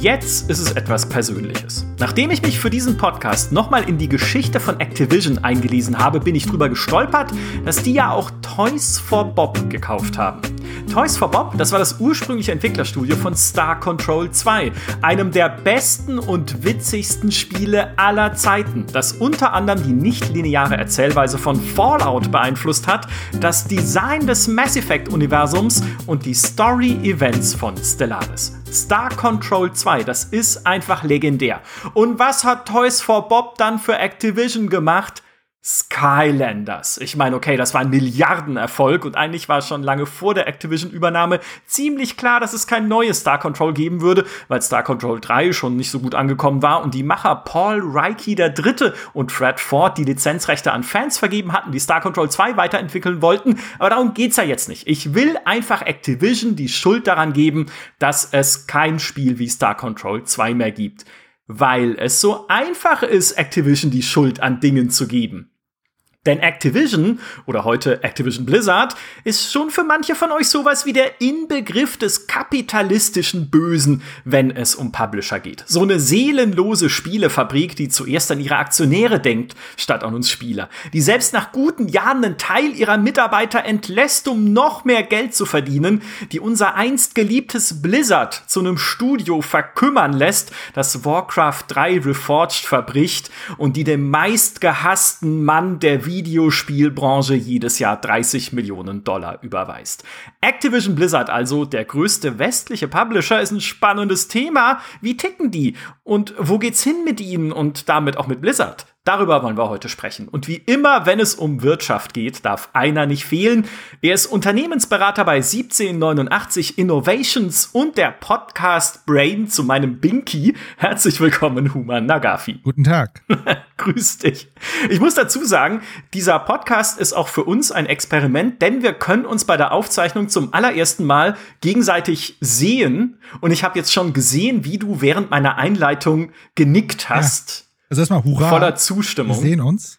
Jetzt ist es etwas Persönliches. Nachdem ich mich für diesen Podcast nochmal in die Geschichte von Activision eingelesen habe, bin ich drüber gestolpert, dass die ja auch Toys for Bob gekauft haben. Toys for Bob, das war das ursprüngliche Entwicklerstudio von Star Control 2, einem der besten und witzigsten Spiele aller Zeiten, das unter anderem die nicht-lineare Erzählweise von Fallout beeinflusst hat, das Design des Mass Effect-Universums und die Story-Events von Stellaris. Star Control 2, das ist einfach legendär. Und was hat Toys for Bob dann für Activision gemacht? Skylanders. Ich meine, okay, das war ein Milliardenerfolg und eigentlich war schon lange vor der Activision-Übernahme ziemlich klar, dass es kein neues Star Control geben würde, weil Star Control 3 schon nicht so gut angekommen war und die Macher Paul Reiki III. und Fred Ford die Lizenzrechte an Fans vergeben hatten, die Star Control 2 weiterentwickeln wollten. Aber darum geht's ja jetzt nicht. Ich will einfach Activision die Schuld daran geben, dass es kein Spiel wie Star Control 2 mehr gibt weil es so einfach ist, Activision die Schuld an Dingen zu geben. Denn Activision oder heute Activision Blizzard ist schon für manche von euch sowas wie der Inbegriff des kapitalistischen Bösen, wenn es um Publisher geht. So eine seelenlose Spielefabrik, die zuerst an ihre Aktionäre denkt, statt an uns Spieler. Die selbst nach guten Jahren einen Teil ihrer Mitarbeiter entlässt, um noch mehr Geld zu verdienen, die unser einst geliebtes Blizzard zu einem Studio verkümmern lässt, das Warcraft 3 Reforged verbricht und die dem meistgehassten Mann der Videospielbranche jedes Jahr 30 Millionen Dollar überweist. Activision Blizzard also, der größte westliche Publisher, ist ein spannendes Thema. Wie ticken die? Und wo geht's hin mit ihnen und damit auch mit Blizzard? Darüber wollen wir heute sprechen. Und wie immer, wenn es um Wirtschaft geht, darf einer nicht fehlen. Er ist Unternehmensberater bei 1789 Innovations und der Podcast Brain zu meinem Binky. Herzlich willkommen, Human Nagafi. Guten Tag. Grüß dich. Ich muss dazu sagen, dieser Podcast ist auch für uns ein Experiment, denn wir können uns bei der Aufzeichnung zum allerersten Mal gegenseitig sehen. Und ich habe jetzt schon gesehen, wie du während meiner Einleitung genickt hast. Ja also erstmal Hurra. Voller Zustimmung. Wir sehen uns.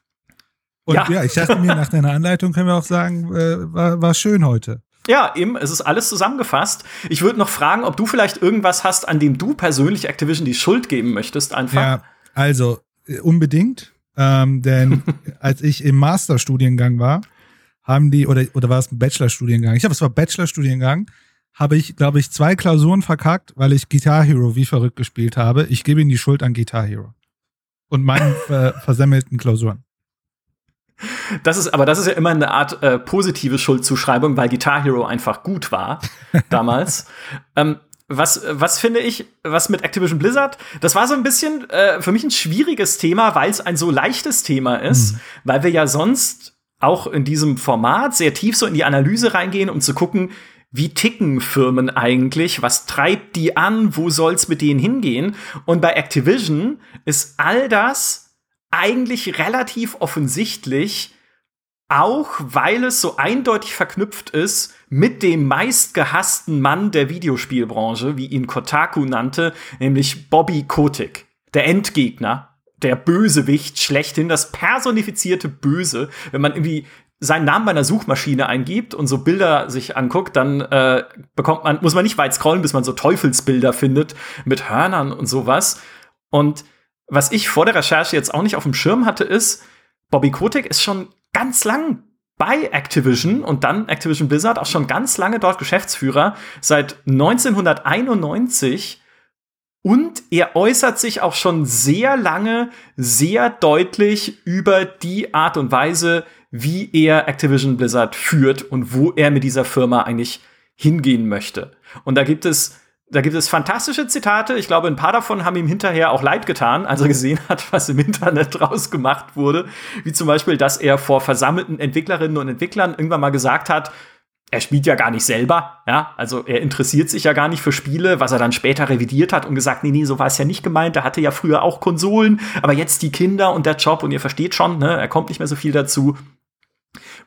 Und ja, ja ich dachte mir, nach deiner Anleitung können wir auch sagen, äh, war, war schön heute. Ja, eben, es ist alles zusammengefasst. Ich würde noch fragen, ob du vielleicht irgendwas hast, an dem du persönlich Activision die Schuld geben möchtest, einfach. Ja, also äh, unbedingt. Ähm, denn als ich im Masterstudiengang war, haben die, oder, oder war es ein Bachelorstudiengang? Ich glaube, es war Bachelorstudiengang, habe ich, glaube ich, zwei Klausuren verkackt, weil ich Guitar Hero wie verrückt gespielt habe. Ich gebe ihnen die Schuld an Guitar Hero und meinen ver versemmelten Klausuren. Das ist, aber das ist ja immer eine Art äh, positive Schuldzuschreibung, weil Guitar Hero einfach gut war damals. ähm, was, was finde ich, was mit Activision Blizzard, das war so ein bisschen äh, für mich ein schwieriges Thema, weil es ein so leichtes Thema ist, mhm. weil wir ja sonst auch in diesem Format sehr tief so in die Analyse reingehen, um zu gucken, wie ticken Firmen eigentlich? Was treibt die an? Wo soll's mit denen hingehen? Und bei Activision ist all das eigentlich relativ offensichtlich, auch weil es so eindeutig verknüpft ist mit dem meistgehassten Mann der Videospielbranche, wie ihn Kotaku nannte, nämlich Bobby Kotick, der Endgegner der Bösewicht schlechthin, das personifizierte Böse. Wenn man irgendwie seinen Namen bei einer Suchmaschine eingibt und so Bilder sich anguckt, dann äh, bekommt man, muss man nicht weit scrollen, bis man so Teufelsbilder findet mit Hörnern und sowas. Und was ich vor der Recherche jetzt auch nicht auf dem Schirm hatte, ist, Bobby Kotick ist schon ganz lang bei Activision und dann Activision Blizzard auch schon ganz lange dort Geschäftsführer, seit 1991 und er äußert sich auch schon sehr lange, sehr deutlich über die Art und Weise, wie er Activision Blizzard führt und wo er mit dieser Firma eigentlich hingehen möchte. Und da gibt es da gibt es fantastische Zitate. Ich glaube, ein paar davon haben ihm hinterher auch leid getan, als er gesehen hat, was im Internet draus gemacht wurde. Wie zum Beispiel, dass er vor versammelten Entwicklerinnen und Entwicklern irgendwann mal gesagt hat, er spielt ja gar nicht selber, ja, also er interessiert sich ja gar nicht für Spiele, was er dann später revidiert hat und gesagt, nee, nee, so war es ja nicht gemeint, er hatte ja früher auch Konsolen, aber jetzt die Kinder und der Job und ihr versteht schon, ne, er kommt nicht mehr so viel dazu.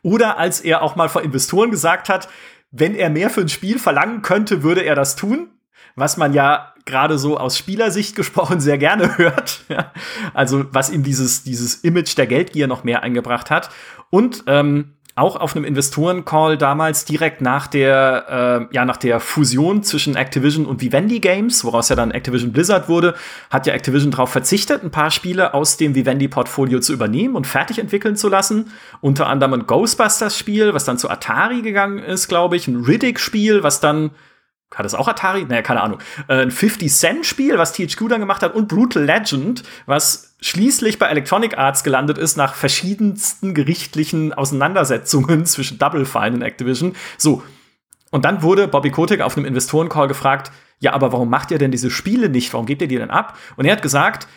Oder als er auch mal vor Investoren gesagt hat, wenn er mehr für ein Spiel verlangen könnte, würde er das tun, was man ja gerade so aus Spielersicht gesprochen sehr gerne hört. Also was ihm dieses, dieses Image der Geldgier noch mehr eingebracht hat. Und ähm, auch auf einem Investoren-Call damals direkt nach der, äh, ja, nach der Fusion zwischen Activision und Vivendi Games, woraus ja dann Activision Blizzard wurde, hat ja Activision darauf verzichtet, ein paar Spiele aus dem Vivendi-Portfolio zu übernehmen und fertig entwickeln zu lassen. Unter anderem ein Ghostbusters-Spiel, was dann zu Atari gegangen ist, glaube ich, ein Riddick-Spiel, was dann hat es auch Atari? Naja, keine Ahnung. Äh, ein 50-Cent-Spiel, was THQ dann gemacht hat, und Brutal Legend, was schließlich bei Electronic Arts gelandet ist, nach verschiedensten gerichtlichen Auseinandersetzungen zwischen Double Fine und Activision. So. Und dann wurde Bobby Kotick auf einem Investoren-Call gefragt, ja, aber warum macht ihr denn diese Spiele nicht? Warum gebt ihr die denn ab? Und er hat gesagt,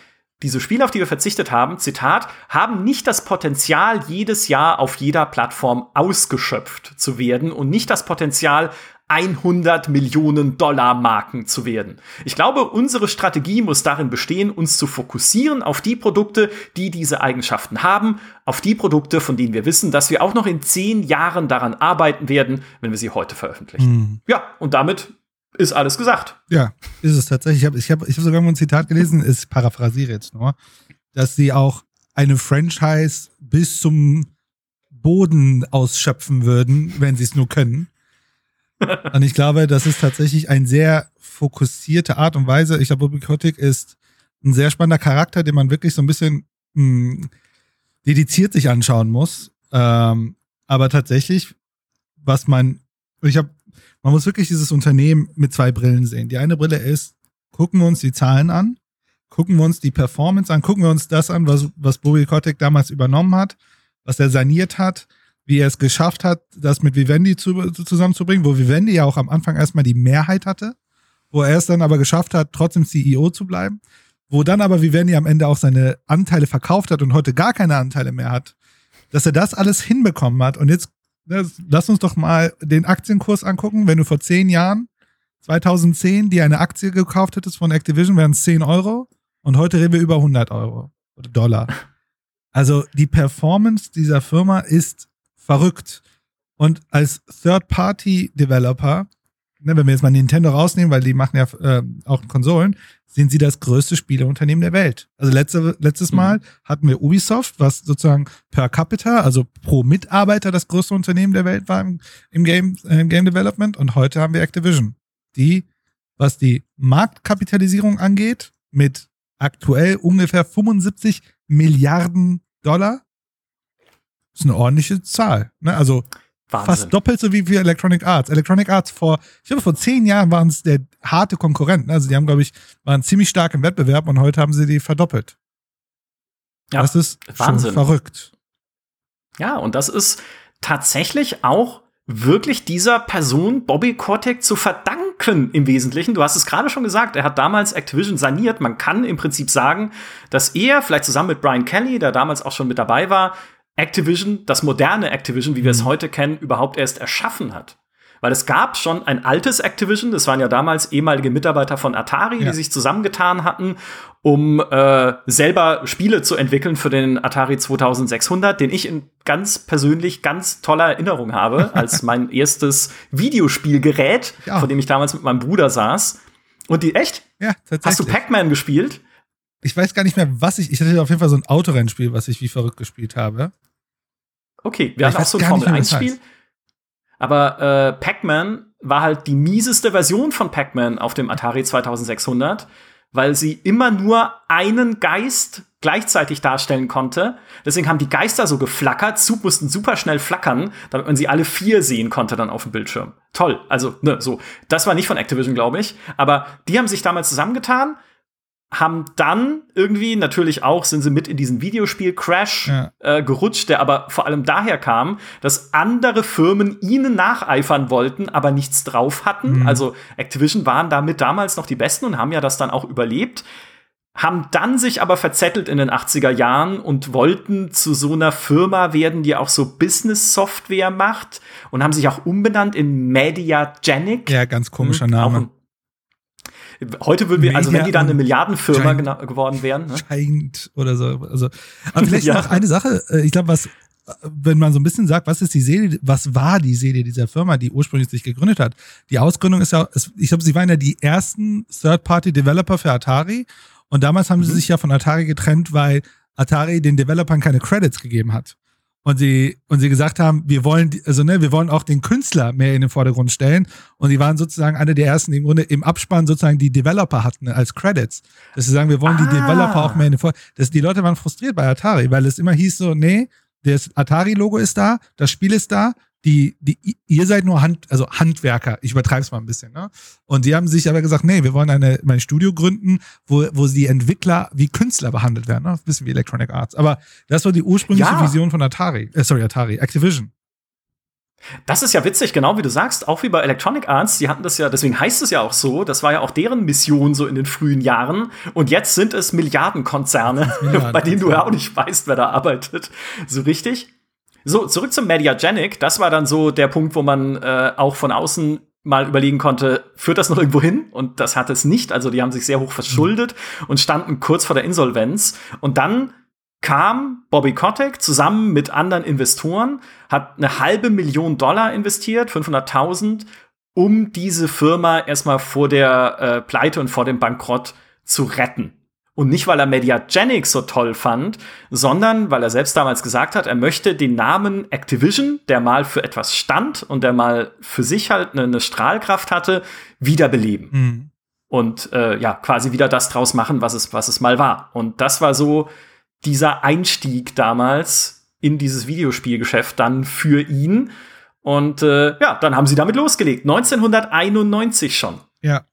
diese Spiele, auf die wir verzichtet haben, Zitat, haben nicht das Potenzial, jedes Jahr auf jeder Plattform ausgeschöpft zu werden und nicht das Potenzial, 100 Millionen Dollar Marken zu werden. Ich glaube, unsere Strategie muss darin bestehen, uns zu fokussieren auf die Produkte, die diese Eigenschaften haben, auf die Produkte, von denen wir wissen, dass wir auch noch in zehn Jahren daran arbeiten werden, wenn wir sie heute veröffentlichen. Mhm. Ja, und damit ist alles gesagt. Ja, ist es tatsächlich. Ich habe ich hab, ich hab sogar mal ein Zitat gelesen, ich paraphrasiere jetzt nur, dass sie auch eine Franchise bis zum Boden ausschöpfen würden, wenn sie es nur können. Und ich glaube, das ist tatsächlich eine sehr fokussierte Art und Weise. Ich glaube, Bobby Kotick ist ein sehr spannender Charakter, den man wirklich so ein bisschen mh, hm, dediziert sich anschauen muss. Ähm, aber tatsächlich, was man, ich habe, man muss wirklich dieses Unternehmen mit zwei Brillen sehen. Die eine Brille ist, gucken wir uns die Zahlen an, gucken wir uns die Performance an, gucken wir uns das an, was, was Bobby Kotick damals übernommen hat, was er saniert hat, wie er es geschafft hat, das mit Vivendi zu, zusammenzubringen, wo Vivendi ja auch am Anfang erstmal die Mehrheit hatte, wo er es dann aber geschafft hat, trotzdem CEO zu bleiben, wo dann aber Vivendi am Ende auch seine Anteile verkauft hat und heute gar keine Anteile mehr hat, dass er das alles hinbekommen hat. Und jetzt ne, lass uns doch mal den Aktienkurs angucken. Wenn du vor zehn Jahren, 2010, die eine Aktie gekauft hättest von Activision, wären es 10 Euro und heute reden wir über 100 Euro oder Dollar. Also die Performance dieser Firma ist verrückt. Und als Third-Party-Developer, ne, wenn wir jetzt mal Nintendo rausnehmen, weil die machen ja äh, auch Konsolen, sind sie das größte Spieleunternehmen der Welt. Also letzte, letztes Mal mhm. hatten wir Ubisoft, was sozusagen per capita, also pro Mitarbeiter das größte Unternehmen der Welt war im, im Game, äh, im Game Development. Und heute haben wir Activision, die, was die Marktkapitalisierung angeht, mit aktuell ungefähr 75 Milliarden Dollar ist eine ordentliche Zahl. Ne? Also Wahnsinn. fast doppelt so wie für Electronic Arts. Electronic Arts vor, ich glaube, vor zehn Jahren waren es der harte Konkurrent. Ne? Also die haben, glaube ich, waren ziemlich stark im Wettbewerb und heute haben sie die verdoppelt. Ja, das ist Wahnsinn. schon verrückt. Ja, und das ist tatsächlich auch wirklich dieser Person Bobby Kotick zu verdanken im Wesentlichen. Du hast es gerade schon gesagt, er hat damals Activision saniert. Man kann im Prinzip sagen, dass er, vielleicht zusammen mit Brian Kelly, der damals auch schon mit dabei war, Activision, das moderne Activision, wie wir es mhm. heute kennen, überhaupt erst erschaffen hat. Weil es gab schon ein altes Activision, das waren ja damals ehemalige Mitarbeiter von Atari, ja. die sich zusammengetan hatten, um äh, selber Spiele zu entwickeln für den Atari 2600, den ich in ganz persönlich ganz toller Erinnerung habe, als mein erstes Videospielgerät, ja. vor dem ich damals mit meinem Bruder saß. Und die, echt? Ja, tatsächlich. Hast du Pac-Man gespielt? Ich weiß gar nicht mehr, was ich. Ich hatte auf jeden Fall so ein Autorennspiel, was ich wie verrückt gespielt habe. Okay, wir hatten auch so ein Formel-1-Spiel. Aber äh, Pac-Man war halt die mieseste Version von Pac-Man auf dem Atari 2600, weil sie immer nur einen Geist gleichzeitig darstellen konnte. Deswegen haben die Geister so geflackert. Mussten super schnell flackern, damit man sie alle vier sehen konnte dann auf dem Bildschirm. Toll. Also, ne, so. Das war nicht von Activision, glaube ich. Aber die haben sich damals zusammengetan haben dann irgendwie natürlich auch sind sie mit in diesen Videospiel Crash ja. äh, gerutscht, der aber vor allem daher kam, dass andere Firmen ihnen nacheifern wollten, aber nichts drauf hatten. Mhm. Also Activision waren damit damals noch die besten und haben ja das dann auch überlebt. Haben dann sich aber verzettelt in den 80er Jahren und wollten zu so einer Firma werden, die auch so Business-Software macht und haben sich auch umbenannt in Mediagenic. Ja, ganz komischer hm, Name. Heute würden wir, also wenn die dann eine Milliardenfirma geworden wären. Ne? Giant oder so. Also, aber vielleicht ja. noch eine Sache. Äh, ich glaube, was, wenn man so ein bisschen sagt, was ist die Seele, was war die Seele dieser Firma, die ursprünglich sich gegründet hat? Die Ausgründung ist ja, ich glaube, sie waren ja die ersten Third-Party-Developer für Atari. Und damals haben mhm. sie sich ja von Atari getrennt, weil Atari den Developern keine Credits gegeben hat. Und sie und sie gesagt haben, wir wollen also ne, wir wollen auch den Künstler mehr in den Vordergrund stellen und die waren sozusagen eine der ersten, die im Grunde im Abspann sozusagen die Developer hatten als Credits, dass sie sagen, wir wollen ah. die Developer auch mehr in den Vordergrund. die Leute waren frustriert bei Atari, weil es immer hieß so, nee, das Atari Logo ist da, das Spiel ist da, die, die, ihr seid nur Hand, also Handwerker, ich übertreibe es mal ein bisschen, ne? Und die haben sich aber gesagt, nee, wir wollen eine, mein Studio gründen, wo, wo die Entwickler wie Künstler behandelt werden, ne? Ein bisschen wie Electronic Arts. Aber das war die ursprüngliche ja. Vision von Atari, äh, sorry, Atari, Activision. Das ist ja witzig, genau wie du sagst, auch wie bei Electronic Arts, die hatten das ja, deswegen heißt es ja auch so, das war ja auch deren Mission so in den frühen Jahren und jetzt sind es Milliardenkonzerne, Milliarden bei denen du ja auch nicht weißt, wer da arbeitet, so richtig. So, zurück zum Mediagenic. Das war dann so der Punkt, wo man äh, auch von außen mal überlegen konnte, führt das noch irgendwo hin? Und das hat es nicht. Also die haben sich sehr hoch verschuldet mhm. und standen kurz vor der Insolvenz. Und dann kam Bobby Kotick zusammen mit anderen Investoren, hat eine halbe Million Dollar investiert, 500.000, um diese Firma erstmal vor der äh, Pleite und vor dem Bankrott zu retten. Und nicht, weil er Mediagenics so toll fand, sondern weil er selbst damals gesagt hat, er möchte den Namen Activision, der mal für etwas stand und der mal für sich halt eine, eine Strahlkraft hatte, wiederbeleben. Mhm. Und äh, ja, quasi wieder das draus machen, was es, was es mal war. Und das war so dieser Einstieg damals in dieses Videospielgeschäft dann für ihn. Und äh, ja, dann haben sie damit losgelegt. 1991 schon. Ja,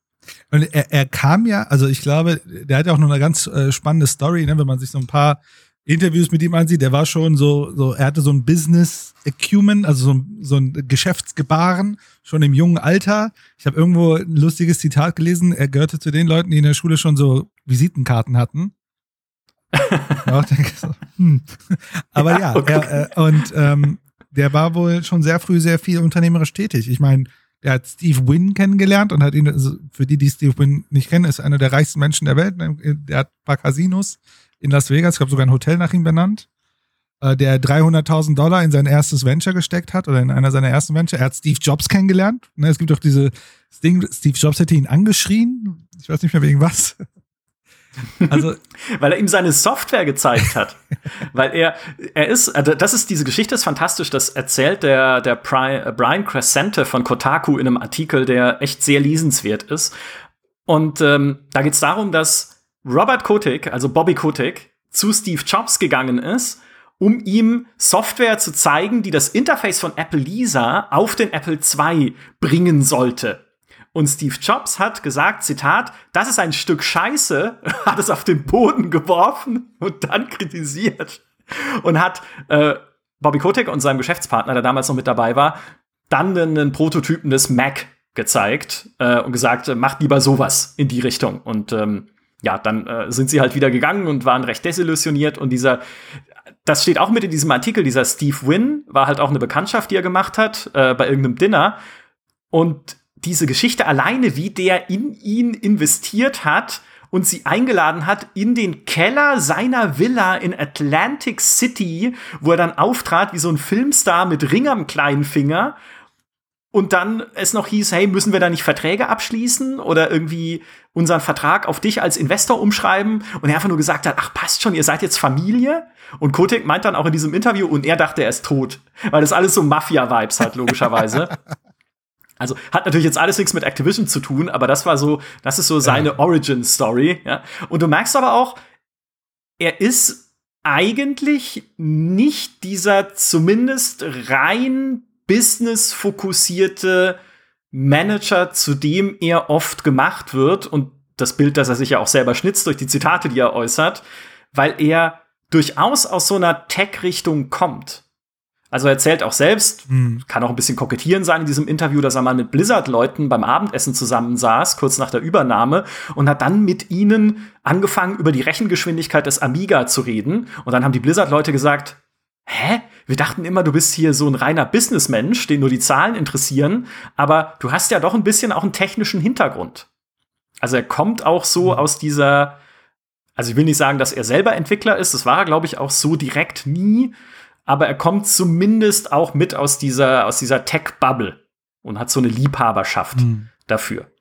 und er, er kam ja, also ich glaube, der hat ja auch noch eine ganz äh, spannende Story, ne, wenn man sich so ein paar Interviews mit ihm ansieht, der war schon so, so er hatte so ein Business Acumen, also so, so ein Geschäftsgebaren, schon im jungen Alter. Ich habe irgendwo ein lustiges Zitat gelesen, er gehörte zu den Leuten, die in der Schule schon so Visitenkarten hatten. so, hm. Aber ja, ja okay. er, äh, und ähm, der war wohl schon sehr früh sehr viel unternehmerisch tätig. Ich meine, er hat Steve Wynn kennengelernt und hat ihn, also für die, die Steve Wynn nicht kennen, ist einer der reichsten Menschen der Welt. Der hat ein paar Casinos in Las Vegas, ich glaube sogar ein Hotel nach ihm benannt, äh, der 300.000 Dollar in sein erstes Venture gesteckt hat oder in einer seiner ersten Venture. Er hat Steve Jobs kennengelernt. Ne, es gibt doch diese Ding, Steve Jobs hätte ihn angeschrien. Ich weiß nicht mehr wegen was. Also, weil er ihm seine Software gezeigt hat. weil er, er ist, also das ist diese Geschichte ist fantastisch. Das erzählt der, der äh, Brian Crescente von Kotaku in einem Artikel, der echt sehr lesenswert ist. Und ähm, da geht es darum, dass Robert Kotick, also Bobby Kotick, zu Steve Jobs gegangen ist, um ihm Software zu zeigen, die das Interface von Apple Lisa auf den Apple II bringen sollte. Und Steve Jobs hat gesagt, Zitat, das ist ein Stück Scheiße, hat es auf den Boden geworfen und dann kritisiert. Und hat äh, Bobby Kotick und seinem Geschäftspartner, der damals noch mit dabei war, dann einen Prototypen des Mac gezeigt äh, und gesagt, äh, macht lieber sowas in die Richtung. Und ähm, ja, dann äh, sind sie halt wieder gegangen und waren recht desillusioniert. Und dieser, das steht auch mit in diesem Artikel, dieser Steve Wynn war halt auch eine Bekanntschaft, die er gemacht hat äh, bei irgendeinem Dinner. Und diese Geschichte alleine, wie der in ihn investiert hat und sie eingeladen hat in den Keller seiner Villa in Atlantic City, wo er dann auftrat wie so ein Filmstar mit Ring am kleinen Finger. Und dann es noch hieß, hey, müssen wir da nicht Verträge abschließen oder irgendwie unseren Vertrag auf dich als Investor umschreiben? Und er einfach nur gesagt hat, ach, passt schon, ihr seid jetzt Familie? Und Kotick meint dann auch in diesem Interview, und er dachte, er ist tot. Weil das alles so Mafia-Vibes hat, logischerweise. Also hat natürlich jetzt alles nichts mit Activision zu tun, aber das war so, das ist so seine ja. Origin Story. Ja? Und du merkst aber auch, er ist eigentlich nicht dieser zumindest rein business fokussierte Manager, zu dem er oft gemacht wird und das Bild, das er sich ja auch selber schnitzt durch die Zitate, die er äußert, weil er durchaus aus so einer Tech-Richtung kommt. Also er erzählt auch selbst, mhm. kann auch ein bisschen kokettieren sein in diesem Interview, dass er mal mit Blizzard-Leuten beim Abendessen zusammensaß, kurz nach der Übernahme, und hat dann mit ihnen angefangen, über die Rechengeschwindigkeit des Amiga zu reden. Und dann haben die Blizzard-Leute gesagt, hä? Wir dachten immer, du bist hier so ein reiner Businessmensch, den nur die Zahlen interessieren, aber du hast ja doch ein bisschen auch einen technischen Hintergrund. Also er kommt auch so mhm. aus dieser, also ich will nicht sagen, dass er selber Entwickler ist, das war er, glaube ich, auch so direkt nie, aber er kommt zumindest auch mit aus dieser, aus dieser Tech-Bubble und hat so eine Liebhaberschaft mhm. dafür.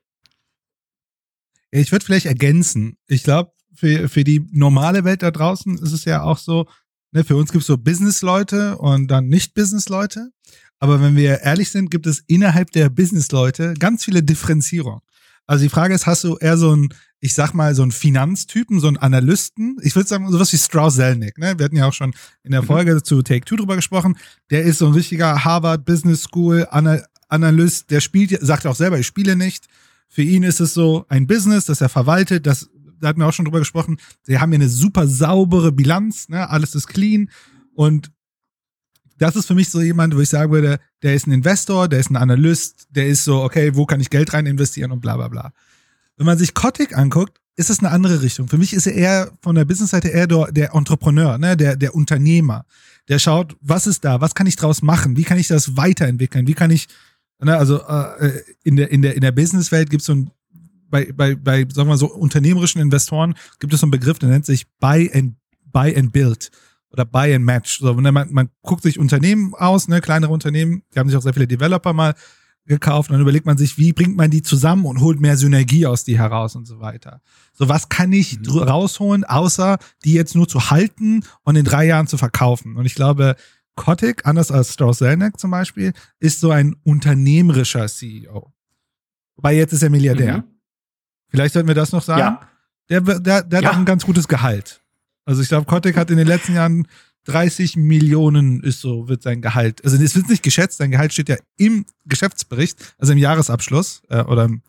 Ich würde vielleicht ergänzen. Ich glaube, für, für die normale Welt da draußen ist es ja auch so, ne, für uns gibt es so Business-Leute und dann Nicht-Business-Leute. Aber wenn wir ehrlich sind, gibt es innerhalb der Business-Leute ganz viele Differenzierungen. Also die Frage ist, hast du eher so ein, ich sag mal, so ein Finanztypen, so ein Analysten? Ich würde sagen, sowas wie Strauss Zelnick, ne? Wir hatten ja auch schon in der mhm. Folge mhm. zu Take Two drüber gesprochen. Der ist so ein richtiger Harvard Business School Analyst, der spielt, sagt auch selber, ich spiele nicht. Für ihn ist es so ein Business, das er verwaltet, das, da hatten wir auch schon drüber gesprochen. Sie haben ja eine super saubere Bilanz, ne? Alles ist clean und das ist für mich so jemand, wo ich sagen würde, der ist ein Investor, der ist ein Analyst, der ist so, okay, wo kann ich Geld rein investieren und bla bla bla. Wenn man sich Kotick anguckt, ist es eine andere Richtung. Für mich ist er eher von der Businessseite eher der, Entrepreneur, ne, der, der Unternehmer. Der schaut, was ist da, was kann ich draus machen, wie kann ich das weiterentwickeln, wie kann ich, ne, also äh, in der, in der, in der Businesswelt gibt es so ein, bei, bei, bei, sagen wir mal so, unternehmerischen Investoren gibt es so einen Begriff, der nennt sich Buy and, Buy and Build oder Buy and Match. So, man, man guckt sich Unternehmen aus, ne, kleinere Unternehmen, die haben sich auch sehr viele Developer mal gekauft und dann überlegt man sich, wie bringt man die zusammen und holt mehr Synergie aus die heraus und so weiter. So, was kann ich mhm. rausholen, außer die jetzt nur zu halten und in drei Jahren zu verkaufen? Und ich glaube, Kotick, anders als Strauss Zelnick zum Beispiel, ist so ein unternehmerischer CEO. Wobei jetzt ist er Milliardär. Mhm. Vielleicht sollten wir das noch sagen. Ja. Der, der, der ja. hat auch ein ganz gutes Gehalt. Also ich glaube, Kotick hat in den letzten Jahren 30 Millionen ist so, wird sein Gehalt. Also es wird nicht geschätzt, sein Gehalt steht ja im Geschäftsbericht, also im Jahresabschluss äh, oder im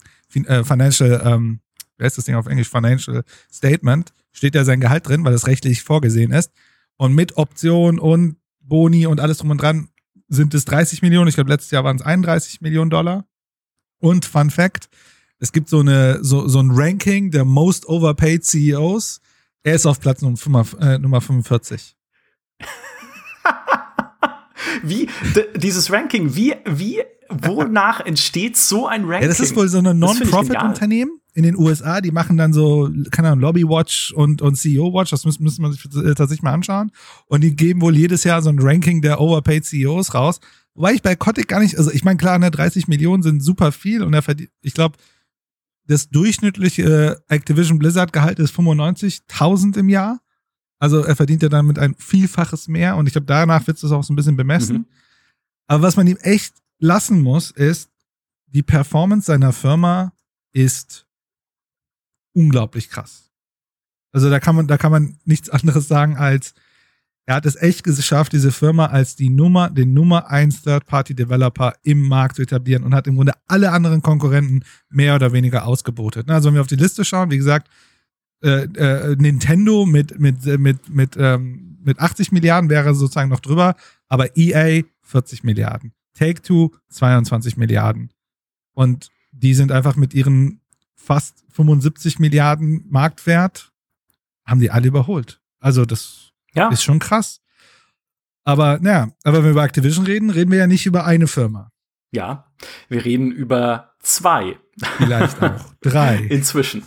äh, Financial, ähm, wie heißt das Ding auf Englisch, Financial Statement, steht ja sein Gehalt drin, weil das rechtlich vorgesehen ist. Und mit Option und Boni und alles drum und dran sind es 30 Millionen. Ich glaube, letztes Jahr waren es 31 Millionen Dollar. Und Fun Fact, es gibt so, eine, so, so ein Ranking der Most Overpaid CEOs er ist auf Platz Nummer, äh, Nummer 45. wie, dieses Ranking, wie, wie, wonach entsteht so ein Ranking? Ja, das ist wohl so ein Non-Profit-Unternehmen in den USA, die machen dann so, keine Ahnung, Lobby Watch und, und CEO Watch, das müssen, müssen man sich tatsächlich mal anschauen. Und die geben wohl jedes Jahr so ein Ranking der Overpaid CEOs raus. Wobei ich bei Kotick gar nicht, also ich meine, klar, ne, 30 Millionen sind super viel und er verdient, ich glaube, das durchschnittliche Activision Blizzard Gehalt ist 95.000 im Jahr. Also er verdient ja damit ein Vielfaches mehr und ich glaube, danach wird es auch so ein bisschen bemessen. Mhm. Aber was man ihm echt lassen muss, ist, die Performance seiner Firma ist unglaublich krass. Also da kann man, da kann man nichts anderes sagen als, er hat es echt geschafft, diese Firma als die Nummer, den Nummer 1 Third-Party-Developer im Markt zu etablieren und hat im Grunde alle anderen Konkurrenten mehr oder weniger ausgebotet. Also wenn wir auf die Liste schauen, wie gesagt, äh, äh, Nintendo mit, mit, mit, mit, ähm, mit 80 Milliarden wäre sozusagen noch drüber, aber EA 40 Milliarden. Take-Two 22 Milliarden. Und die sind einfach mit ihren fast 75 Milliarden Marktwert, haben die alle überholt. Also das ja. Ist schon krass. Aber naja, aber wenn wir über Activision reden, reden wir ja nicht über eine Firma. Ja, wir reden über zwei. Vielleicht auch drei. Inzwischen.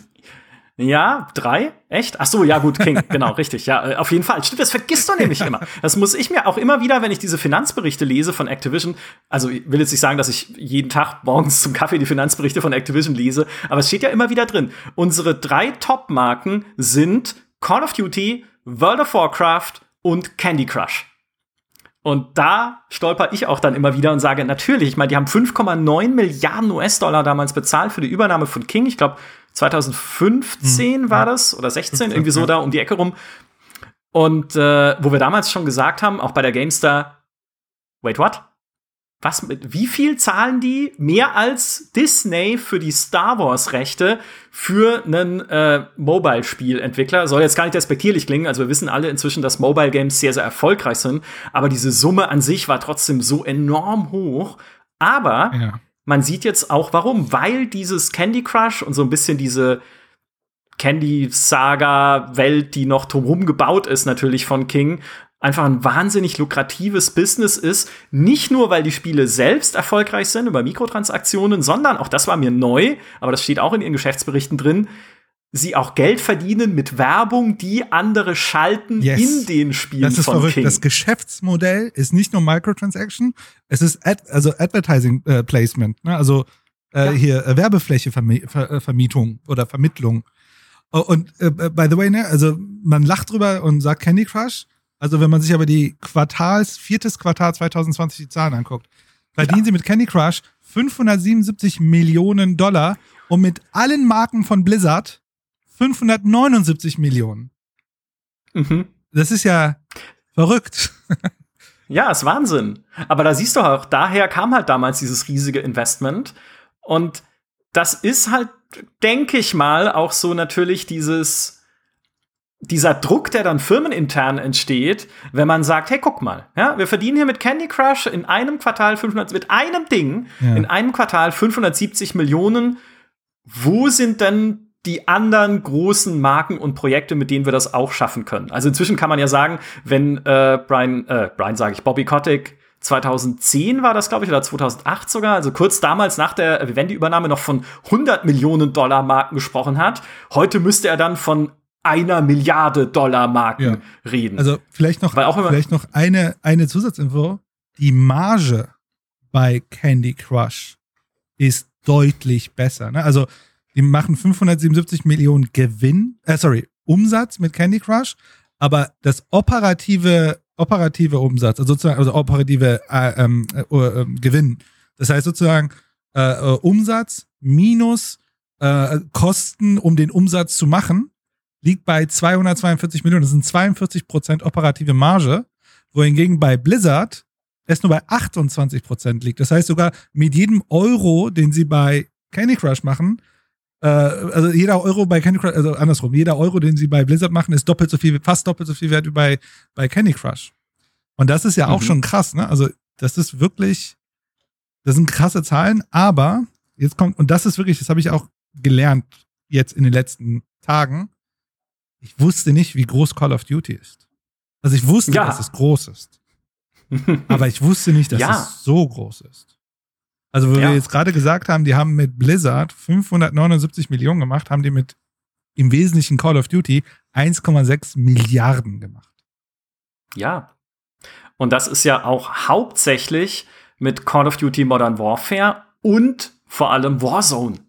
Ja, drei? Echt? Ach so, ja gut, King, genau, richtig. Ja, äh, auf jeden Fall. Stimmt, das vergisst du nämlich immer. Das muss ich mir auch immer wieder, wenn ich diese Finanzberichte lese von Activision, also ich will jetzt nicht sagen, dass ich jeden Tag morgens zum Kaffee die Finanzberichte von Activision lese, aber es steht ja immer wieder drin. Unsere drei Top-Marken sind Call of Duty, World of Warcraft und Candy Crush. Und da stolper ich auch dann immer wieder und sage, natürlich, ich meine, die haben 5,9 Milliarden US-Dollar damals bezahlt für die Übernahme von King. Ich glaube, 2015 mhm. war das oder 16, 15, irgendwie so ja. da um die Ecke rum. Und äh, wo wir damals schon gesagt haben, auch bei der GameStar, wait, what? Was mit, wie viel zahlen die? Mehr als Disney für die Star Wars Rechte für einen äh, Mobile-Spielentwickler. Soll jetzt gar nicht respektierlich klingen. Also wir wissen alle inzwischen, dass Mobile Games sehr, sehr erfolgreich sind. Aber diese Summe an sich war trotzdem so enorm hoch. Aber ja. man sieht jetzt auch warum. Weil dieses Candy Crush und so ein bisschen diese Candy Saga Welt, die noch drumherum gebaut ist, natürlich von King, einfach ein wahnsinnig lukratives Business ist. Nicht nur, weil die Spiele selbst erfolgreich sind über Mikrotransaktionen, sondern auch das war mir neu, aber das steht auch in ihren Geschäftsberichten drin. Sie auch Geld verdienen mit Werbung, die andere schalten yes. in den Spielen das ist von verrückt. King. Das Geschäftsmodell ist nicht nur Microtransaction, es ist Ad, also Advertising äh, Placement, ne? also äh, ja. hier äh, Werbefläche Ver Vermietung oder Vermittlung. Oh, und äh, by the way, ne, also man lacht drüber und sagt Candy Crush, Also wenn man sich aber die Quartals, viertes Quartal 2020 die Zahlen anguckt, verdienen ja. sie mit Candy Crush 577 Millionen Dollar und mit allen Marken von Blizzard 579 Millionen. Mhm. Das ist ja verrückt. Ja, ist Wahnsinn. Aber da siehst du auch, daher kam halt damals dieses riesige Investment. Und das ist halt, denke ich mal, auch so natürlich dieses, dieser Druck, der dann firmenintern entsteht, wenn man sagt, hey, guck mal, ja, wir verdienen hier mit Candy Crush in einem Quartal 500, mit einem Ding, ja. in einem Quartal 570 Millionen. Wo sind denn die anderen großen Marken und Projekte, mit denen wir das auch schaffen können. Also inzwischen kann man ja sagen, wenn äh, Brian, äh, Brian sage ich, Bobby Kotick 2010 war das, glaube ich, oder 2008 sogar, also kurz damals nach der Vivendi-Übernahme noch von 100 Millionen Dollar Marken gesprochen hat. Heute müsste er dann von einer Milliarde Dollar Marken ja. reden. Also vielleicht noch, vielleicht noch eine, eine Zusatzinfo. Die Marge bei Candy Crush ist deutlich besser. Ne? Also die machen 577 Millionen Gewinn, äh, sorry, Umsatz mit Candy Crush, aber das operative, operative Umsatz, also sozusagen, also operative äh, ähm, äh, äh, Gewinn, das heißt sozusagen äh, äh, Umsatz minus äh, Kosten, um den Umsatz zu machen, liegt bei 242 Millionen. Das sind 42 Prozent operative Marge, wohingegen bei Blizzard es nur bei 28 Prozent liegt. Das heißt sogar mit jedem Euro, den sie bei Candy Crush machen, äh, also jeder Euro bei Candy Crush, also andersrum, jeder Euro, den sie bei Blizzard machen, ist doppelt so viel, fast doppelt so viel wert wie bei, bei Candy Crush. Und das ist ja auch mhm. schon krass, ne? Also, das ist wirklich, das sind krasse Zahlen, aber jetzt kommt, und das ist wirklich, das habe ich auch gelernt jetzt in den letzten Tagen. Ich wusste nicht, wie groß Call of Duty ist. Also ich wusste, ja. dass es groß ist. aber ich wusste nicht, dass ja. es so groß ist. Also, wo ja. wir jetzt gerade gesagt haben, die haben mit Blizzard 579 Millionen gemacht, haben die mit im Wesentlichen Call of Duty 1,6 Milliarden gemacht. Ja. Und das ist ja auch hauptsächlich mit Call of Duty Modern Warfare und vor allem Warzone.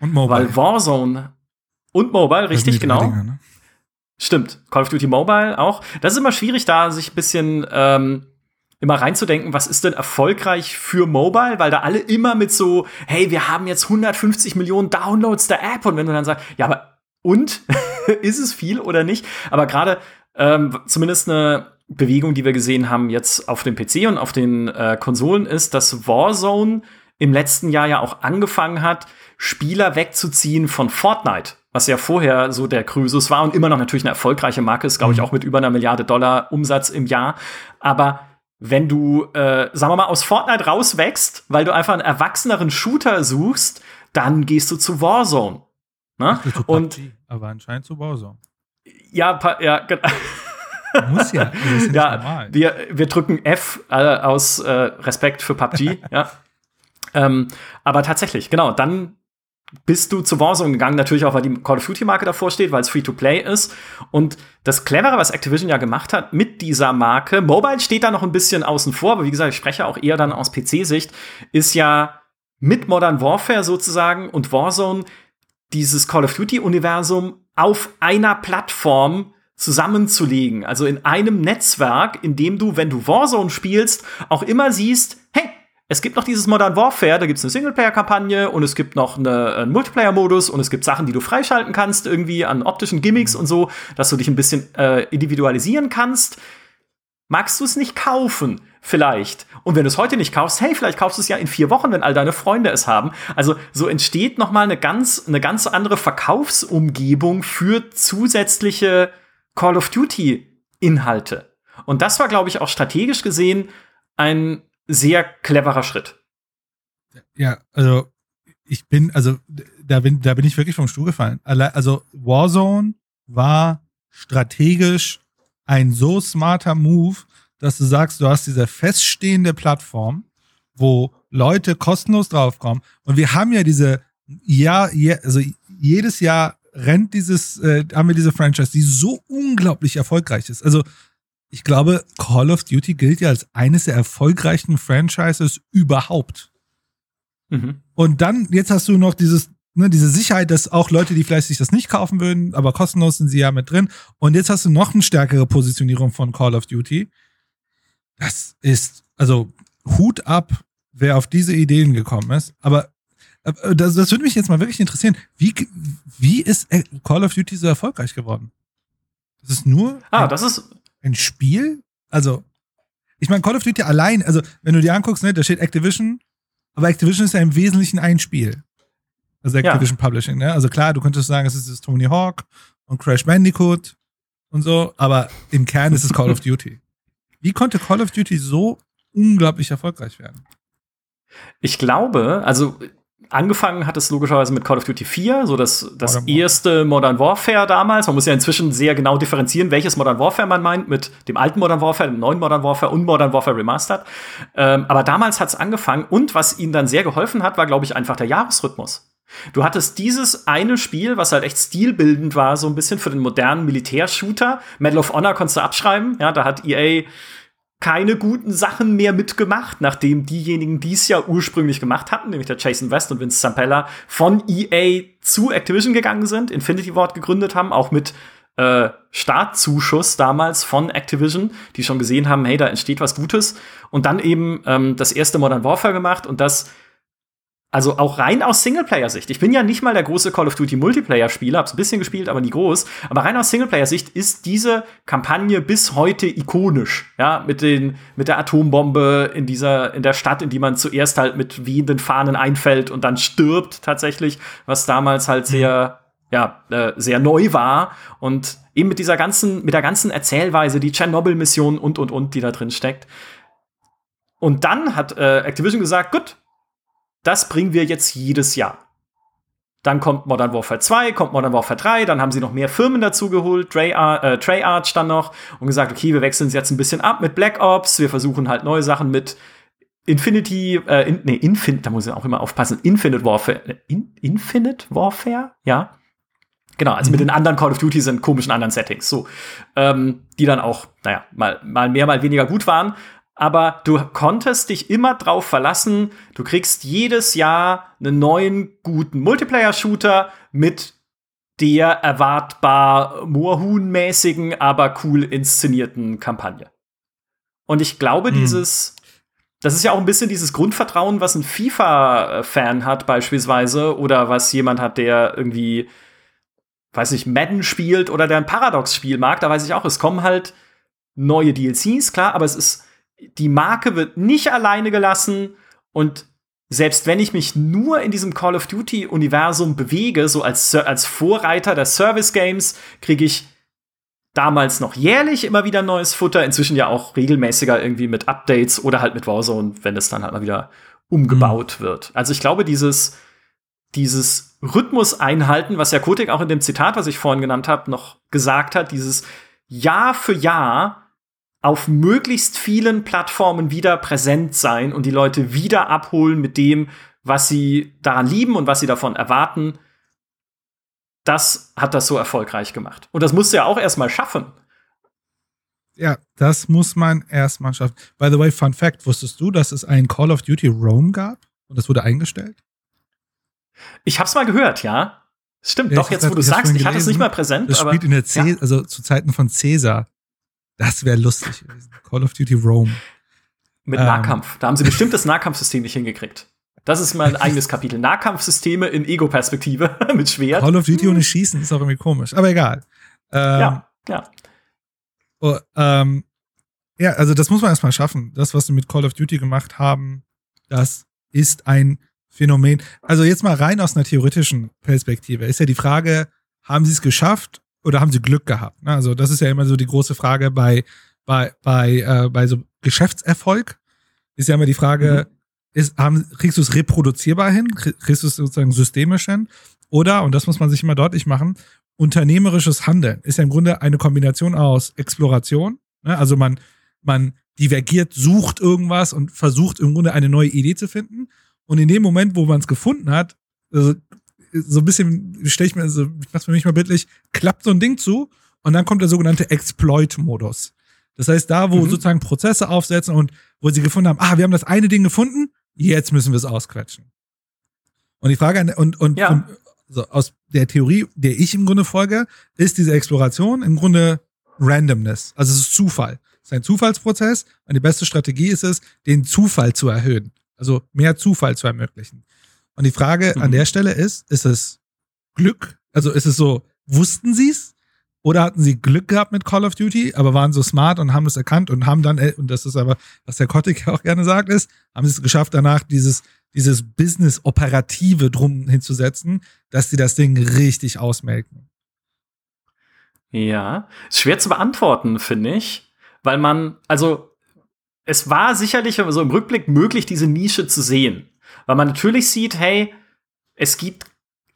Und Mobile. Weil Warzone und Mobile, richtig, genau. Dinger, ne? Stimmt. Call of Duty Mobile auch. Das ist immer schwierig, da sich ein bisschen ähm, immer reinzudenken, was ist denn erfolgreich für Mobile, weil da alle immer mit so, hey, wir haben jetzt 150 Millionen Downloads der App und wenn du dann sagst, ja, aber und ist es viel oder nicht? Aber gerade ähm, zumindest eine Bewegung, die wir gesehen haben jetzt auf dem PC und auf den äh, Konsolen ist, dass Warzone im letzten Jahr ja auch angefangen hat, Spieler wegzuziehen von Fortnite, was ja vorher so der Krüsus war und immer noch natürlich eine erfolgreiche Marke ist, glaube ich, mhm. auch mit über einer Milliarde Dollar Umsatz im Jahr. Aber wenn du, äh, sagen wir mal, aus Fortnite rauswächst, weil du einfach einen erwachseneren Shooter suchst, dann gehst du zu Warzone. Ne? Zu und PUBG, aber anscheinend zu Warzone. Ja, ja, genau. Muss ja. ja, wir, wir drücken F äh, aus äh, Respekt für PUBG, ja. Ähm, aber tatsächlich, genau, dann bist du zu Warzone gegangen, natürlich auch, weil die Call of Duty-Marke davor steht, weil es Free-to-Play ist. Und das Clevere, was Activision ja gemacht hat mit dieser Marke, Mobile steht da noch ein bisschen außen vor, aber wie gesagt, ich spreche auch eher dann aus PC-Sicht, ist ja mit Modern Warfare sozusagen und Warzone dieses Call of Duty-Universum auf einer Plattform zusammenzulegen. Also in einem Netzwerk, in dem du, wenn du Warzone spielst, auch immer siehst, hey, es gibt noch dieses Modern Warfare, da gibt es eine Singleplayer-Kampagne und es gibt noch eine, einen Multiplayer-Modus und es gibt Sachen, die du freischalten kannst, irgendwie an optischen Gimmicks und so, dass du dich ein bisschen äh, individualisieren kannst. Magst du es nicht kaufen? Vielleicht. Und wenn du es heute nicht kaufst, hey, vielleicht kaufst du es ja in vier Wochen, wenn all deine Freunde es haben. Also so entsteht noch mal eine ganz, eine ganz andere Verkaufsumgebung für zusätzliche Call of Duty Inhalte. Und das war, glaube ich, auch strategisch gesehen ein sehr cleverer Schritt. Ja, also ich bin, also da bin, da bin ich wirklich vom Stuhl gefallen. Also Warzone war strategisch ein so smarter Move, dass du sagst, du hast diese feststehende Plattform, wo Leute kostenlos draufkommen. Und wir haben ja diese, ja, also jedes Jahr rennt dieses, äh, haben wir diese Franchise, die so unglaublich erfolgreich ist. Also ich glaube, Call of Duty gilt ja als eines der erfolgreichsten Franchises überhaupt. Mhm. Und dann, jetzt hast du noch dieses ne, diese Sicherheit, dass auch Leute, die vielleicht sich das nicht kaufen würden, aber kostenlos sind sie ja mit drin. Und jetzt hast du noch eine stärkere Positionierung von Call of Duty. Das ist, also Hut ab, wer auf diese Ideen gekommen ist. Aber äh, das, das würde mich jetzt mal wirklich interessieren. Wie, wie ist äh, Call of Duty so erfolgreich geworden? Das ist nur ah, das ist ein Spiel? Also, ich meine, Call of Duty allein, also wenn du dir anguckst, ne, da steht Activision, aber Activision ist ja im Wesentlichen ein Spiel. Also Activision ja. Publishing, ne? Also klar, du könntest sagen, es ist das Tony Hawk und Crash Bandicoot und so, aber im Kern ist es Call of Duty. Wie konnte Call of Duty so unglaublich erfolgreich werden? Ich glaube, also angefangen hat es logischerweise mit Call of Duty 4, so das, das Modern erste Modern Warfare damals. Man muss ja inzwischen sehr genau differenzieren, welches Modern Warfare man meint, mit dem alten Modern Warfare, dem neuen Modern Warfare und Modern Warfare Remastered. Ähm, aber damals hat es angefangen und was ihnen dann sehr geholfen hat, war, glaube ich, einfach der Jahresrhythmus. Du hattest dieses eine Spiel, was halt echt stilbildend war, so ein bisschen für den modernen Militärshooter. Medal of Honor konntest du abschreiben. Ja, da hat EA keine guten Sachen mehr mitgemacht, nachdem diejenigen, die es ja ursprünglich gemacht hatten, nämlich der Jason West und Vince Zampella, von EA zu Activision gegangen sind, Infinity Ward gegründet haben, auch mit äh, Startzuschuss damals von Activision, die schon gesehen haben, hey, da entsteht was Gutes. Und dann eben ähm, das erste Modern Warfare gemacht und das also auch rein aus Singleplayer-Sicht. Ich bin ja nicht mal der große Call of Duty Multiplayer-Spieler, hab's ein bisschen gespielt, aber nie groß. Aber rein aus Singleplayer-Sicht ist diese Kampagne bis heute ikonisch. Ja, mit den, mit der Atombombe in dieser, in der Stadt, in die man zuerst halt mit wehenden Fahnen einfällt und dann stirbt tatsächlich, was damals halt mhm. sehr, ja, äh, sehr neu war. Und eben mit dieser ganzen, mit der ganzen Erzählweise, die Tschernobyl-Mission und, und, und, die da drin steckt. Und dann hat äh, Activision gesagt, gut, das bringen wir jetzt jedes Jahr. Dann kommt Modern Warfare 2, kommt Modern Warfare 3, dann haben sie noch mehr Firmen dazu geholt, Treyarch, äh, Treyarch dann noch und gesagt, okay, wir wechseln es jetzt ein bisschen ab mit Black Ops, wir versuchen halt neue Sachen mit Infinity, äh, in, nee, Infinite, da muss ich auch immer aufpassen, Infinite Warfare, äh, in, Infinite Warfare, ja. Genau, also mhm. mit den anderen Call of Duty sind komischen anderen Settings, so, ähm, die dann auch, naja, mal, mal mehr, mal weniger gut waren aber du konntest dich immer drauf verlassen, du kriegst jedes Jahr einen neuen guten Multiplayer-Shooter mit der erwartbar Moorhuhn-mäßigen, aber cool inszenierten Kampagne. Und ich glaube, hm. dieses, das ist ja auch ein bisschen dieses Grundvertrauen, was ein FIFA-Fan hat, beispielsweise, oder was jemand hat, der irgendwie, weiß ich, Madden spielt oder der ein Paradox-Spiel mag. Da weiß ich auch, es kommen halt neue DLCs, klar, aber es ist die Marke wird nicht alleine gelassen und selbst wenn ich mich nur in diesem Call of Duty Universum bewege, so als, als Vorreiter der Service Games, kriege ich damals noch jährlich immer wieder neues Futter, inzwischen ja auch regelmäßiger irgendwie mit Updates oder halt mit Warzone, wenn es dann halt mal wieder umgebaut mhm. wird. Also ich glaube, dieses, dieses Rhythmus einhalten, was ja Kotik auch in dem Zitat, was ich vorhin genannt habe, noch gesagt hat, dieses Jahr für Jahr auf möglichst vielen Plattformen wieder präsent sein und die Leute wieder abholen mit dem, was sie daran lieben und was sie davon erwarten. Das hat das so erfolgreich gemacht. Und das musst du ja auch erstmal schaffen. Ja, das muss man erstmal schaffen. By the way, Fun Fact: Wusstest du, dass es ein Call of Duty Rome gab und das wurde eingestellt? Ich hab's mal gehört, ja. Stimmt, ja, doch, jetzt wo du sagst, ich hatte es nicht mal präsent. Das spielt in der C ja. also zu Zeiten von Caesar. Das wäre lustig gewesen. Call of Duty Rome. Mit ähm. Nahkampf. Da haben sie bestimmt das Nahkampfsystem nicht hingekriegt. Das ist mein eigenes Kapitel. Nahkampfsysteme in Ego-Perspektive mit Schwert. Call of Duty ohne Schießen ist auch irgendwie komisch. Aber egal. Ähm, ja, ja. Oh, ähm, ja, also das muss man erstmal schaffen. Das, was sie mit Call of Duty gemacht haben, das ist ein Phänomen. Also jetzt mal rein aus einer theoretischen Perspektive. Ist ja die Frage, haben sie es geschafft, oder haben sie Glück gehabt? Ne? Also das ist ja immer so die große Frage bei bei bei äh, bei so Geschäftserfolg ist ja immer die Frage, mhm. ist, haben, kriegst du es reproduzierbar hin, kriegst du es sozusagen systemisch hin oder und das muss man sich immer deutlich machen, unternehmerisches Handeln ist ja im Grunde eine Kombination aus Exploration, ne? also man man divergiert, sucht irgendwas und versucht im Grunde eine neue Idee zu finden und in dem Moment, wo man es gefunden hat, also so ein bisschen, stelle ich mir, so, ich mach's für mich mal bildlich, klappt so ein Ding zu und dann kommt der sogenannte Exploit-Modus. Das heißt, da, wo mhm. sozusagen Prozesse aufsetzen und wo sie gefunden haben, ah, wir haben das eine Ding gefunden, jetzt müssen wir es ausquetschen. Und die Frage, an- und, und, Ja. und so aus der Theorie, der ich im Grunde folge, ist diese Exploration im Grunde Randomness. Also es ist Zufall. Es ist ein Zufallsprozess und die beste Strategie ist es, den Zufall zu erhöhen. Also mehr Zufall zu ermöglichen. Und die Frage an Mhm. der Stelle ist, ist es Glück? Also ist es so, wussten sie es? Oder hatten sie Glück gehabt mit Call of Duty, aber waren so smart und haben es erkannt und haben dann, äh, und das ist aber, was der Kotick auch gerne sagt, ist, haben sie es geschafft, danach dieses, dieses Business-Operative drum hinzusetzen, dass sie das Ding richtig ausmelken. Ja, ist schwer zu beantworten, finde ich, weil man, also es war sicherlich so im Rückblick möglich, diese Nische zu sehen, weil man natürlich sieht, hey, es gibt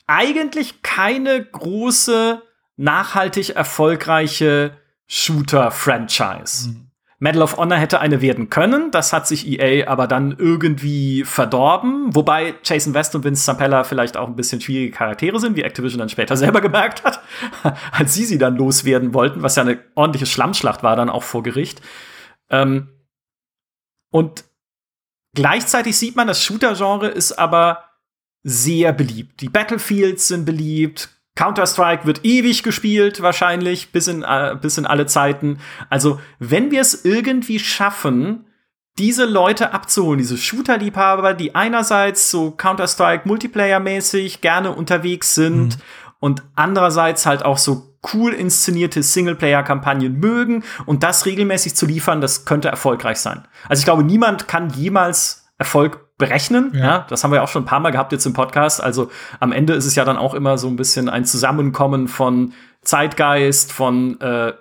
eigentlich keine große, nachhaltig erfolgreiche Shooter-Franchise. Medal of Honor hätte eine werden können, das hat sich EA aber dann irgendwie verdorben, wobei Jason West und Vince Zampella vielleicht auch ein bisschen schwierige Charaktere sind, wie Activision dann später selber gemerkt hat, als sie sie dann loswerden wollten, was ja eine ordentliche Schlammschlacht war dann auch vor Gericht. Ähm, und gleichzeitig sieht man, das Shooter-Genre ist aber sehr beliebt. Die Battlefields sind beliebt. Counter-Strike wird ewig gespielt, wahrscheinlich, bis in, äh, bis in alle Zeiten. Also, wenn wir es irgendwie schaffen, diese Leute abzuholen, diese Shooter-Liebhaber, die einerseits so Counter-Strike Multiplayer-mäßig gerne unterwegs sind Mhm. Und andererseits halt auch so cool inszenierte Singleplayer-Kampagnen mögen und das regelmäßig zu liefern, das könnte erfolgreich sein. Also ich glaube, niemand kann jemals Erfolg berechnen. Ja. Ja. das haben wir ja auch schon ein paar Mal gehabt jetzt im Podcast. Also am Ende ist es ja dann auch immer so ein bisschen ein Zusammenkommen von Zeitgeist, von äh,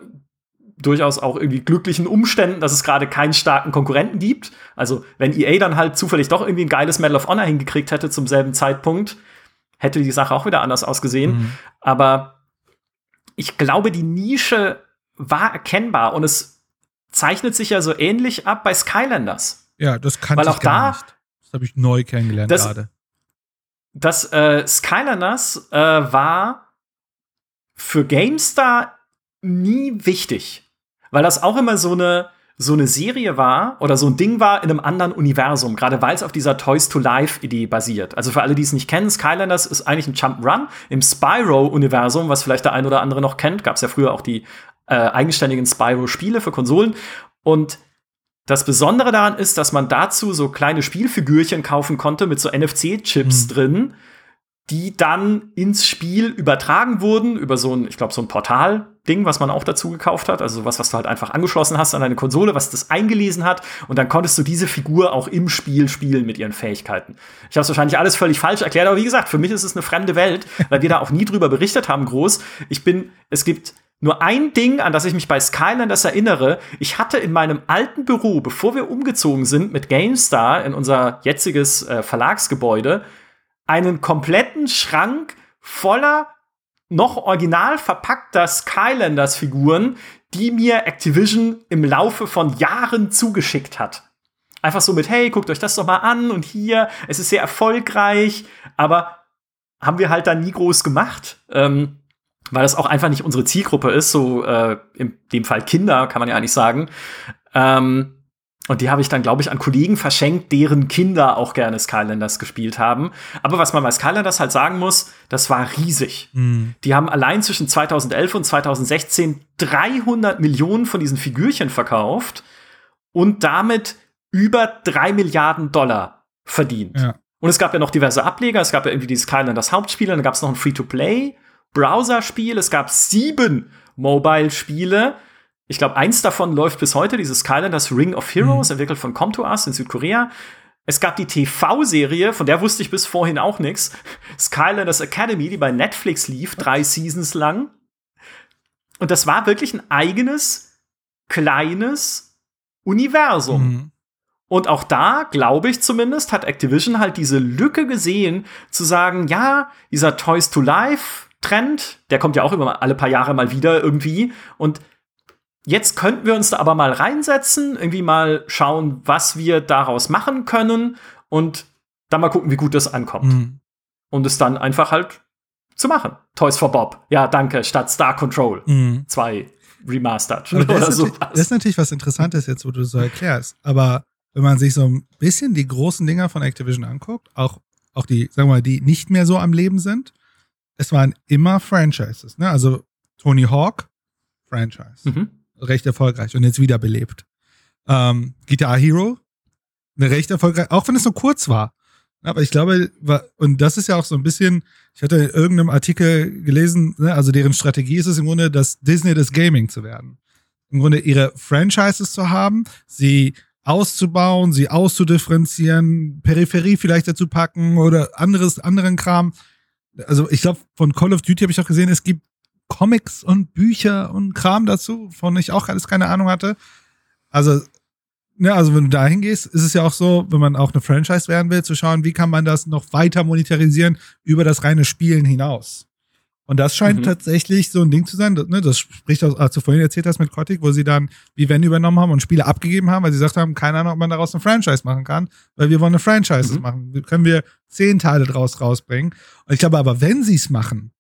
durchaus auch irgendwie glücklichen Umständen, dass es gerade keinen starken Konkurrenten gibt. Also wenn EA dann halt zufällig doch irgendwie ein geiles Medal of Honor hingekriegt hätte zum selben Zeitpunkt, hätte die Sache auch wieder anders ausgesehen. Mhm. Aber ich glaube, die Nische war erkennbar und es zeichnet sich ja so ähnlich ab bei Skylanders. Ja, das kann Weil ich auch da- nicht. Das habe ich neu kennengelernt Das- gerade. Das äh, Skylanders äh, war für GameStar nie wichtig, weil das auch immer so eine so eine Serie war oder so ein Ding war in einem anderen Universum, gerade weil es auf dieser Toys to Life Idee basiert. Also für alle, die es nicht kennen, Skylanders ist eigentlich ein Jump'n'Run im Spyro-Universum, was vielleicht der ein oder andere noch kennt. Gab es ja früher auch die äh, eigenständigen Spyro-Spiele für Konsolen. Und das Besondere daran ist, dass man dazu so kleine Spielfigürchen kaufen konnte mit so NFC-Chips Mhm. drin, die dann ins Spiel übertragen wurden über so ein, ich glaube, so ein Portal-Ding, was man auch dazu gekauft hat. Also sowas, was du halt einfach angeschlossen hast an deine Konsole, was das eingelesen hat. Und dann konntest du diese Figur auch im Spiel spielen mit ihren Fähigkeiten. Ich habe es wahrscheinlich alles völlig falsch erklärt, aber wie gesagt, für mich ist es eine fremde Welt, weil wir da auch nie drüber berichtet haben groß. Ich bin, es gibt nur ein Ding, an das ich mich bei Skylanders erinnere. Ich hatte in meinem alten Büro, bevor wir umgezogen sind mit GameStar in unser jetziges äh, Verlagsgebäude, einen kompletten Schrank voller noch original verpackter Skylanders-Figuren, die mir Activision im Laufe von Jahren zugeschickt hat. Einfach so mit, hey, guckt euch das doch mal an und hier, es ist sehr erfolgreich, aber haben wir halt dann nie groß gemacht, ähm, weil das auch einfach nicht unsere Zielgruppe ist, so äh, in dem Fall Kinder, kann man ja eigentlich sagen. Ähm, und die habe ich dann, glaube ich, an Kollegen verschenkt, deren Kinder auch gerne Skylanders gespielt haben. Aber was man bei Skylanders halt sagen muss, das war riesig. Mhm. Die haben allein zwischen 2011 und 2016 300 Millionen von diesen Figürchen verkauft und damit über drei Milliarden Dollar verdient. Ja. Und es gab ja noch diverse Ableger. Es gab ja irgendwie die Skylanders Hauptspiele, dann gab es noch ein Free-to-Play-Browser-Spiel. Es gab sieben Mobile-Spiele. Ich glaube, eins davon läuft bis heute, dieses Skylanders Ring of Heroes, entwickelt von Com2Us in Südkorea. Es gab die TV-Serie, von der wusste ich bis vorhin auch nichts. Skylanders Academy, die bei Netflix lief, drei Seasons lang. Und das war wirklich ein eigenes, kleines Universum. Mhm. Und auch da, glaube ich zumindest, hat Activision halt diese Lücke gesehen, zu sagen, ja, dieser Toys to Life Trend, der kommt ja auch immer alle paar Jahre mal wieder irgendwie. Und jetzt könnten wir uns da aber mal reinsetzen, irgendwie mal schauen, was wir daraus machen können und dann mal gucken, wie gut das ankommt. Mhm. Und es dann einfach halt zu machen. Toys for Bob. Ja, danke, statt Star Control Mhm. 2 Remastered Aber das, oder ist so. natürlich, das ist natürlich was Interessantes jetzt, wo du so erklärst. Aber wenn man sich so ein bisschen die großen Dinger von Activision anguckt, auch auch die, sagen wir mal, die nicht mehr so am Leben sind, es waren immer Franchises. Ne? Also Tony Hawk, Franchise. Mhm. Recht erfolgreich und jetzt wiederbelebt. Ähm, Guitar Hero, eine recht erfolgreich, auch wenn es nur kurz war. Aber ich glaube, und das ist ja auch so ein bisschen, ich hatte in irgendeinem Artikel gelesen, ne, also deren Strategie ist es im Grunde, das Disney des Gaming zu werden. Im Grunde ihre Franchises zu haben, sie auszubauen, sie auszudifferenzieren, Peripherie vielleicht dazu packen oder anderes, anderen Kram. Also ich glaube, von Call of Duty habe ich auch gesehen, es gibt Comics und Bücher und Kram dazu, von ich auch alles keine Ahnung hatte. Also ja, also wenn du dahin gehst, ist es ja auch so, wenn man auch eine Franchise werden will, zu schauen, wie kann man das noch weiter monetarisieren über das reine Spielen hinaus. Und das scheint mhm. tatsächlich so ein Ding zu sein. Ne, das spricht aus, als du vorhin erzählt hast mit Kotick, wo sie dann Vivendi übernommen haben und Spiele abgegeben haben, weil sie gesagt haben, keine Ahnung, ob man daraus eine Franchise machen kann, weil wir wollen eine Franchise mhm. machen. Können wir zehn Teile draus rausbringen. Und ich glaube aber, wenn sie es machen,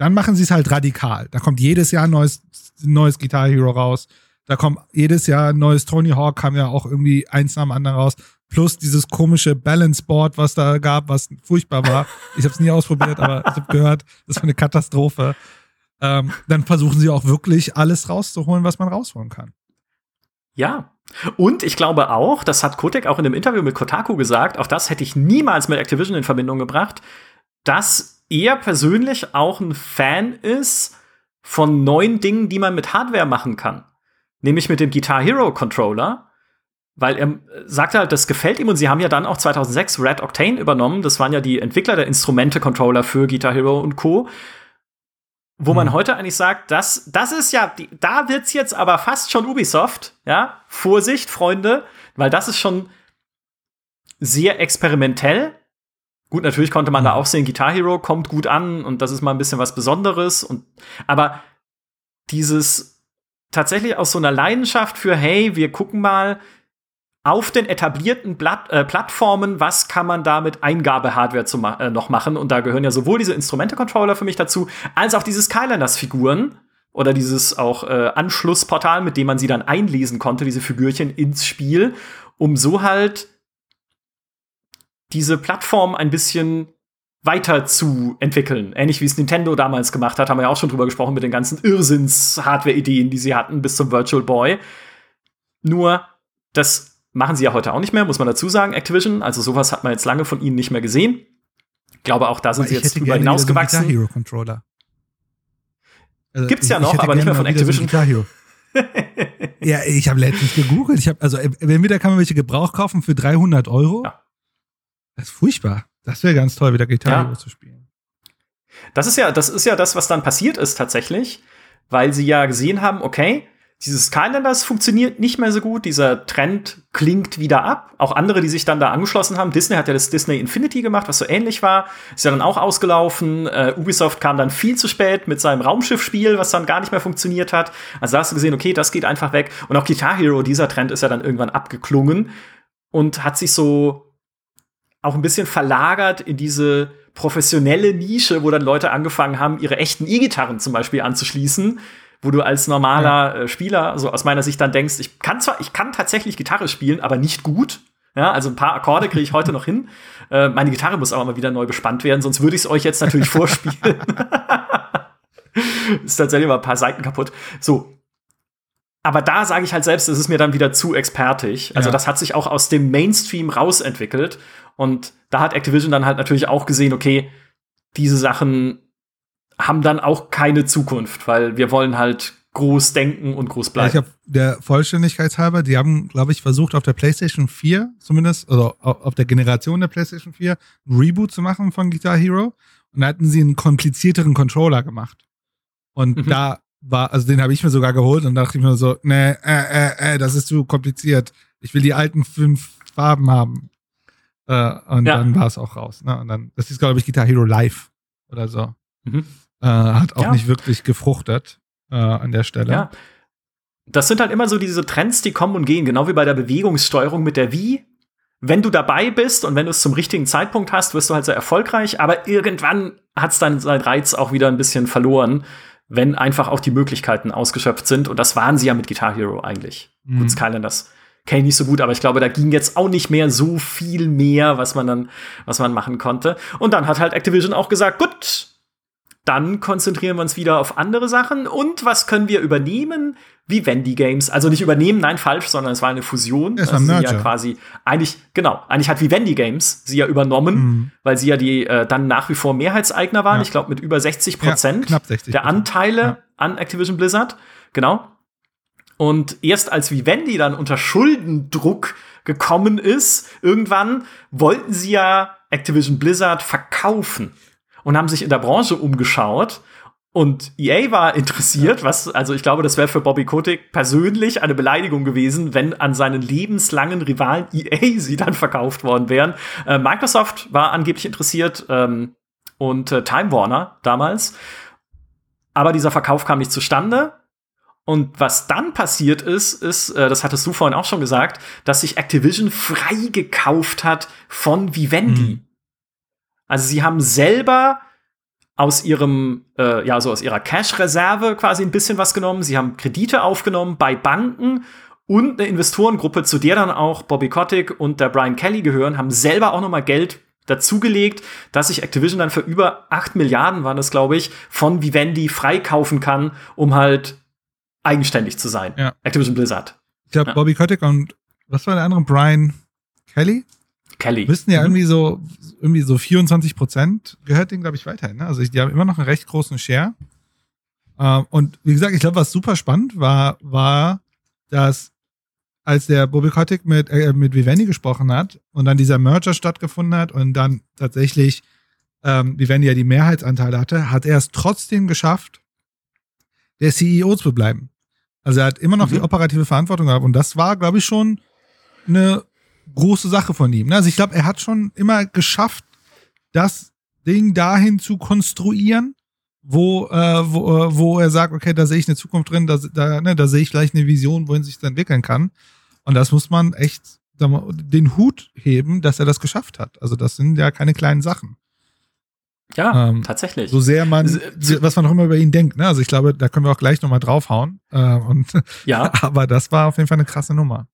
dann machen sie es halt radikal. Da kommt jedes Jahr ein neues, neues Guitar Hero raus. Da kommt jedes Jahr ein neues Tony Hawk, kam ja auch irgendwie eins nach dem anderen raus. Plus dieses komische Balance Board, was da gab, was furchtbar war. Ich habe es nie ausprobiert, aber ich habe gehört, das war eine Katastrophe. Ähm, dann versuchen sie auch wirklich alles rauszuholen, was man rausholen kann. Ja. Und ich glaube auch, das hat Kotek auch in dem Interview mit Kotaku gesagt, auch das hätte ich niemals mit Activision in Verbindung gebracht, dass er persönlich auch ein Fan ist von neuen Dingen, die man mit Hardware machen kann nämlich mit dem Guitar Hero Controller, weil er sagte halt, das gefällt ihm und sie haben ja dann auch 2006 Red Octane übernommen. Das waren ja die Entwickler der Instrumente-Controller für Guitar Hero und Co. Wo mhm. man heute eigentlich sagt, das, das ist ja, die, da wird's jetzt aber fast schon Ubisoft, ja. Vorsicht, Freunde, weil das ist schon sehr experimentell. Gut, natürlich konnte man da mhm. auch sehen, Guitar Hero kommt gut an und das ist mal ein bisschen was Besonderes und, aber dieses, tatsächlich aus so einer Leidenschaft für, hey, wir gucken mal auf den etablierten Blatt, äh, Plattformen, was kann man da mit Eingabehardware ma äh, noch machen? Und da gehören ja sowohl diese Instrumente-Controller für mich dazu, als auch diese Skylanders-Figuren oder dieses auch äh, Anschlussportal, mit dem man sie dann einlesen konnte, diese Figürchen ins Spiel, um so halt diese Plattform ein bisschen weiter zu entwickeln. Ähnlich wie es Nintendo damals gemacht hat, haben wir ja auch schon drüber gesprochen mit den ganzen Irrsinns-Hardware-Ideen, die sie hatten bis zum Virtual Boy. Nur, das machen sie ja heute auch nicht mehr, muss man dazu sagen, Activision. Also sowas hat man jetzt lange von ihnen nicht mehr gesehen. Ich glaube, auch da sind sie jetzt drüber hinausgewachsen. Hero Controller. Also, Gibt's ja noch, aber nicht mehr von Activision. So ja, ich habe letztens gegoogelt. Ich habe also entweder kann man welche Gebrauch kaufen für 300 Euro. Ja. Das ist furchtbar. Das wäre ganz toll, wieder Gitarre ja. zu spielen. Das ist ja, das ist ja das, was dann passiert ist tatsächlich, weil sie ja gesehen haben, okay, dieses Skylanders funktioniert nicht mehr so gut, dieser Trend klingt wieder ab. Auch andere, die sich dann da angeschlossen haben. Disney hat ja das Disney Infinity gemacht, was so ähnlich war. Ist ja dann auch ausgelaufen. Uh, Ubisoft kam dann viel zu spät mit seinem Raumschiffspiel, was dann gar nicht mehr funktioniert hat. Also da hast du gesehen, okay, das geht einfach weg. Und auch Guitar Hero, dieser Trend ist ja dann irgendwann abgeklungen und hat sich so auch ein bisschen verlagert in diese professionelle Nische, wo dann Leute angefangen haben, ihre echten E-Gitarren zum Beispiel anzuschließen, wo du als normaler ja. äh, Spieler, also aus meiner Sicht dann denkst, ich kann zwar, ich kann tatsächlich Gitarre spielen, aber nicht gut. Ja, also ein paar Akkorde kriege ich heute noch hin. Äh, meine Gitarre muss aber mal wieder neu bespannt werden, sonst würde ich es euch jetzt natürlich vorspielen. ist tatsächlich mal ein paar Seiten kaputt. So, aber da sage ich halt selbst, es ist mir dann wieder zu expertig. Also ja. das hat sich auch aus dem Mainstream rausentwickelt. Und da hat Activision dann halt natürlich auch gesehen, okay, diese Sachen haben dann auch keine Zukunft, weil wir wollen halt groß denken und groß bleiben. Ja, ich habe der Vollständigkeit halber, die haben, glaube ich, versucht auf der PlayStation 4 zumindest, also auf der Generation der PlayStation 4, ein Reboot zu machen von Guitar Hero. Und da hatten sie einen komplizierteren Controller gemacht. Und mhm. da war, also den habe ich mir sogar geholt und dachte ich mir so, nee, äh, äh, äh, das ist zu kompliziert. Ich will die alten fünf Farben haben. Äh, und ja. dann war es auch raus. Ne? Und dann, das ist, glaube ich, Guitar Hero Live oder so. Mhm. Äh, hat auch ja. nicht wirklich gefruchtet äh, an der Stelle. Ja. Das sind halt immer so diese Trends, die kommen und gehen, genau wie bei der Bewegungssteuerung mit der Wii. Wenn du dabei bist und wenn du es zum richtigen Zeitpunkt hast, wirst du halt sehr erfolgreich, aber irgendwann hat es dann seinen Reiz auch wieder ein bisschen verloren, wenn einfach auch die Möglichkeiten ausgeschöpft sind. Und das waren sie ja mit Guitar Hero eigentlich. Mhm. Gut, Skylanders kenne ich nicht so gut, aber ich glaube, da ging jetzt auch nicht mehr so viel mehr, was man dann, was man machen konnte. Und dann hat halt Activision auch gesagt, gut, dann konzentrieren wir uns wieder auf andere Sachen. Und was können wir übernehmen? Vivendi Games. Also nicht übernehmen, nein, falsch, sondern es war eine Fusion. Es war also sie ja quasi, eigentlich, genau, eigentlich hat Vivendi Games sie ja übernommen, Mhm. weil sie ja die äh, dann nach wie vor Mehrheitseigner waren. Ja. Ich glaube, mit über 60 Prozent Ja, knapp 60 der Anteile an Activision Blizzard. Genau. Und erst als Vivendi dann unter Schuldendruck gekommen ist, irgendwann wollten sie ja Activision Blizzard verkaufen und haben sich in der Branche umgeschaut. Und EA war interessiert, was, also ich glaube, das wäre für Bobby Kotick persönlich eine Beleidigung gewesen, wenn an seinen lebenslangen Rivalen EA sie dann verkauft worden wären. Äh, Microsoft war angeblich interessiert ähm, und äh, Time Warner damals. Aber dieser Verkauf kam nicht zustande. Und was dann passiert ist, ist, äh, das hattest du vorhin auch schon gesagt, dass sich Activision frei gekauft hat von Vivendi. Mhm. Also sie haben selber aus ihrem, äh, ja, so aus ihrer Cash-Reserve quasi ein bisschen was genommen. Sie haben Kredite aufgenommen bei Banken und eine Investorengruppe, zu der dann auch Bobby Kotick und der Brian Kelly gehören, haben selber auch noch mal Geld dazugelegt, dass sich Activision dann für über 8 Milliarden, waren das, glaube ich, von Vivendi freikaufen kann, um halt eigenständig zu sein. Ja. Activision Blizzard. Ich glaube, Ja. Bobby Kotick und was war der andere? Brian Kelly? Kelly. Müssten ja Mhm. irgendwie so, irgendwie so 24 Prozent gehört denen, glaube ich, weiterhin. Ne? Also die haben immer noch einen recht großen Share. Ähm, und wie gesagt, ich glaube, was super spannend war, war, dass als der Bobby Kotick mit, äh, mit Vivendi gesprochen hat und dann dieser Merger stattgefunden hat und dann tatsächlich ähm, Vivendi ja die Mehrheitsanteile hatte, hat er es trotzdem geschafft, der CEO zu bleiben. Also er hat immer noch Mhm. die operative Verantwortung gehabt und das war, glaube ich, schon eine große Sache von ihm. ne? Also ich glaube, er hat schon immer geschafft, das Ding dahin zu konstruieren, wo, äh, wo, äh, wo er sagt, okay, da sehe ich eine Zukunft drin, da, da, ne, da sehe ich vielleicht eine Vision, wohin sich das entwickeln kann. Und das muss man echt mal, den Hut heben, dass er das geschafft hat. Also das sind ja keine kleinen Sachen. Ja, ähm, tatsächlich. So sehr man, was man auch immer über ihn denkt. Ne? Also ich glaube, da können wir auch gleich nochmal draufhauen. Äh, und, ja. aber das war auf jeden Fall eine krasse Nummer.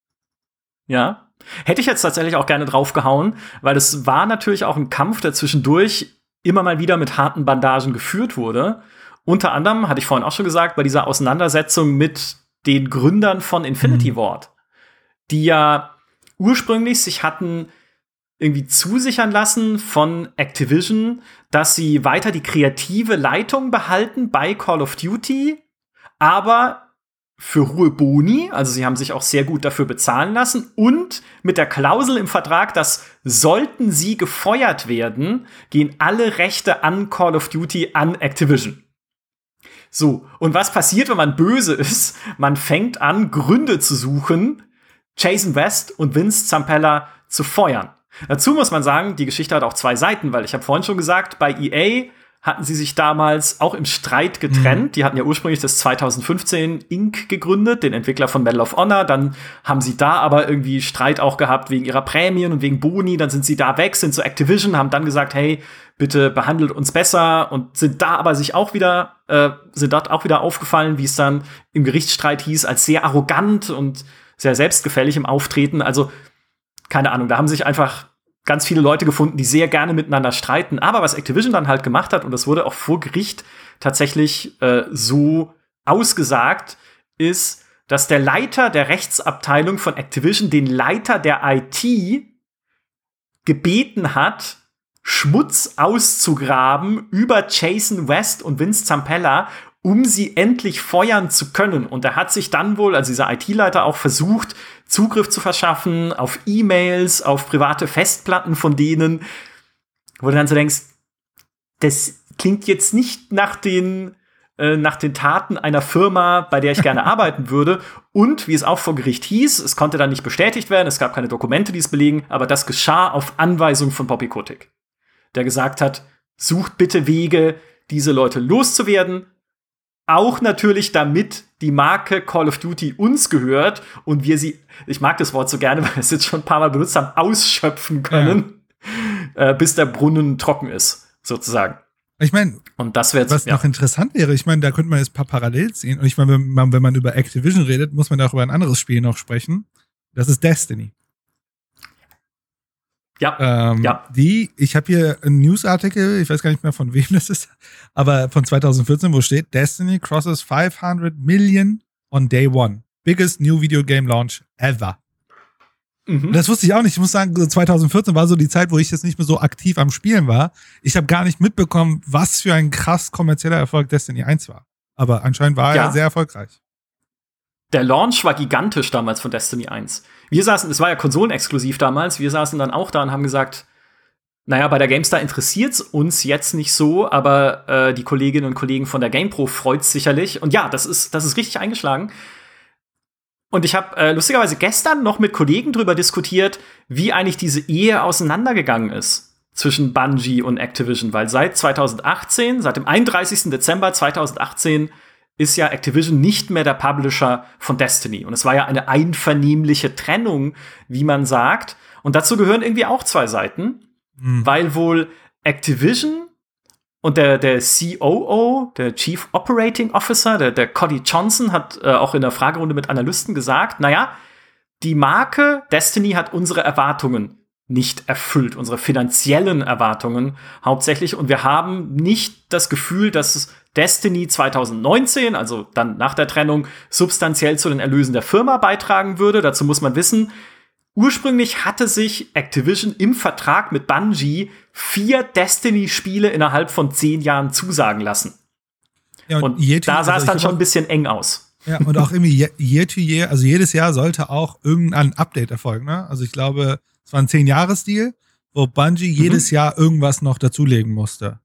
Ja. Hätte ich jetzt tatsächlich auch gerne draufgehauen, weil es war natürlich auch ein Kampf, der zwischendurch immer mal wieder mit harten Bandagen geführt wurde. Unter anderem, hatte ich vorhin auch schon gesagt, bei dieser Auseinandersetzung mit den Gründern von Infinity Mhm. Ward, die ja ursprünglich sich hatten irgendwie zusichern lassen von Activision, dass sie weiter die kreative Leitung behalten bei Call of Duty, aber für hohe Boni, also sie haben sich auch sehr gut dafür bezahlen lassen und mit der Klausel im Vertrag, dass sollten sie gefeuert werden, gehen alle Rechte an Call of Duty an Activision. So, und was passiert, wenn man böse ist? Man fängt an, Gründe zu suchen, Jason West und Vince Zampella zu feuern. Dazu muss man sagen, die Geschichte hat auch zwei Seiten, weil ich habe vorhin schon gesagt, bei EA hatten sie sich damals auch im Streit getrennt. Die hatten ja ursprünglich das 2015 Inc. gegründet, den Entwickler von Medal of Honor. Dann haben sie da aber irgendwie Streit auch gehabt wegen ihrer Prämien und wegen Boni. Dann sind sie da weg, sind zu Activision, haben dann gesagt, hey, bitte behandelt uns besser und sind da aber sich auch wieder, äh, sind dort auch wieder aufgefallen, wie es dann im Gerichtsstreit hieß, als sehr arrogant und sehr selbstgefällig im Auftreten. Also, keine Ahnung, da haben sich einfach ganz viele Leute gefunden, die sehr gerne miteinander streiten. Aber was Activision dann halt gemacht hat, und das wurde auch vor Gericht tatsächlich äh, so ausgesagt, ist, dass der Leiter der Rechtsabteilung von Activision den Leiter der IT gebeten hat, Schmutz auszugraben über Jason West und Vince Zampella, um sie endlich feuern zu können. Und er hat sich dann wohl, also dieser IT-Leiter, auch versucht, Zugriff zu verschaffen auf E-Mails, auf private Festplatten von denen, wo du dann so denkst, das klingt jetzt nicht nach den, äh, nach den Taten einer Firma, bei der ich gerne arbeiten würde. Und wie es auch vor Gericht hieß, es konnte dann nicht bestätigt werden, es gab keine Dokumente, die es belegen, aber das geschah auf Anweisung von Bobby Kotick, der gesagt hat, sucht bitte Wege, diese Leute loszuwerden, auch natürlich, damit die Marke Call of Duty uns gehört und wir sie, ich mag das Wort so gerne, weil wir es jetzt schon ein paar Mal benutzt haben, ausschöpfen können, ja. äh, bis der Brunnen trocken ist, sozusagen. Ich meine, und das wäre was ja. noch interessant wäre, ich meine, da könnte man jetzt ein paar Parallel ziehen. Und ich meine, wenn man, wenn man über Activision redet, muss man auch über ein anderes Spiel noch sprechen, Das ist Destiny. Ja. Ähm, ja. Die, ich habe hier einen Newsartikel, ich weiß gar nicht mehr von wem das ist, aber von 2014, wo steht, Destiny crosses 500 million on day one. Biggest new video game launch ever. Mhm. Das wusste ich auch nicht. Ich muss sagen, 2014 war so die Zeit, wo ich jetzt nicht mehr so aktiv am Spielen war. Ich habe gar nicht mitbekommen, was für ein krass kommerzieller Erfolg Destiny 1 war. Aber anscheinend war ja. er sehr erfolgreich. Der Launch war gigantisch damals von Destiny 1. Wir saßen, es war ja konsolenexklusiv damals, wir saßen dann auch da und haben gesagt, naja, bei der GameStar interessiert es uns jetzt nicht so, aber äh, die Kolleginnen und Kollegen von der GamePro freut sicherlich. Und ja, das ist, das ist richtig eingeschlagen. Und ich habe äh, lustigerweise gestern noch mit Kollegen drüber diskutiert, wie eigentlich diese Ehe auseinandergegangen ist zwischen Bungie und Activision, weil seit 2018, seit dem 31. Dezember 2018 ist ja Activision nicht mehr der Publisher von Destiny. Und es war ja eine einvernehmliche Trennung, wie man sagt. Und dazu gehören irgendwie auch zwei Seiten, mhm. weil wohl Activision und der, der COO, der Chief Operating Officer, der, der Cody Johnson, hat äh, auch in der Fragerunde mit Analysten gesagt, naja, die Marke Destiny hat unsere Erwartungen nicht erfüllt, unsere finanziellen Erwartungen hauptsächlich. Und wir haben nicht das Gefühl, dass Destiny 2019, also dann nach der Trennung, substanziell zu den Erlösen der Firma beitragen würde. Dazu muss man wissen, ursprünglich hatte sich Activision im Vertrag mit Bungie vier Destiny-Spiele innerhalb von zehn Jahren zusagen lassen. Ja, und, und da sah also es dann schon ein bisschen eng aus. Ja, und auch irgendwie year to year, also jedes Jahr sollte auch irgendein Update erfolgen. Ne? Also ich glaube, es war ein zehn Jahres Deal, wo Bungie mhm. jedes Jahr irgendwas noch dazulegen musste.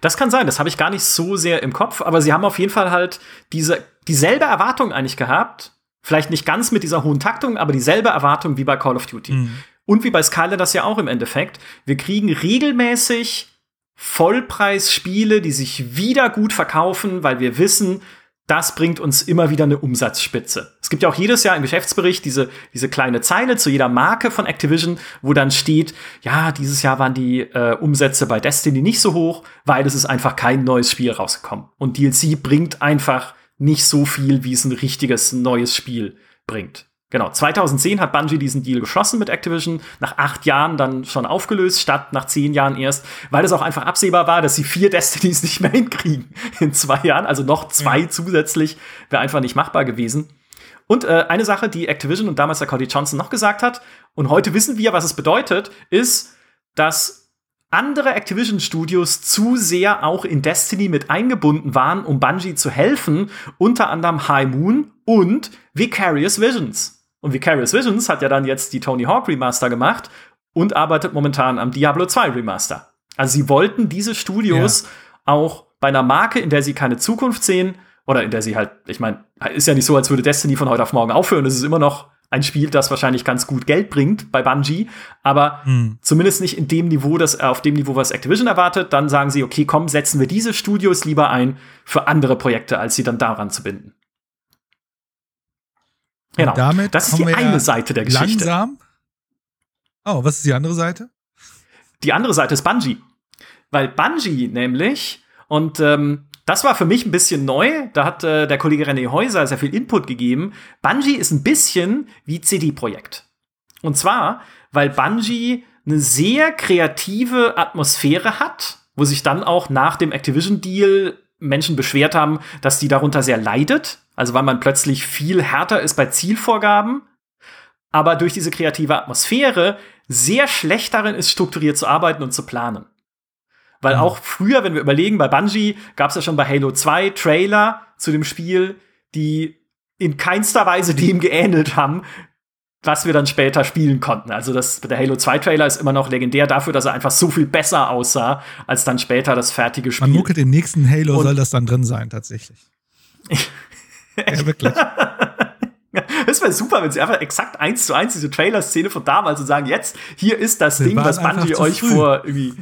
Das kann sein, das habe ich gar nicht so sehr im Kopf, aber sie haben auf jeden Fall halt diese, dieselbe Erwartung eigentlich gehabt. Vielleicht nicht ganz mit dieser hohen Taktung, aber dieselbe Erwartung wie bei Call of Duty. Mhm. Und wie bei Skyler das ja auch im Endeffekt. Wir kriegen regelmäßig Vollpreisspiele, die sich wieder gut verkaufen, weil wir wissen, das bringt uns immer wieder eine Umsatzspitze. Es gibt ja auch jedes Jahr im Geschäftsbericht diese, diese kleine Zeile zu jeder Marke von Activision, wo dann steht, ja, dieses Jahr waren die äh, Umsätze bei Destiny nicht so hoch, weil es ist einfach kein neues Spiel rausgekommen. Und DLC bringt einfach nicht so viel, wie es ein richtiges neues Spiel bringt. Genau, 2010 hat Bungie diesen Deal geschlossen mit Activision, nach acht Jahren dann schon aufgelöst, statt nach zehn Jahren erst, weil es auch einfach absehbar war, dass sie vier Destinies nicht mehr hinkriegen in zwei Jahren. Also noch zwei ja. zusätzlich wäre einfach nicht machbar gewesen. Und äh, eine Sache, die Activision und damals der Cody Johnson noch gesagt hat, und heute wissen wir, was es bedeutet, ist, dass andere Activision Studios zu sehr auch in Destiny mit eingebunden waren, um Bungie zu helfen, unter anderem High Moon und Vicarious Visions. Und Vicarious Visions hat ja dann jetzt die Tony Hawk Remaster gemacht und arbeitet momentan am Diablo 2 Remaster. Also sie wollten diese Studios ja. auch bei einer Marke, in der sie keine Zukunft sehen, oder in der sie halt, ich meine, ist ja nicht so, als würde Destiny von heute auf morgen aufhören. Es ist immer noch ein Spiel, das wahrscheinlich ganz gut Geld bringt bei Bungie, aber hm. zumindest nicht in dem Niveau, das auf dem Niveau, was Activision erwartet. Dann sagen sie, okay, komm, setzen wir diese Studios lieber ein für andere Projekte, als sie dann daran zu binden. Genau. Und damit das ist die eine Seite der Geschichte. Langsam. Oh, was ist die andere Seite? Die andere Seite ist Bungie. Weil Bungie nämlich, und ähm, das war für mich ein bisschen neu, da hat äh, der Kollege René Häuser sehr viel Input gegeben. Bungie ist ein bisschen wie CD-Projekt. Und zwar, weil Bungie eine sehr kreative Atmosphäre hat, wo sich dann auch nach dem Activision-Deal Menschen beschwert haben, dass die darunter sehr leidet. Also weil man plötzlich viel härter ist bei Zielvorgaben, aber durch diese kreative Atmosphäre sehr schlecht darin ist, strukturiert zu arbeiten und zu planen. Weil mhm. auch früher, wenn wir überlegen, bei Bungie gab es ja schon bei Halo 2 Trailer zu dem Spiel, die in keinster Weise dem geähnelt haben, was wir dann später spielen konnten. Also das, der Halo 2 Trailer ist immer noch legendär dafür, dass er einfach so viel besser aussah, als dann später das fertige Spiel. Man munkelt, im nächsten Halo Und soll das dann drin sein, tatsächlich. ja, wirklich. Es wäre super, wenn sie einfach exakt eins zu eins diese Trailer-Szene von damals und sagen, jetzt, hier ist das wir Ding, was Bungie euch vor irgendwie.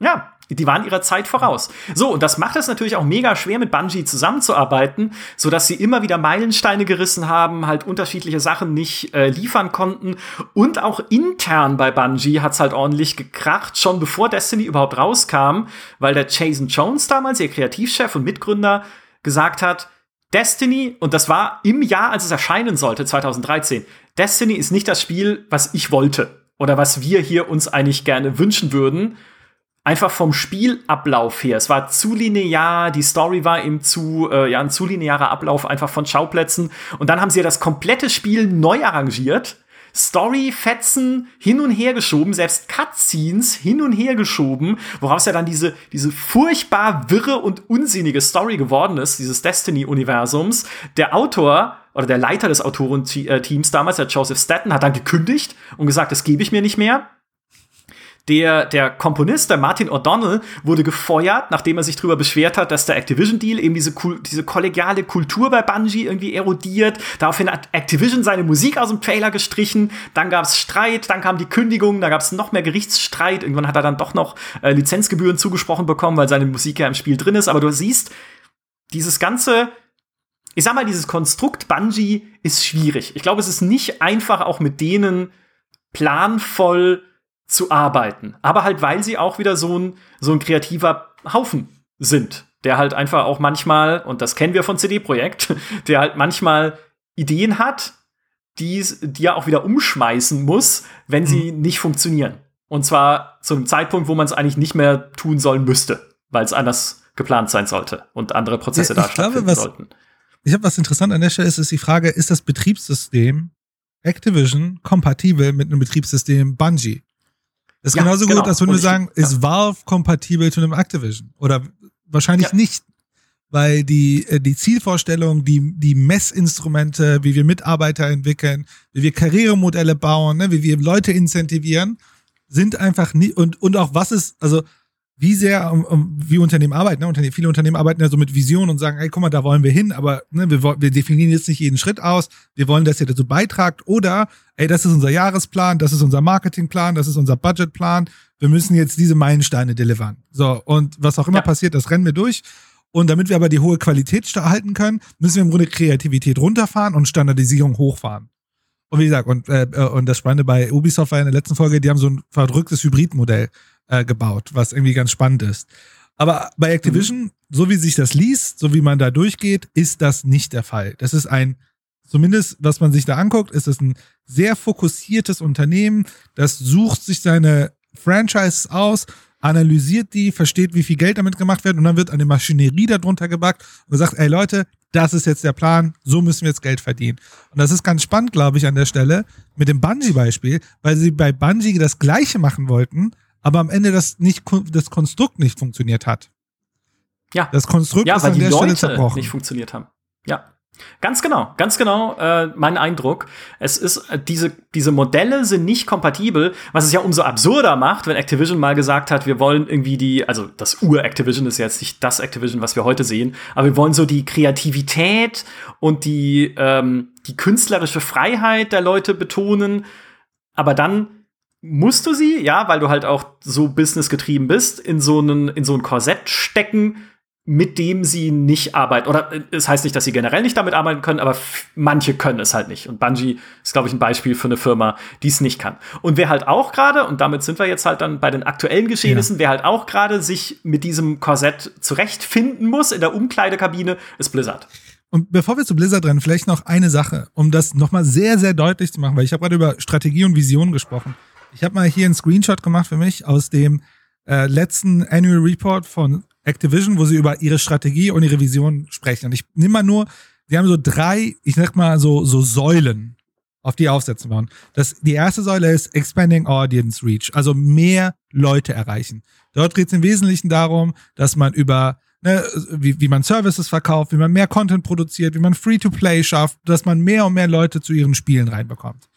Ja, die waren ihrer Zeit voraus. So, und das macht es natürlich auch mega schwer, mit Bungie zusammenzuarbeiten, so dass sie immer wieder Meilensteine gerissen haben, halt unterschiedliche Sachen nicht äh, liefern konnten. Und auch intern bei Bungie hat's halt ordentlich gekracht, schon bevor Destiny überhaupt rauskam, weil der Jason Jones damals, ihr Kreativchef und Mitgründer, gesagt hat, Destiny, und das war im Jahr, als es erscheinen sollte, 2013, Destiny ist nicht das Spiel, was ich wollte oder was wir hier uns eigentlich gerne wünschen würden. Einfach vom Spielablauf her. Es war zu linear, die Story war eben zu, äh, ja, ein zu linearer Ablauf einfach von Schauplätzen. Und dann haben sie ja das komplette Spiel neu arrangiert Story-Fetzen hin und her geschoben, selbst Cutscenes hin und her geschoben, woraus ja dann diese, diese furchtbar wirre und unsinnige Story geworden ist, dieses Destiny-Universums. Der Autor oder der Leiter des Autorenteams damals, der Joseph Staten, hat dann gekündigt und gesagt, das gebe ich mir nicht mehr. Der, der Komponist, der Martin O'Donnell, wurde gefeuert, nachdem er sich darüber beschwert hat, dass der Activision-Deal eben diese, diese kollegiale Kultur bei Bungie irgendwie erodiert. Daraufhin hat Activision seine Musik aus dem Trailer gestrichen. Dann gab es Streit, dann kam die Kündigung, dann gab es noch mehr Gerichtsstreit. Irgendwann hat er dann doch noch äh, Lizenzgebühren zugesprochen bekommen, weil seine Musik ja im Spiel drin ist. Aber du siehst, dieses ganze ich sag mal, dieses Konstrukt Bungie ist schwierig. Ich glaube, es ist nicht einfach, auch mit denen planvoll zu arbeiten. Aber halt, weil sie auch wieder so ein, so ein kreativer Haufen sind, der halt einfach auch manchmal, und das kennen wir von CD-Projekt, der halt manchmal Ideen hat, die, die er auch wieder umschmeißen muss, wenn sie mhm. nicht funktionieren. Und zwar zum Zeitpunkt, wo man es eigentlich nicht mehr tun sollen müsste, weil es anders geplant sein sollte und andere Prozesse ja, da stattfinden glaube, was, sollten. Ich habe was interessant an der Stelle ist, ist die Frage, ist das Betriebssystem Activision kompatibel mit einem Betriebssystem Bungie? Das ist ja, genauso genau. gut, als würden wir sagen, ist ja. Valve kompatibel zu einem Activision? Oder wahrscheinlich ja. nicht, weil die, äh, die Zielvorstellung, die, die Messinstrumente, wie wir Mitarbeiter entwickeln, wie wir Karrieremodelle bauen, ne, wie wir Leute incentivieren, sind einfach nie, und, und auch was ist, also wie sehr, um, um, wie Unternehmen arbeiten. Ne? Unternehmen, viele Unternehmen arbeiten ja so mit Visionen und sagen, ey, guck mal, da wollen wir hin, aber ne, wir, wir definieren jetzt nicht jeden Schritt aus. Wir wollen, dass ihr dazu beitragt. Oder, ey, das ist unser Jahresplan, das ist unser Marketingplan, das ist unser Budgetplan. Wir müssen jetzt diese Meilensteine delivern. So, und was auch immer ja. passiert, das rennen wir durch. Und damit wir aber die hohe Qualität erhalten können, müssen wir im Grunde Kreativität runterfahren und Standardisierung hochfahren. Und wie gesagt, und, äh, und das Spannende bei Ubisoft war in der letzten Folge, die haben so ein verdrücktes Hybridmodell äh, gebaut, was irgendwie ganz spannend ist. Aber bei Activision, mhm. so wie sich das liest, so wie man da durchgeht, ist das nicht der Fall. Das ist ein, zumindest was man sich da anguckt, ist es ein sehr fokussiertes Unternehmen, das sucht sich seine Franchises aus, analysiert die, versteht, wie viel Geld damit gemacht wird und dann wird eine Maschinerie darunter gebackt und gesagt, ey Leute, das ist jetzt der Plan, so müssen wir jetzt Geld verdienen. Und das ist ganz spannend, glaube ich, an der Stelle mit dem Bungie-Beispiel, weil sie bei Bungie das Gleiche machen wollten, aber am Ende das nicht das Konstrukt nicht funktioniert hat. Ja. Das Konstrukt ja, ist weil an die der Leute Stelle zerbrochen. nicht funktioniert haben. Ja. Ganz genau, ganz genau äh, mein Eindruck. Es ist, äh, diese, diese Modelle sind nicht kompatibel, was es ja umso absurder macht, wenn Activision mal gesagt hat, wir wollen irgendwie die, also das Ur-Activision ist jetzt nicht das Activision, was wir heute sehen, aber wir wollen so die Kreativität und die, ähm, die künstlerische Freiheit der Leute betonen, aber dann musst du sie, ja, weil du halt auch so businessgetrieben bist, in so, einen, in so ein Korsett stecken, mit dem sie nicht arbeiten. Oder äh, es heißt nicht, dass sie generell nicht damit arbeiten können, aber manche können es halt nicht. Und Bungie ist, glaube ich, ein Beispiel für eine Firma, die es nicht kann. Und wer halt auch gerade, und damit sind wir jetzt halt dann bei den aktuellen Geschehnissen, ja. wer halt auch gerade sich mit diesem Korsett zurechtfinden muss in der Umkleidekabine, ist Blizzard. Und bevor wir zu Blizzard rennen, vielleicht noch eine Sache, um das nochmal sehr, sehr deutlich zu machen, weil ich habe gerade über Strategie und Vision gesprochen. Ich habe mal hier einen Screenshot gemacht für mich aus dem äh, letzten Annual Report von Activision, wo sie über ihre Strategie und ihre Vision sprechen. Und ich nehme mal nur, die haben so drei, ich sag mal so, so Säulen, auf die aufsetzen wollen. Das, die erste Säule ist Expanding Audience Reach, also mehr Leute erreichen. Dort geht es im Wesentlichen darum, dass man über ne, wie, wie man Services verkauft, wie man mehr Content produziert, wie man Free-to-Play schafft, dass man mehr und mehr Leute zu ihren Spielen reinbekommt.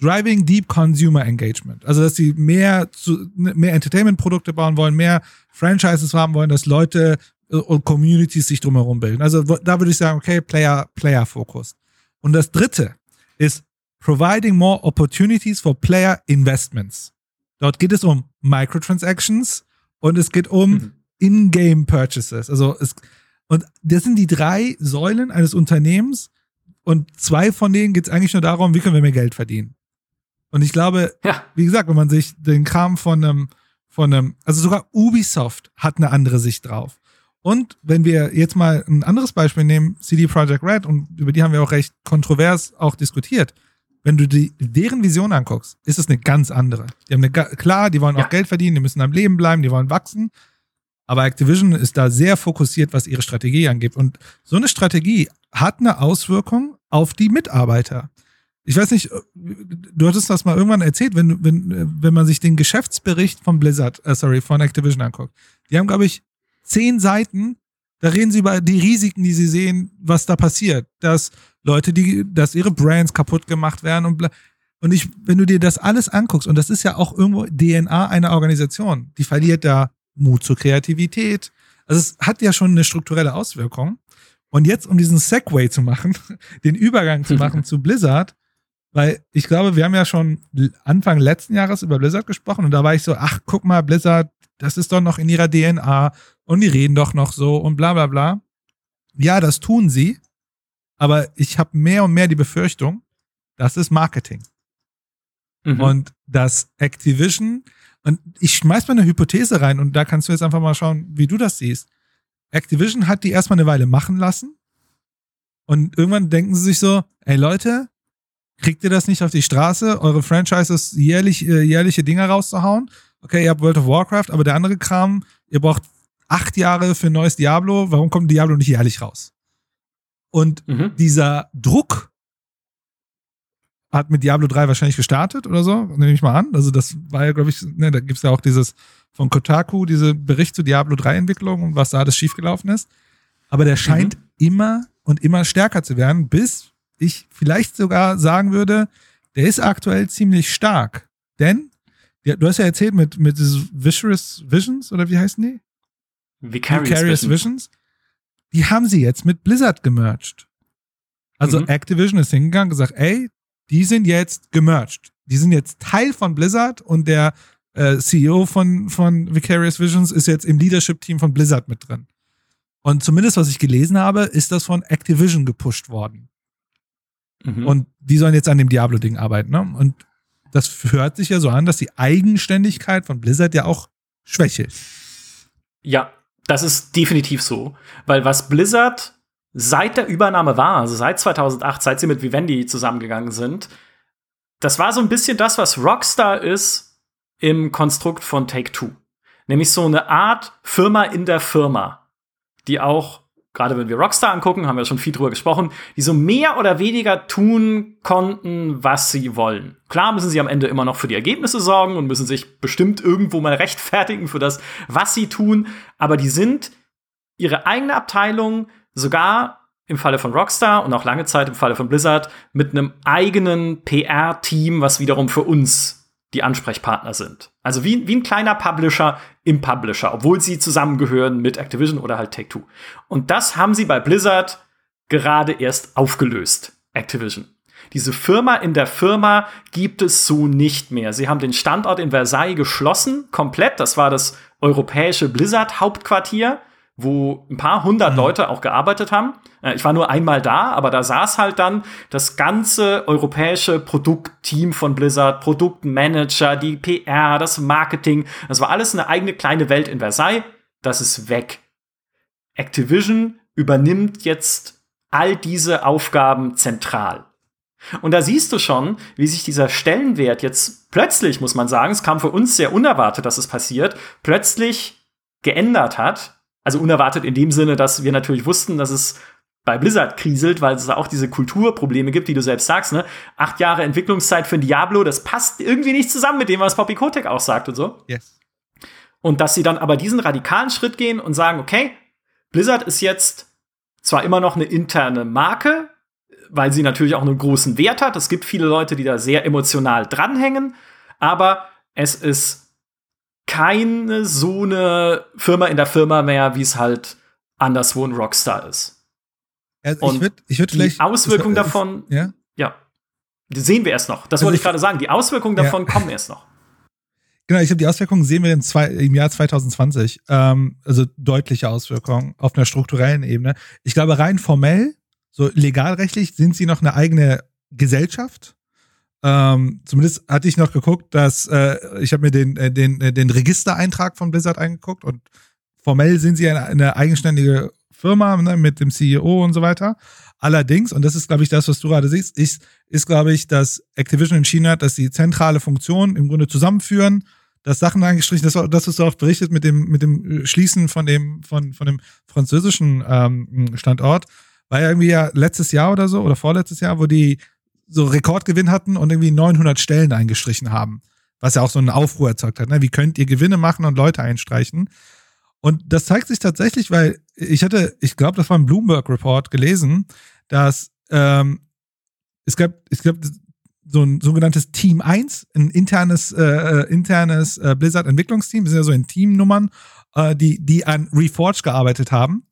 Driving Deep Consumer Engagement. Also, dass sie mehr, zu, mehr Entertainment-Produkte bauen wollen, mehr Franchises haben wollen, dass Leute äh, und Communities sich drumherum bilden. Also, da würde ich sagen, okay, Player, Player Focus. Und das dritte ist Providing more opportunities for player investments. Dort geht es um Microtransactions und es geht um mhm. In-Game Purchases. Also es, und das sind die drei Säulen eines Unternehmens und zwei von denen geht es eigentlich nur darum, wie können wir mehr Geld verdienen. Und ich glaube, ja. wie gesagt, wenn man sich den Kram von einem, von einem, also sogar Ubisoft hat eine andere Sicht drauf. Und wenn wir jetzt mal ein anderes Beispiel nehmen, CD Projekt Red, und über die haben wir auch recht kontrovers auch diskutiert. Wenn du die, deren Vision anguckst, ist es eine ganz andere. Die haben eine, klar, die wollen auch ja. Geld verdienen, die müssen am Leben bleiben, die wollen wachsen. Aber Activision ist da sehr fokussiert, was ihre Strategie angeht. Und so eine Strategie hat eine Auswirkung auf die Mitarbeiter. Ich weiß nicht, du hattest das mal irgendwann erzählt, wenn, wenn, wenn man sich den Geschäftsbericht von Blizzard, äh, sorry, von Activision anguckt. Die haben, glaube ich, zehn Seiten, da reden sie über die Risiken, die sie sehen, was da passiert. Dass Leute, die, dass ihre Brands kaputt gemacht werden und bla. Und ich, wenn du dir das alles anguckst, und das ist ja auch irgendwo DNA einer Organisation, die verliert da Mut zur Kreativität. Also es hat ja schon eine strukturelle Auswirkung. Und jetzt, um diesen Segway zu machen, den Übergang zu machen zu Blizzard, weil ich glaube, wir haben ja schon Anfang letzten Jahres über Blizzard gesprochen und da war ich so, ach, guck mal, Blizzard, das ist doch noch in ihrer DNA und die reden doch noch so und bla bla bla. Ja, das tun sie, aber ich habe mehr und mehr die Befürchtung, das ist Marketing. Mhm. Und dass Activision, und ich schmeiß mal eine Hypothese rein und da kannst du jetzt einfach mal schauen, wie du das siehst. Activision hat die erstmal eine Weile machen lassen und irgendwann denken sie sich so, ey Leute, kriegt ihr das nicht auf die Straße, eure Franchises jährlich, äh, jährliche Dinge rauszuhauen? Okay, ihr habt World of Warcraft, aber der andere Kram, ihr braucht acht Jahre für ein neues Diablo, warum kommt Diablo nicht jährlich raus? Und mhm. dieser Druck hat mit Diablo 3 wahrscheinlich gestartet oder so, nehme ich mal an. Also das war ja, glaube ich, ne, da gibt's ja auch dieses von Kotaku, diese Bericht zu Diablo 3 Entwicklung und was da alles schiefgelaufen ist. Aber der scheint mhm. immer und immer stärker zu werden, bis ich vielleicht sogar sagen würde, der ist aktuell ziemlich stark. Denn, du hast ja erzählt mit, mit Vicious Visions, oder wie heißen die? Vicarious, Vicarious Visions. Visions. Die haben sie jetzt mit Blizzard gemerged. Also mhm. Activision ist hingegangen und gesagt, ey, die sind jetzt gemerged. Die sind jetzt Teil von Blizzard und der äh, CEO von, von Vicarious Visions ist jetzt im Leadership-Team von Blizzard mit drin. Und zumindest, was ich gelesen habe, ist das von Activision gepusht worden. Mhm. Und die sollen jetzt an dem Diablo-Ding arbeiten. Ne? Und das hört sich ja so an, dass die Eigenständigkeit von Blizzard ja auch schwächelt. Ja, das ist definitiv so. Weil was Blizzard seit der Übernahme war, also seit 2008, seit sie mit Vivendi zusammengegangen sind, das war so ein bisschen das, was Rockstar ist im Konstrukt von Take-Two. Nämlich so eine Art Firma in der Firma, die auch gerade wenn wir Rockstar angucken, haben wir schon viel drüber gesprochen, die so mehr oder weniger tun konnten, was sie wollen. Klar müssen sie am Ende immer noch für die Ergebnisse sorgen und müssen sich bestimmt irgendwo mal rechtfertigen für das, was sie tun, aber die sind ihre eigene Abteilung sogar im Falle von Rockstar und auch lange Zeit im Falle von Blizzard mit einem eigenen PR-Team, was wiederum für uns die Ansprechpartner sind. Also wie, wie ein kleiner Publisher im Publisher, obwohl sie zusammengehören mit Activision oder halt Take-Two. Und das haben sie bei Blizzard gerade erst aufgelöst, Activision. Diese Firma in der Firma gibt es so nicht mehr. Sie haben den Standort in Versailles geschlossen, komplett. Das war das europäische Blizzard-Hauptquartier wo ein paar hundert mhm. Leute auch gearbeitet haben. Äh, ich war nur einmal da, aber da saß halt dann das ganze europäische Produktteam von Blizzard, Produktmanager, die PR, das Marketing. Das war alles eine eigene kleine Welt in Versailles. Das ist weg. Activision übernimmt jetzt all diese Aufgaben zentral. Und da siehst du schon, wie sich dieser Stellenwert jetzt plötzlich, muss man sagen, es kam für uns sehr unerwartet, dass es passiert, plötzlich geändert hat also unerwartet in dem Sinne, dass wir natürlich wussten, dass es bei Blizzard kriselt, weil es da auch diese Kulturprobleme gibt, die du selbst sagst, ne? Acht Jahre Entwicklungszeit für ein Diablo, das passt irgendwie nicht zusammen mit dem, was Poppy Kotek auch sagt und so. Yes. Und dass sie dann aber diesen radikalen Schritt gehen und sagen, okay, Blizzard ist jetzt zwar immer noch eine interne Marke, weil sie natürlich auch einen großen Wert hat. Es gibt viele Leute, die da sehr emotional dranhängen, aber es ist keine so eine Firma in der Firma mehr, wie es halt anderswo ein Rockstar ist. Also ich würde ich würd. Die Auswirkungen davon, ja? ja, die sehen wir erst noch. Das also wollte ich, ich gerade sagen. Die Auswirkungen davon ja. kommen erst noch. Genau, ich glaube, die Auswirkungen sehen wir im, zwei, im Jahr 2020. Ähm, also deutliche Auswirkungen auf einer strukturellen Ebene. Ich glaube, rein formell, so legalrechtlich, sind sie noch eine eigene Gesellschaft. Ähm, zumindest hatte ich noch geguckt, dass äh, ich habe mir den, äh, den, äh, den Registereintrag von Blizzard eingeguckt und formell sind sie eine, eine eigenständige Firma ne, mit dem CEO und so weiter. Allerdings, und das ist, glaube ich, das, was du gerade siehst, ist, ist glaube ich, dass Activision entschieden hat, dass sie zentrale Funktionen im Grunde zusammenführen, dass Sachen eingestrichen, das, das ist auch berichtet mit dem, mit dem Schließen von dem, von, von dem französischen ähm, Standort, war ja irgendwie ja letztes Jahr oder so, oder vorletztes Jahr, wo die so Rekordgewinn hatten und irgendwie 900 Stellen eingestrichen haben. Was ja auch so einen Aufruhr erzeugt hat. Ne? Wie könnt ihr Gewinne machen und Leute einstreichen? Und das zeigt sich tatsächlich, weil ich hatte, ich glaube, das war ein Bloomberg Report gelesen, dass ähm, es gab, es gab so ein sogenanntes Team 1, ein internes, äh, äh, internes äh, Blizzard-Entwicklungsteam, das sind ja so in Teamnummern, äh, die, die an Reforge gearbeitet haben,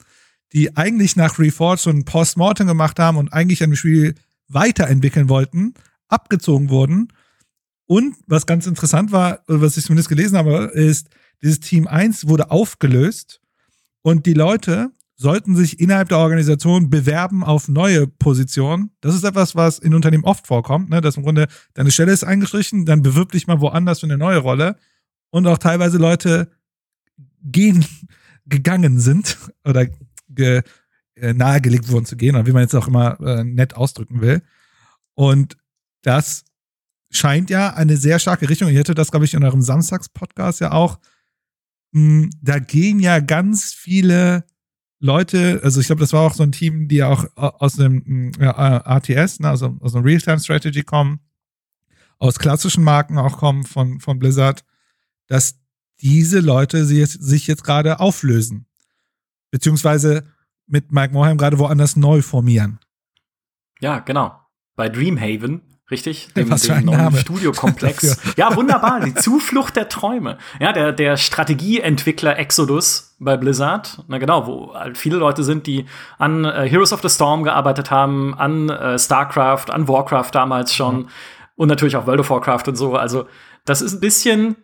die eigentlich nach Reforge so ein Postmortem gemacht haben und eigentlich ein Spiel weiterentwickeln wollten, abgezogen wurden. Und was ganz interessant war, was ich zumindest gelesen habe, ist, dieses Team 1 wurde aufgelöst und die Leute sollten sich innerhalb der Organisation bewerben auf neue Positionen. Das ist etwas, was in Unternehmen oft vorkommt, ne? dass im Grunde deine Stelle ist eingestrichen, dann bewirb dich mal woanders für eine neue Rolle. Und auch teilweise Leute gehen, gegangen sind oder ge, nahegelegt wurden zu gehen, oder wie man jetzt auch immer äh, nett ausdrücken will. Und das scheint ja eine sehr starke Richtung. Ihr hättet das, glaube ich, in eurem Samstags-Podcast ja auch. Mh, hm, da gehen ja ganz viele Leute, also ich glaube, das war auch so ein Team, die ja auch aus dem hm, ja, RTS, ne, also aus einem Real-Time-Strategy kommen, aus klassischen Marken auch kommen von, von Blizzard, dass diese Leute sich jetzt gerade auflösen. Beziehungsweise mit Mike Morheim gerade woanders neu formieren. Ja, genau. Bei Dreamhaven, richtig? Dem, Was für ein neuen Name. Studiokomplex. ja, wunderbar. Die Zuflucht der Träume. Ja, der, der Strategieentwickler Exodus bei Blizzard. Na genau, wo halt viele Leute sind, die an äh, Heroes of the Storm gearbeitet haben, an äh, StarCraft, an Warcraft damals schon. Mhm. Und natürlich auch World of Warcraft und so. Also, das ist ein bisschen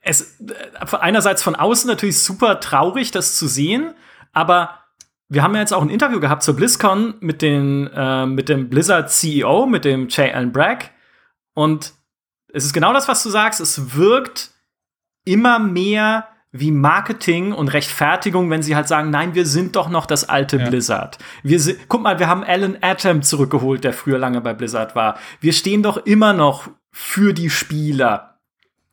es äh, einerseits von außen natürlich super traurig, das zu sehen, aber wir haben ja jetzt auch ein Interview gehabt zur BlizzCon mit, den, äh, mit dem Blizzard CEO, mit dem Jay Allen Bragg. Und es ist genau das, was du sagst. Es wirkt immer mehr wie Marketing und Rechtfertigung, wenn sie halt sagen, nein, wir sind doch noch das alte ja. Blizzard. Wir sind, guck mal, wir haben Alan Atom zurückgeholt, der früher lange bei Blizzard war. Wir stehen doch immer noch für die Spieler.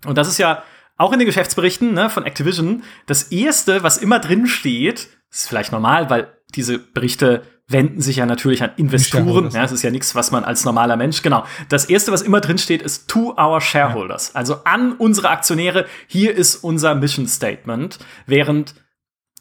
Und das ist ja auch in den Geschäftsberichten ne, von Activision, das erste, was immer drin steht, ist vielleicht normal, weil diese Berichte wenden sich ja natürlich an Investoren. Ja, es ist ja nichts, was man als normaler Mensch, genau. Das erste, was immer drin steht, ist to our shareholders. Ja. Also an unsere Aktionäre. Hier ist unser Mission Statement. Während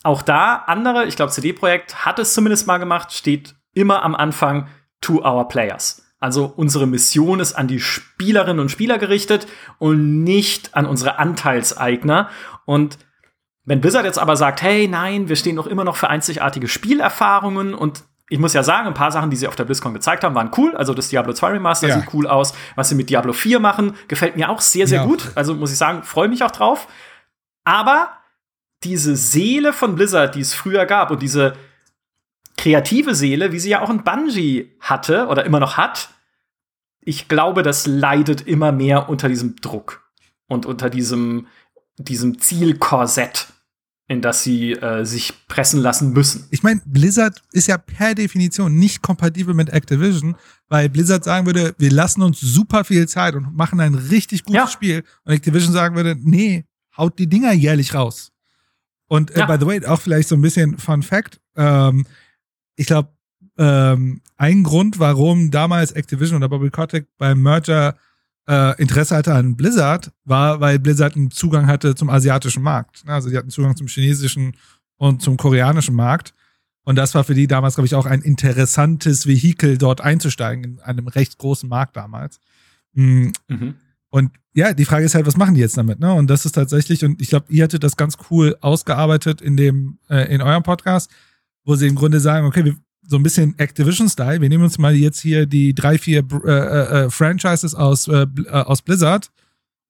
auch da andere, ich glaube, CD-Projekt hat es zumindest mal gemacht, steht immer am Anfang to our players. Also unsere Mission ist an die Spielerinnen und Spieler gerichtet und nicht an unsere Anteilseigner. Und wenn Blizzard jetzt aber sagt, hey, nein, wir stehen doch immer noch für einzigartige Spielerfahrungen und ich muss ja sagen, ein paar Sachen, die sie auf der BlizzCon gezeigt haben, waren cool. Also das Diablo 2 Remaster ja. sieht cool aus. Was sie mit Diablo 4 machen, gefällt mir auch sehr, sehr ja. gut. Also muss ich sagen, freue mich auch drauf. Aber diese Seele von Blizzard, die es früher gab und diese kreative Seele, wie sie ja auch ein Bungie hatte oder immer noch hat, ich glaube, das leidet immer mehr unter diesem Druck und unter diesem, diesem Zielkorsett, in das sie äh, sich pressen lassen müssen. Ich meine, Blizzard ist ja per Definition nicht kompatibel mit Activision, weil Blizzard sagen würde, wir lassen uns super viel Zeit und machen ein richtig gutes ja. Spiel. Und Activision sagen würde, nee, haut die Dinger jährlich raus. Und äh, ja. by the way, auch vielleicht so ein bisschen Fun Fact. Ähm, ich glaube, ähm, ein Grund, warum damals Activision oder Bobby Kotick beim Merger äh, Interesse hatte an Blizzard, war, weil Blizzard einen Zugang hatte zum asiatischen Markt. Also die hatten Zugang zum chinesischen und zum koreanischen Markt. Und das war für die damals, glaube ich, auch ein interessantes Vehikel, dort einzusteigen, in einem recht großen Markt damals. Mhm. Mhm. Und ja, die Frage ist halt, was machen die jetzt damit? Ne? Und das ist tatsächlich, und ich glaube, ihr hattet das ganz cool ausgearbeitet in dem, äh, in eurem Podcast wo sie im Grunde sagen, okay, wir, so ein bisschen Activision-Style. Wir nehmen uns mal jetzt hier die drei, vier äh, äh, äh, Franchises aus, äh, äh, aus Blizzard,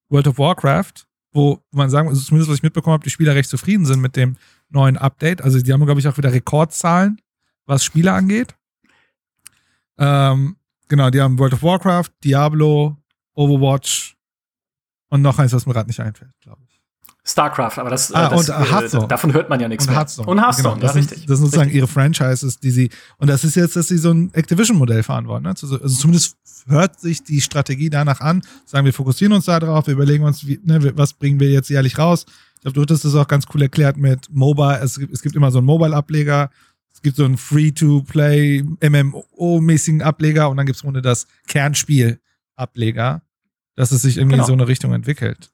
World of Warcraft, wo man sagen, also zumindest was ich mitbekommen habe, die Spieler recht zufrieden sind mit dem neuen Update. Also die haben, glaube ich, auch wieder Rekordzahlen, was Spiele angeht. Ähm, genau, die haben World of Warcraft, Diablo, Overwatch und noch eins, was mir gerade nicht einfällt, glaube ich. StarCraft, aber das, Ah, das und, äh, Hearthstone. davon hört man ja nichts Und mehr. Hearthstone. Und Hearthstone, Genau, das ja, sind, richtig. Das sind sozusagen Richtig. ihre Franchises, die sie, und das ist jetzt, dass sie so ein Activision-Modell fahren wollen. Ne? Also also zumindest hört sich die Strategie danach an, sagen wir fokussieren uns da drauf, wir überlegen uns, wie, ne, was bringen wir jetzt jährlich raus. Ich glaube, du hattest das auch ganz cool erklärt mit Mobile. Es gibt, es gibt immer so einen Mobile-Ableger, es gibt so einen Free-to-Play, MMO-mäßigen Ableger und dann gibt es ohne das Kernspiel-Ableger, dass es sich irgendwie Genau. in so eine Richtung entwickelt.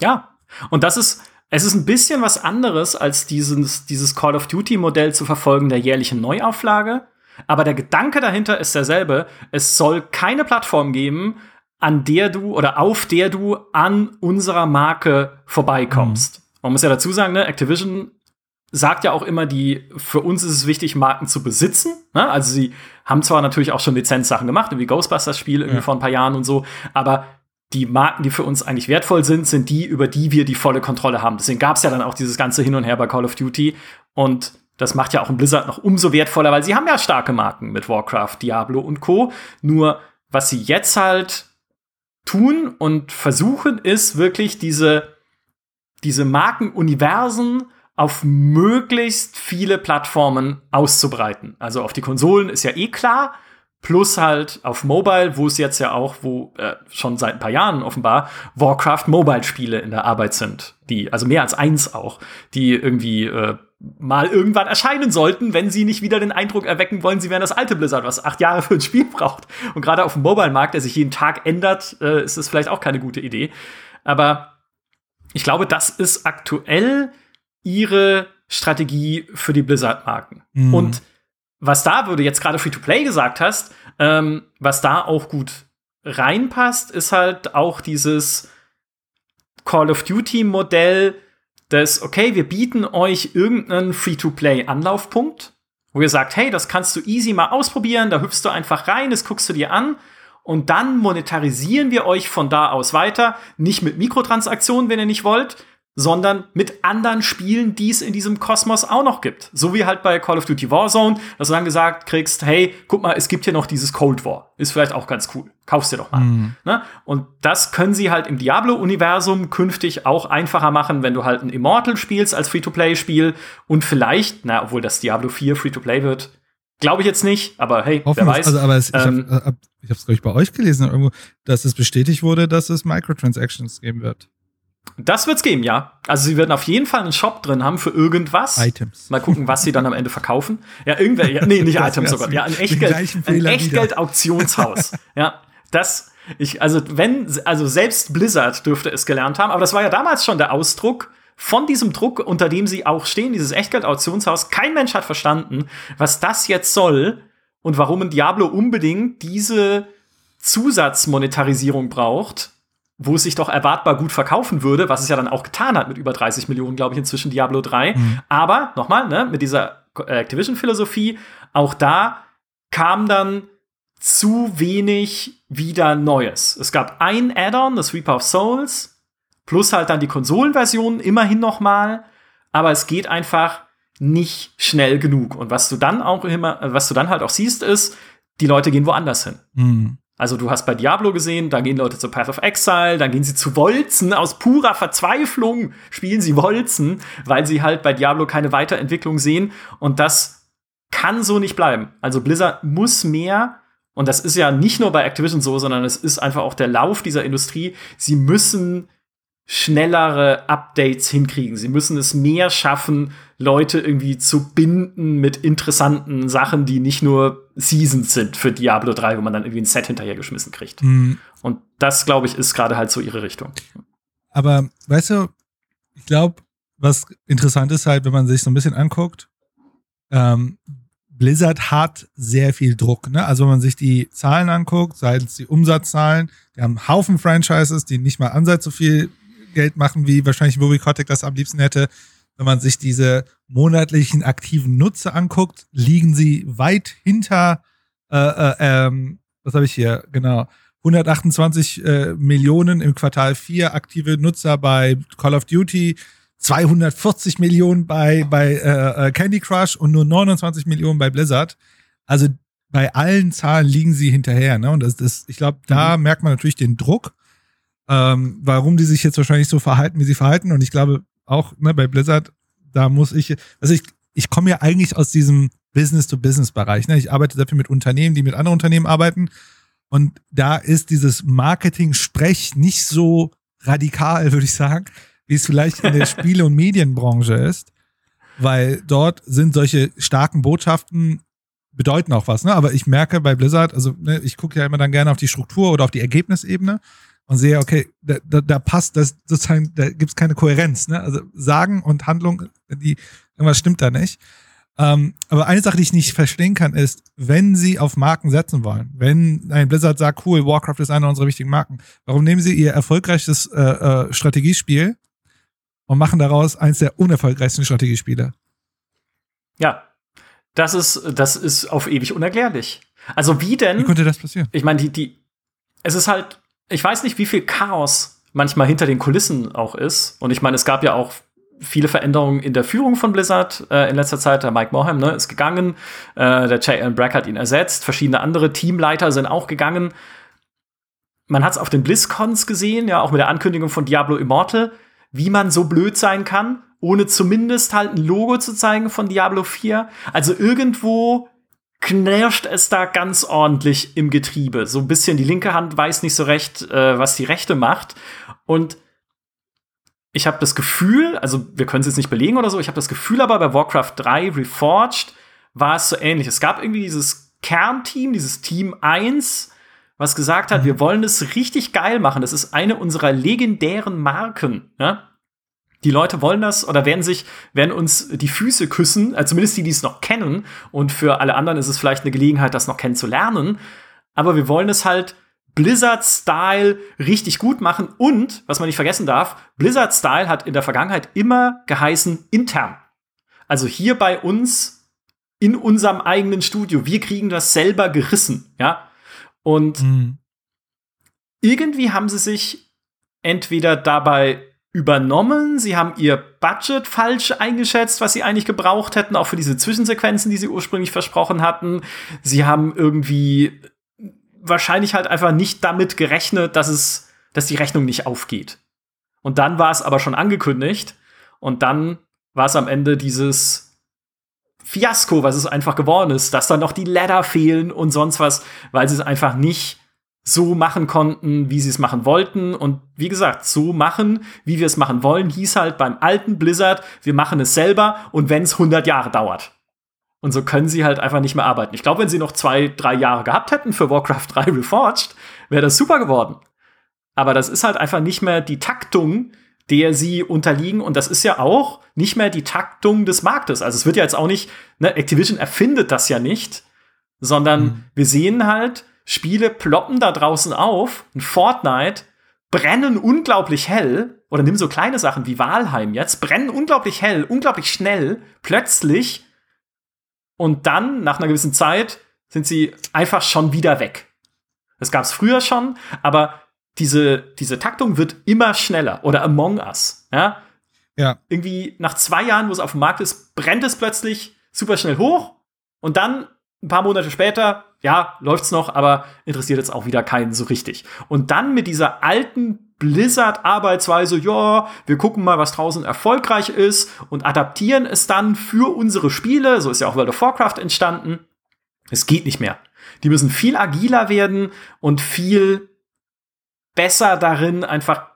Ja, und das ist, es ist ein bisschen was anderes, als dieses, dieses Call of Duty-Modell zu verfolgen der jährlichen Neuauflage. Aber der Gedanke dahinter ist derselbe. Es soll keine Plattform geben, an der du oder auf der du an unserer Marke vorbeikommst. Man muss ja dazu sagen, ne, Activision sagt ja auch immer, die, für uns ist es wichtig, Marken zu besitzen. Ne? Also sie haben zwar natürlich auch schon Lizenzsachen gemacht, wie Ghostbusters-Spiel irgendwie Ja. vor ein paar Jahren und so, aber die Marken, die für uns eigentlich wertvoll sind, sind die, über die wir die volle Kontrolle haben. Deswegen gab es ja dann auch dieses ganze Hin und Her bei Call of Duty. Und das macht ja auch ein Blizzard noch umso wertvoller, weil sie haben ja starke Marken mit Warcraft, Diablo und Co. Nur was sie jetzt halt tun und versuchen, ist wirklich diese, diese Markenuniversen auf möglichst viele Plattformen auszubreiten. Also auf die Konsolen ist ja eh klar, plus halt auf Mobile, wo es jetzt ja auch, wo äh, schon seit ein paar Jahren offenbar Warcraft Mobile-Spiele in der Arbeit sind, die, also mehr als eins auch, die irgendwie äh, mal irgendwann erscheinen sollten, wenn sie nicht wieder den Eindruck erwecken wollen, sie wären das alte Blizzard, was acht Jahre für ein Spiel braucht. Und gerade auf dem Mobile-Markt, der sich jeden Tag ändert, äh, ist es vielleicht auch keine gute Idee. Aber ich glaube, das ist aktuell ihre Strategie für die Blizzard-Marken. Mhm. Und was da, du jetzt gerade Free-to-Play gesagt hast, ähm, was da auch gut reinpasst, ist halt auch dieses Call of Duty-Modell, das, okay, wir bieten euch irgendeinen Free-to-Play-Anlaufpunkt, wo ihr sagt, hey, das kannst du easy mal ausprobieren, da hüpfst du einfach rein, das guckst du dir an und dann monetarisieren wir euch von da aus weiter, nicht mit Mikrotransaktionen, wenn ihr nicht wollt, sondern mit anderen Spielen, die es in diesem Kosmos auch noch gibt. So wie halt bei Call of Duty Warzone, dass du dann gesagt kriegst, hey, guck mal, es gibt hier noch dieses Cold War. Ist vielleicht auch ganz cool. Kaufst dir doch mal. Ne? Und das können sie halt im Diablo-Universum künftig auch einfacher machen, wenn du halt ein Immortal spielst als Free-to-Play-Spiel und vielleicht, na, obwohl das Diablo 4 Free-to-Play wird, glaube ich jetzt nicht, aber hey, Hoffen wer weiß. Also, aber es, ich Ähm, habe hab, ich hab's, glaube ich, bei euch gelesen irgendwo, dass es bestätigt wurde, dass es Microtransactions geben wird. Das wird's geben, ja. Also sie werden auf jeden Fall einen Shop drin haben für irgendwas. Items. Mal gucken, was sie dann am Ende verkaufen. Ja, irgendwer, ja, nee, nicht Items sogar. Ja, ein Echtgeld, ein Fehler wieder. Echtgeld-Auktionshaus. ja, das, ich, also wenn, also selbst Blizzard dürfte es gelernt haben, aber das war ja damals schon der Ausdruck von diesem Druck, unter dem sie auch stehen, dieses Echtgeld-Auktionshaus. Kein Mensch hat verstanden, was das jetzt soll und warum ein Diablo unbedingt diese Zusatzmonetarisierung braucht, wo es sich doch erwartbar gut verkaufen würde, was es ja dann auch getan hat mit über 30 Millionen, glaube ich, inzwischen Diablo 3. Aber nochmal, ne, mit dieser Activision-Philosophie, auch da kam dann zu wenig wieder Neues. Es gab ein Add-on, das Reaper of Souls, plus halt dann die Konsolenversion, immerhin noch mal, aber es geht einfach nicht schnell genug. Und was du dann auch immer, was du dann halt auch siehst, ist, die Leute gehen woanders hin. Mhm. Also du hast bei Diablo gesehen, da gehen Leute zu Path of Exile, dann gehen sie zu Wolzen, aus purer Verzweiflung spielen sie Wolzen, weil sie halt bei Diablo keine Weiterentwicklung sehen und das kann so nicht bleiben. Also Blizzard muss mehr und das ist ja nicht nur bei Activision so, sondern es ist einfach auch der Lauf dieser Industrie. Sie müssen schnellere Updates hinkriegen. Sie müssen es mehr schaffen, Leute irgendwie zu binden mit interessanten Sachen, die nicht nur Seasons sind für Diablo 3, wo man dann irgendwie ein Set hinterhergeschmissen kriegt. Mhm. Und das, glaube ich, ist gerade halt so ihre Richtung. Aber weißt du, ich glaube, was interessant ist halt, wenn man sich so ein bisschen anguckt, ähm, Blizzard hat sehr viel Druck. Ne? Also wenn man sich die Zahlen anguckt, seitens die Umsatzzahlen, die haben einen Haufen Franchises, die nicht mal ansatz so viel Geld machen, wie wahrscheinlich Bobby Kotick das am liebsten hätte. Wenn man sich diese monatlichen aktiven Nutzer anguckt, liegen sie weit hinter, äh, äh, ähm, was habe ich hier, genau, 128 äh, Millionen im Quartal 4 aktive Nutzer bei Call of Duty, 240 Millionen bei, bei äh, äh, Candy Crush und nur 29 Millionen bei Blizzard. Also bei allen Zahlen liegen sie hinterher. Ne? Und das, das, ich glaube, da merkt man natürlich den Druck. ähm, warum die sich jetzt wahrscheinlich so verhalten, wie sie verhalten. Und ich glaube auch ne, bei Blizzard, da muss ich, also ich, ich komme ja eigentlich aus diesem Business-to-Business-Bereich. Ne? Ich arbeite sehr viel mit Unternehmen, die mit anderen Unternehmen arbeiten. Und da ist dieses Marketing-Sprech nicht so radikal, würde ich sagen, wie es vielleicht in der Spiele- und Medienbranche ist. Weil dort sind solche starken Botschaften bedeuten auch was, ne? Aber ich merke bei Blizzard, also ne, ich gucke ja immer dann gerne auf die Struktur oder auf die Ergebnisebene und sehe, okay, da, da, da passt das sozusagen, da gibt's keine Kohärenz, ne? Also Sagen und Handlung, die irgendwas stimmt da nicht. Ähm, aber eine Sache, die ich nicht verstehen kann, ist, wenn sie auf Marken setzen wollen, wenn ein Blizzard sagt, cool, Warcraft ist eine unserer wichtigen Marken, warum nehmen sie ihr erfolgreichstes äh, äh, Strategiespiel und machen daraus eins der unerfolgreichsten Strategiespiele? Ja, das ist, das ist auf ewig unerklärlich. Also wie denn? Wie konnte das passieren? Ich meine, die, die, es ist halt, ich weiß nicht, wie viel Chaos manchmal hinter den Kulissen auch ist. Und ich meine, es gab ja auch viele Veränderungen in der Führung von Blizzard äh, in letzter Zeit. Der Mike Morham ne, ist gegangen, äh, der Allen Brack hat ihn ersetzt, verschiedene andere Teamleiter sind auch gegangen. Man hat es auf den BlizzCons gesehen, ja, auch mit der Ankündigung von Diablo Immortal, wie man so blöd sein kann ohne zumindest halt ein Logo zu zeigen von Diablo 4. Also irgendwo knirscht es da ganz ordentlich im Getriebe. So ein bisschen die linke Hand weiß nicht so recht, äh, was die rechte macht. Und ich habe das Gefühl, also wir können es jetzt nicht belegen oder so, ich habe das Gefühl aber bei Warcraft 3 Reforged war es so ähnlich. Es gab irgendwie dieses Kernteam, dieses Team 1, was gesagt hat, mhm. wir wollen es richtig geil machen. Das ist eine unserer legendären Marken. Ja? Die Leute wollen das oder werden sich, werden uns die Füße küssen, also zumindest die, die es noch kennen. Und für alle anderen ist es vielleicht eine Gelegenheit, das noch kennenzulernen. Aber wir wollen es halt Blizzard-Style richtig gut machen. Und, was man nicht vergessen darf, Blizzard-Style hat in der Vergangenheit immer geheißen intern. Also hier bei uns in unserem eigenen Studio. Wir kriegen das selber gerissen, ja. Und mhm. irgendwie haben sie sich entweder dabei übernommen. Sie haben ihr Budget falsch eingeschätzt, was sie eigentlich gebraucht hätten, auch für diese Zwischensequenzen, die sie ursprünglich versprochen hatten. Sie haben irgendwie wahrscheinlich halt einfach nicht damit gerechnet, dass es, dass die Rechnung nicht aufgeht. Und dann war es aber schon angekündigt und dann war es am Ende dieses Fiasko, was es einfach geworden ist, dass dann noch die Ladder fehlen und sonst was, weil sie es einfach nicht so machen konnten, wie sie es machen wollten. Und wie gesagt, so machen, wie wir es machen wollen, hieß halt beim alten Blizzard, wir machen es selber und wenn es 100 Jahre dauert. Und so können sie halt einfach nicht mehr arbeiten. Ich glaube, wenn sie noch zwei, drei Jahre gehabt hätten für Warcraft 3 Reforged, wäre das super geworden. Aber das ist halt einfach nicht mehr die Taktung, der sie unterliegen. Und das ist ja auch nicht mehr die Taktung des Marktes. Also es wird ja jetzt auch nicht, ne, Activision erfindet das ja nicht, sondern mhm. wir sehen halt, Spiele ploppen da draußen auf, ein Fortnite, brennen unglaublich hell, oder nimm so kleine Sachen wie Walheim jetzt, brennen unglaublich hell, unglaublich schnell, plötzlich, und dann, nach einer gewissen Zeit, sind sie einfach schon wieder weg. Das gab es früher schon, aber diese, diese Taktung wird immer schneller. Oder Among Us, ja? Ja. Irgendwie nach zwei Jahren, wo es auf dem Markt ist, brennt es plötzlich super schnell hoch und dann ein paar Monate später, ja, läuft's noch, aber interessiert jetzt auch wieder keinen so richtig. Und dann mit dieser alten Blizzard-Arbeitsweise, ja, wir gucken mal, was draußen erfolgreich ist und adaptieren es dann für unsere Spiele. So ist ja auch World of Warcraft entstanden. Es geht nicht mehr. Die müssen viel agiler werden und viel besser darin, einfach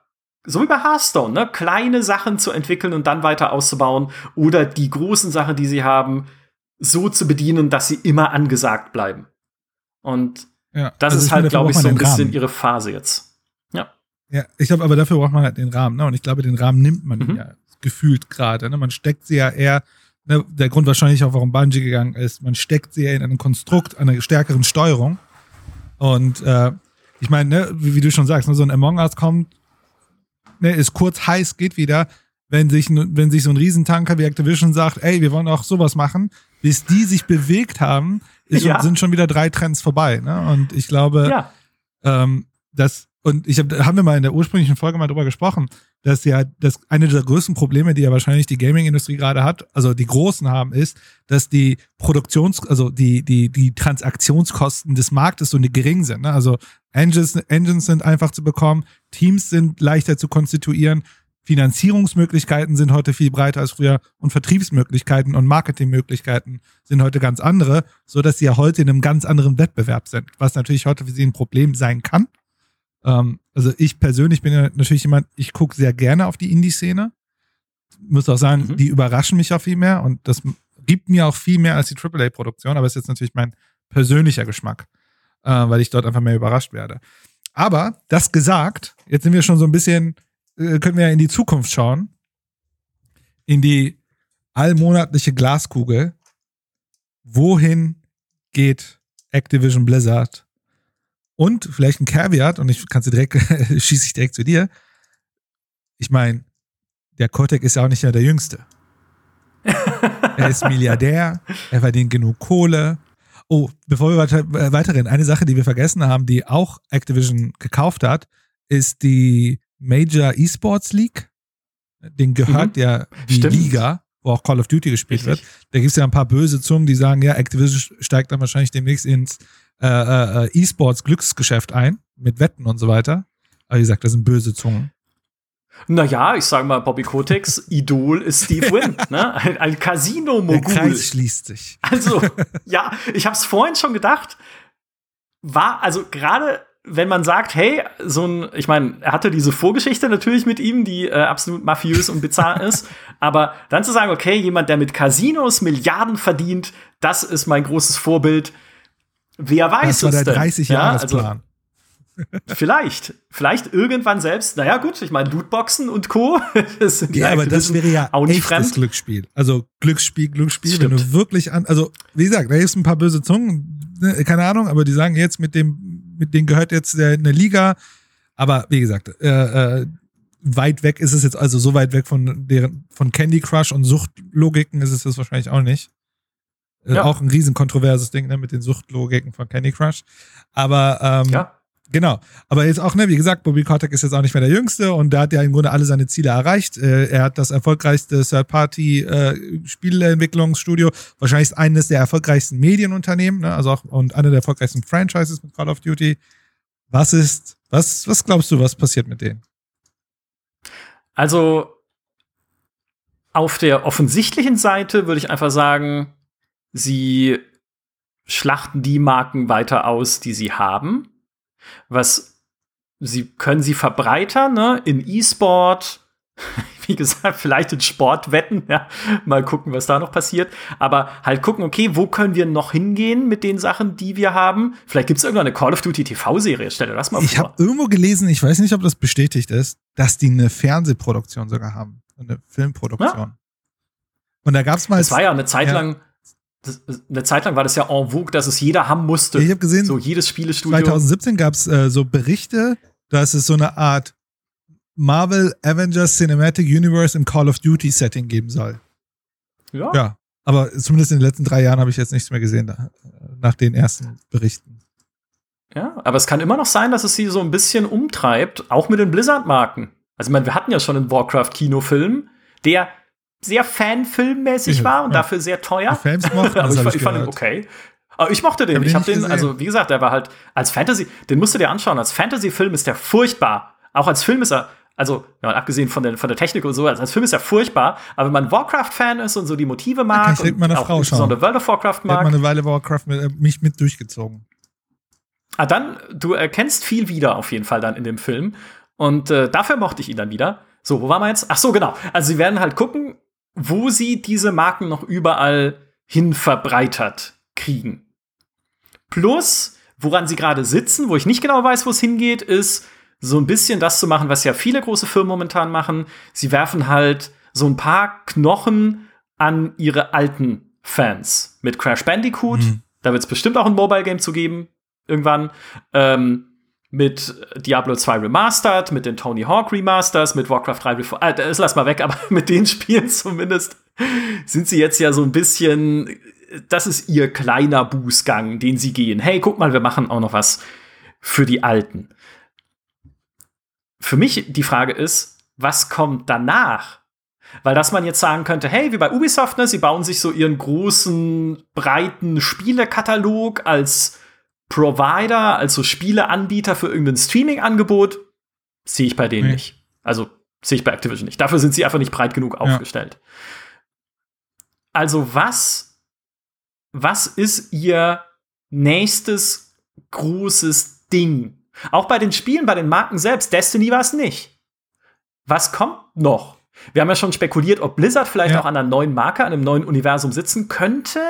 so wie bei Hearthstone, ne, kleine Sachen zu entwickeln und dann weiter auszubauen oder die großen Sachen, die sie haben, so zu bedienen, dass sie immer angesagt bleiben. Und ja, das also ist halt, glaube ich, so ein bisschen Rahmen. ihre Phase jetzt. Ja. Ja, ich glaube, aber dafür braucht man halt den Rahmen. Ne? Und ich glaube, den Rahmen nimmt man mhm. ja gefühlt gerade. Ne? Man steckt sie ja eher, ne? der Grund wahrscheinlich auch, warum Bungie gegangen ist, man steckt sie ja in einem Konstrukt, einer stärkeren Steuerung. Und äh, ich meine, ne, wie, wie, du schon sagst, ne, so ein Among Us kommt, ne, ist kurz heiß, geht wieder. Wenn sich, wenn sich so ein Riesentanker wie Activision sagt, ey, wir wollen auch sowas machen, bis die sich bewegt haben, ist, ja. sind schon wieder drei Trends vorbei. Ne? Und ich glaube, ja. ähm, das, und ich hab, haben wir mal in der ursprünglichen Folge mal drüber gesprochen, dass ja das eine der größten Probleme, die ja wahrscheinlich die Gaming-Industrie gerade hat, also die großen haben, ist, dass die Produktions-, also die, die, die Transaktionskosten des Marktes so gering sind. Ne? Also Engines, Engines sind einfach zu bekommen, Teams sind leichter zu konstituieren, Finanzierungsmöglichkeiten sind heute viel breiter als früher und Vertriebsmöglichkeiten und Marketingmöglichkeiten sind heute ganz andere, so dass sie ja heute in einem ganz anderen Wettbewerb sind, was natürlich heute für sie ein Problem sein kann. Ähm, also ich persönlich bin ja natürlich jemand, ich gucke sehr gerne auf die Indie-Szene. Muss auch sagen, mhm. die überraschen mich auch viel mehr und das gibt mir auch viel mehr als die AAA-Produktion, aber ist jetzt natürlich mein persönlicher Geschmack, äh, weil ich dort einfach mehr überrascht werde. Aber das gesagt, jetzt sind wir schon so ein bisschen, können wir ja in die Zukunft schauen, in die allmonatliche Glaskugel. Wohin geht Activision Blizzard und vielleicht ein Caveat, und ich kann sie direkt, schieße ich direkt zu dir. Ich meine, der Kotek ist ja auch nicht mehr der Jüngste. er ist Milliardär, er verdient genug Kohle. Oh, bevor wir weiter, äh, weiterreden, eine Sache, die wir vergessen haben, die auch Activision gekauft hat, ist die Major Esports League. Den gehört mhm. ja die Stimmt. Liga, wo auch Call of Duty gespielt Richtig. wird. Da gibt es ja ein paar böse Zungen, die sagen, ja, Activision steigt dann wahrscheinlich demnächst ins äh, äh, äh, E-Sports Glücksgeschäft ein, mit Wetten und so weiter. Aber wie gesagt, das sind böse Zungen. Naja, ich sag mal, Bobby Kotiks Idol ist Steve Wynn, ne? Ein, ein Casino-Mogul. Der Kreis schließt sich. Also, ja, ich hab's vorhin schon gedacht, war, also gerade wenn man sagt, hey, so ein, ich meine, er hatte diese Vorgeschichte natürlich mit ihm, die äh, absolut mafiös und bizarr ist, aber dann zu sagen, okay, jemand, der mit Casinos Milliarden verdient, das ist mein großes Vorbild, Wer weiß das war der 30-Jahresplan. Ja, also, vielleicht. Vielleicht irgendwann selbst. Naja, gut, ich meine, Lootboxen und Co. ja, aber das wäre ja auch nicht fremd. Glücksspiel. Also Glücksspiel, Glücksspiel, Stimmt. wenn du wirklich an, also wie gesagt, da gibt es ein paar böse Zungen, ne, keine Ahnung, aber die sagen jetzt mit dem, mit denen gehört jetzt der, eine Liga. Aber wie gesagt, äh, äh, weit weg ist es jetzt, also so weit weg von deren, von Candy Crush und Suchtlogiken ist es das wahrscheinlich auch nicht. Äh, ja. Auch ein riesen kontroverses Ding ne, mit den Suchtlogiken von Candy Crush. Aber ähm, ja. Genau. Aber jetzt auch, ne, wie gesagt, Bobby Kotick ist jetzt auch nicht mehr der Jüngste und der hat ja im Grunde alle seine Ziele erreicht. Äh, er hat das erfolgreichste Third-Party-Spielentwicklungsstudio, äh, wahrscheinlich eines der erfolgreichsten Medienunternehmen, ne, also auch und eine der erfolgreichsten Franchises mit Call of Duty. Was ist, was, was glaubst du, was passiert mit denen? Also, auf der offensichtlichen Seite würde ich einfach sagen, sie schlachten die Marken weiter aus, die sie haben. Was sie können sie verbreitern, ne? In E-Sport, wie gesagt, vielleicht in Sportwetten, ja, mal gucken, was da noch passiert. Aber halt gucken, okay, wo können wir noch hingehen mit den Sachen, die wir haben? Vielleicht gibt es irgendwann eine Call of Duty TV-Serie, stelle das mal ich vor. Ich habe irgendwo gelesen, ich weiß nicht, ob das bestätigt ist, dass die eine Fernsehproduktion sogar haben, eine Filmproduktion. Ja. Und da gab es mal. Es war ja eine Zeit lang das, eine Zeit lang war das ja en vogue, dass es jeder haben musste. Ich habe gesehen, so jedes Spielestudio. 2017 gab es äh, so Berichte, dass es so eine Art Marvel Avengers Cinematic Universe im Call of Duty Setting geben soll. Ja. Ja. Aber zumindest in den letzten drei Jahren habe ich jetzt nichts mehr gesehen, da, nach den ersten Berichten. Ja, aber es kann immer noch sein, dass es sie so ein bisschen umtreibt, auch mit den Blizzard-Marken. Also, ich meine, wir hatten ja schon einen Warcraft-Kinofilm, der sehr Fanfilmmäßig war und ja. dafür sehr teuer. Die Fans mochten Aber ich, ich fand ihn okay. Aber ich mochte den. Hab ich habe den, gesehen. also wie gesagt, der war halt als Fantasy, den musst du dir anschauen. Als Fantasy-Film ist der furchtbar. Auch als Film ist er, also ja, abgesehen von der, von der Technik und so, als, als Film ist er furchtbar. Aber wenn man Warcraft-Fan ist und so die Motive mag, ja, und auch Frau insbesondere World of Warcraft mag. Ich habe eine Weile Warcraft mit, äh, mich mit durchgezogen. Ah, dann, du erkennst viel wieder auf jeden Fall dann in dem Film. Und äh, dafür mochte ich ihn dann wieder. So, wo waren wir jetzt? Ach so, genau. Also sie werden halt gucken, wo sie diese Marken noch überall hin verbreitert kriegen. Plus, woran sie gerade sitzen, wo ich nicht genau weiß, wo es hingeht, ist so ein bisschen das zu machen, was ja viele große Firmen momentan machen. Sie werfen halt so ein paar Knochen an ihre alten Fans. Mit Crash Bandicoot, mhm. da wird es bestimmt auch ein Mobile Game zu geben, irgendwann. Ähm, mit Diablo 2 Remastered, mit den Tony Hawk Remasters, mit Warcraft 3 Reforged. Äh, das lass mal weg, aber mit den Spielen zumindest sind sie jetzt ja so ein bisschen, das ist ihr kleiner Bußgang, den sie gehen. Hey, guck mal, wir machen auch noch was für die Alten. Für mich die Frage ist, was kommt danach? Weil dass man jetzt sagen könnte, hey, wie bei Ubisoft, ne, sie bauen sich so ihren großen, breiten Spielekatalog als Provider, also Spieleanbieter für irgendein Streaming-Angebot, sehe ich bei denen nee. nicht. Also sehe ich bei Activision nicht. Dafür sind sie einfach nicht breit genug aufgestellt. Ja. Also was, was ist ihr nächstes großes Ding? Auch bei den Spielen, bei den Marken selbst. Destiny war es nicht. Was kommt noch? Wir haben ja schon spekuliert, ob Blizzard vielleicht ja. auch an einer neuen Marke, an einem neuen Universum sitzen könnte.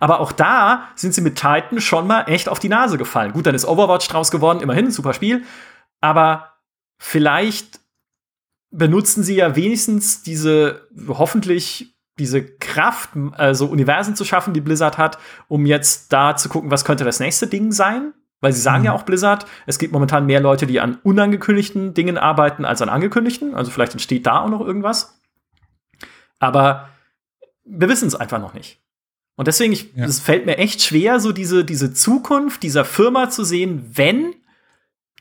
Aber auch da sind sie mit Titan schon mal echt auf die Nase gefallen. Gut, dann ist Overwatch draus geworden, immerhin, super Spiel. Aber vielleicht benutzen sie ja wenigstens diese, hoffentlich diese Kraft, also Universen zu schaffen, die Blizzard hat, um jetzt da zu gucken, was könnte das nächste Ding sein. Weil sie sagen mhm. ja auch Blizzard, es gibt momentan mehr Leute, die an unangekündigten Dingen arbeiten als an angekündigten. Also vielleicht entsteht da auch noch irgendwas. Aber wir wissen es einfach noch nicht. Und deswegen, ich, ja. es fällt mir echt schwer, so diese, diese Zukunft dieser Firma zu sehen, wenn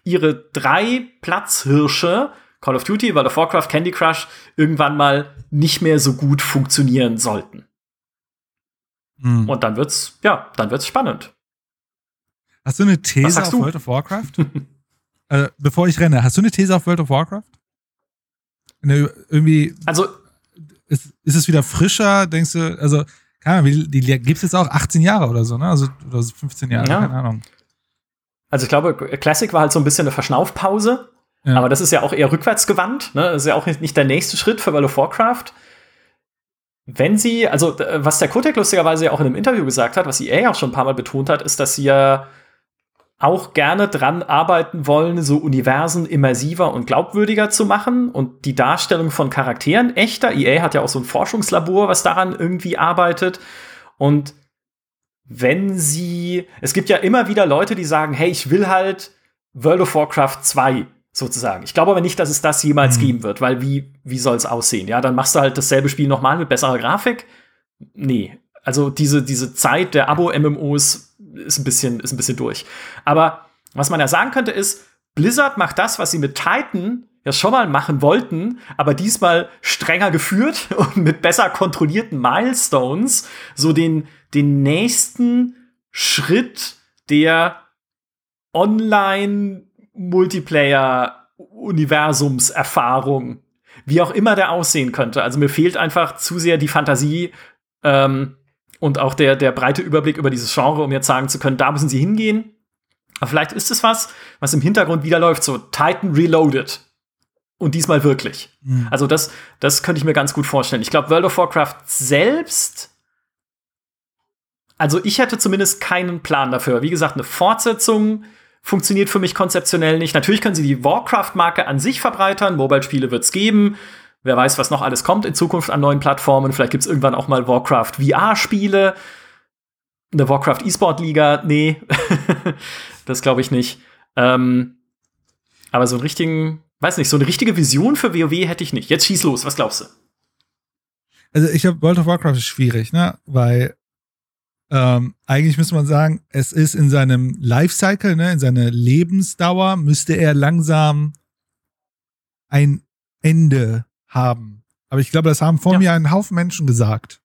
ihre drei Platzhirsche, Call of Duty, World of Warcraft, Candy Crush, irgendwann mal nicht mehr so gut funktionieren sollten. Mhm. Und dann wird's, ja, dann wird's spannend. Hast du eine These auf du? World of Warcraft? äh, bevor ich renne, hast du eine These auf World of Warcraft? Eine, irgendwie. Also. Ist, ist es wieder frischer? Denkst du, also, keine Ahnung, die, gibt es jetzt auch 18 Jahre oder so, ne? Also, oder 15 Jahre, ja. keine Ahnung. Also, ich glaube, Classic war halt so ein bisschen eine Verschnaufpause. Ja. Aber das ist ja auch eher rückwärtsgewandt. Ne? Das ist ja auch nicht der nächste Schritt für World of Warcraft. Wenn sie, also was der Kotek lustigerweise ja auch in einem Interview gesagt hat, was EA auch schon ein paar Mal betont hat, ist, dass sie ja auch gerne dran arbeiten wollen, so Universen immersiver und glaubwürdiger zu machen und die Darstellung von Charakteren echter. EA hat ja auch so ein Forschungslabor, was daran irgendwie arbeitet. Und wenn sie, es gibt ja immer wieder Leute, die sagen, hey, ich will halt World of Warcraft 2 sozusagen. Ich glaube aber nicht, dass es das jemals mhm. geben wird, weil wie, wie soll es aussehen? Ja, dann machst du halt dasselbe Spiel nochmal mit besserer Grafik. Nee, also diese, diese Zeit der Abo-MMOs ist ein bisschen, ist ein bisschen durch. Aber was man ja sagen könnte ist, Blizzard macht das, was sie mit Titan ja schon mal machen wollten, aber diesmal strenger geführt und mit besser kontrollierten Milestones, so den, den nächsten Schritt der Online-Multiplayer-Universumserfahrung, wie auch immer der aussehen könnte. Also mir fehlt einfach zu sehr die Fantasie, ähm, und auch der, der breite Überblick über dieses Genre, um jetzt sagen zu können, da müssen sie hingehen. Aber vielleicht ist es was, was im Hintergrund wieder läuft, so Titan Reloaded. Und diesmal wirklich. Mhm. Also das, das könnte ich mir ganz gut vorstellen. Ich glaube, World of Warcraft selbst also ich hätte zumindest keinen Plan dafür. Wie gesagt, eine Fortsetzung funktioniert für mich konzeptionell nicht. Natürlich können sie die Warcraft-Marke an sich verbreitern. Mobile-Spiele wird es geben. Wer weiß, was noch alles kommt in Zukunft an neuen Plattformen. Vielleicht gibt es irgendwann auch mal Warcraft VR-Spiele. Eine Warcraft E-Sport-Liga. Nee, das glaube ich nicht. Ähm, aber so einen richtigen, weiß nicht, so eine richtige Vision für WoW hätte ich nicht. Jetzt schieß los, was glaubst du? Also ich habe World of Warcraft ist schwierig, ne? Weil ähm, eigentlich müsste man sagen, es ist in seinem Lifecycle, ne, in seiner Lebensdauer, müsste er langsam ein Ende haben. Aber ich glaube, das haben vor ja. mir einen Haufen Menschen gesagt.